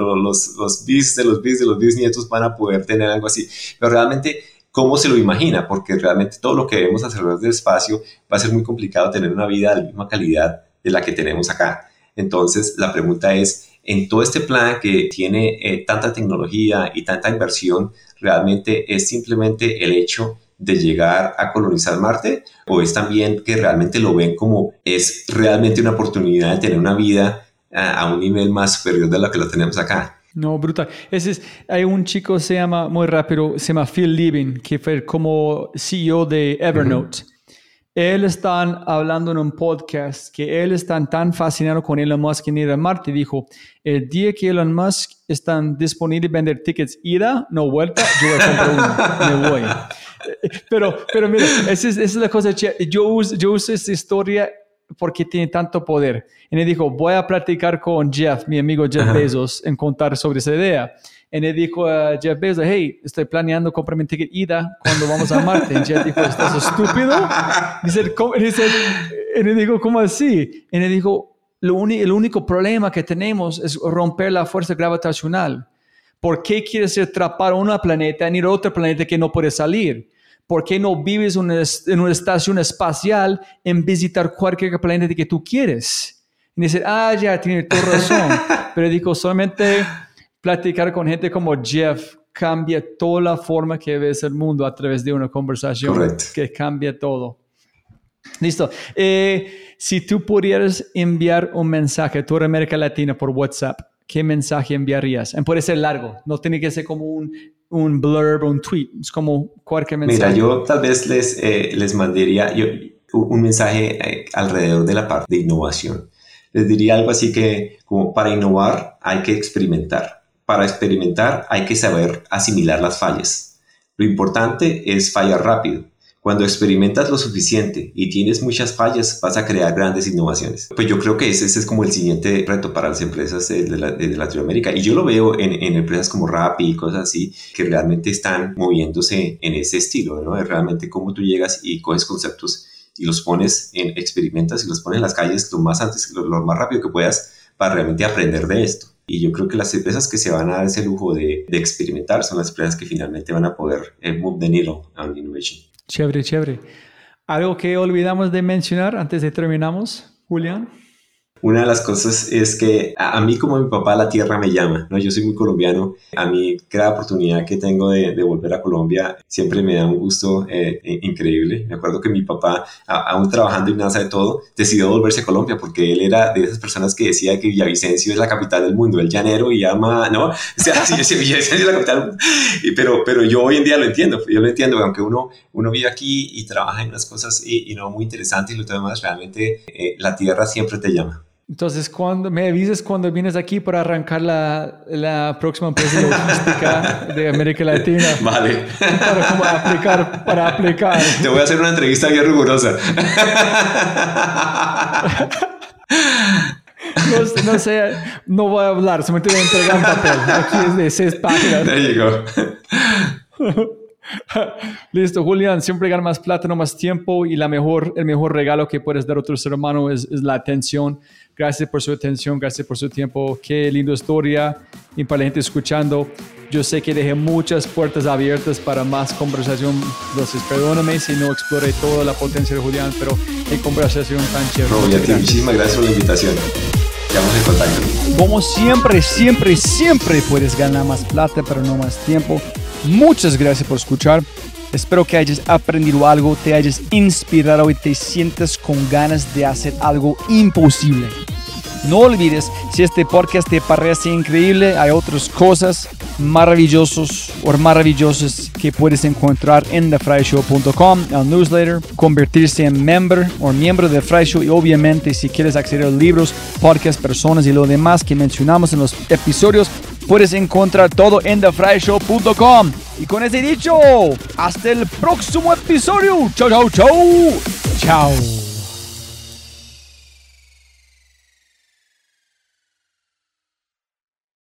los, bis de los bis de los bisnietos van a poder tener algo así. Pero realmente, ¿cómo se lo imagina? Porque realmente todo lo que vemos alrededor del espacio va a ser muy complicado tener una vida de la misma calidad de la que tenemos acá. Entonces, la pregunta es, en todo este plan que tiene eh, tanta tecnología y tanta inversión, realmente es simplemente el hecho de llegar a colonizar Marte o es también que realmente lo ven como es realmente una oportunidad de tener una vida a, a un nivel más superior de lo que lo tenemos acá. No, brutal. Ese es, hay un chico, se llama, muy rápido, se llama Phil Libin, que fue como CEO de Evernote. Él está hablando en un podcast que él está tan fascinado con Elon Musk en ir a Marte. Dijo, el día que Elon Musk está disponible vender tickets ida, no vuelta, yo voy a comprar uno, me voy. Pero, pero mira, esa es, esa es la cosa. Yo uso, yo uso esta historia porque tiene tanto poder. Y él dijo, voy a platicar con Jeff, mi amigo Jeff Bezos, en contar sobre esa idea. Y él dijo a Jeff Bezos, hey, estoy planeando comprarme un ticket ida cuando vamos a Marte. Y Jeff dijo, ¿estás estúpido? Dice, ¿cómo? Dice, y él dijo, ¿cómo así? Y él dijo, lo el único problema que tenemos es romper la fuerza gravitacional. ¿Por qué quieres atrapar a un planeta en ir a otro planeta que no puede salir? ¿Por qué no vives en una estación espacial en visitar cualquier planeta que tú quieres? Y dice, ah, ya, tiene toda razón. Pero digo, solamente platicar con gente como Jeff cambia toda la forma que ves el mundo a través de una conversación Correcto. que cambia todo. Listo. Eh, si tú pudieras enviar un mensaje a toda América Latina por WhatsApp, ¿qué mensaje enviarías? Puede ser largo, no tiene que ser como un, un blurb o un tweet, es como cualquier mensaje. Mira, yo tal vez les, eh, les mandaría yo, un mensaje eh, alrededor de la parte de innovación. Les diría algo así que como para innovar hay que experimentar. Para experimentar hay que saber asimilar las fallas. Lo importante es fallar rápido. Cuando experimentas lo suficiente y tienes muchas fallas, vas a crear grandes innovaciones. Pues yo creo que ese, ese es como el siguiente reto para las empresas de, la, de, Latinoamérica. Y yo lo veo en, en, empresas como Rappi y cosas así, que realmente están moviéndose en ese estilo, ¿no? Es realmente cómo tú llegas y coges conceptos y los pones en, experimentas y los pones en las calles lo más antes, lo, lo más rápido que puedas para realmente aprender de esto. Y yo creo que las empresas que se van a dar ese lujo de, de experimentar son las empresas que finalmente van a poder eh, move the needle on innovation. Chévere, chévere. ¿Algo que olvidamos de mencionar antes de terminamos, Julián? Una de las cosas es que a, a, mí como mi papá la tierra me llama, ¿no? Yo soy muy colombiano, a mí cada oportunidad que tengo de, de volver a Colombia siempre me da un gusto eh, increíble. Me acuerdo que mi papá, a, aún trabajando en NASA de todo, decidió volverse a Colombia porque él era de esas personas que decía que Villavicencio es la capital del mundo, el llanero y ama, ¿no? O sea, sí, sí, Villavicencio es la capital, pero, pero yo hoy en día lo entiendo, yo lo entiendo, aunque uno, uno vive aquí y trabaja en unas cosas y, y no muy interesantes y lo demás, realmente eh, la tierra siempre te llama. Entonces, cuando me avises cuando vienes aquí para arrancar la, la próxima empresa logística de América Latina. Vale. Para aplicar, para aplicar. Te voy a hacer una entrevista bien rigurosa. No, no, sé, no voy a hablar, se me tiene que entregar un papel. Aquí es de seis páginas. There you go. Listo, Julián, siempre gana más plata, no más tiempo y la mejor, el mejor regalo que puedes dar a otro ser humano es, es, la atención. Gracias por su atención, gracias por su tiempo. Qué linda historia y para la gente escuchando. Yo sé que dejé muchas puertas abiertas para más conversación. Entonces, perdóname si no exploré toda la potencia de Julián, pero qué conversación tan chévere. No, gracias. Muchísimas gracias por la invitación. Quedamos en contacto. Como siempre, siempre, siempre puedes ganar más plata, pero no más tiempo. Muchas gracias por escuchar. Espero que hayas aprendido algo, te hayas inspirado y te sientas con ganas de hacer algo imposible. No olvides, si este podcast te parece increíble, hay otras cosas maravillosas o maravillosas que puedes encontrar en thefryshow.com, el newsletter, convertirse en member o miembro de Fry y obviamente si quieres acceder a libros, podcasts, personas y lo demás que mencionamos en los episodios, puedes encontrar todo en thefryshow.com. Y con ese dicho, hasta el próximo episodio. Chao, chao, chao. Chao.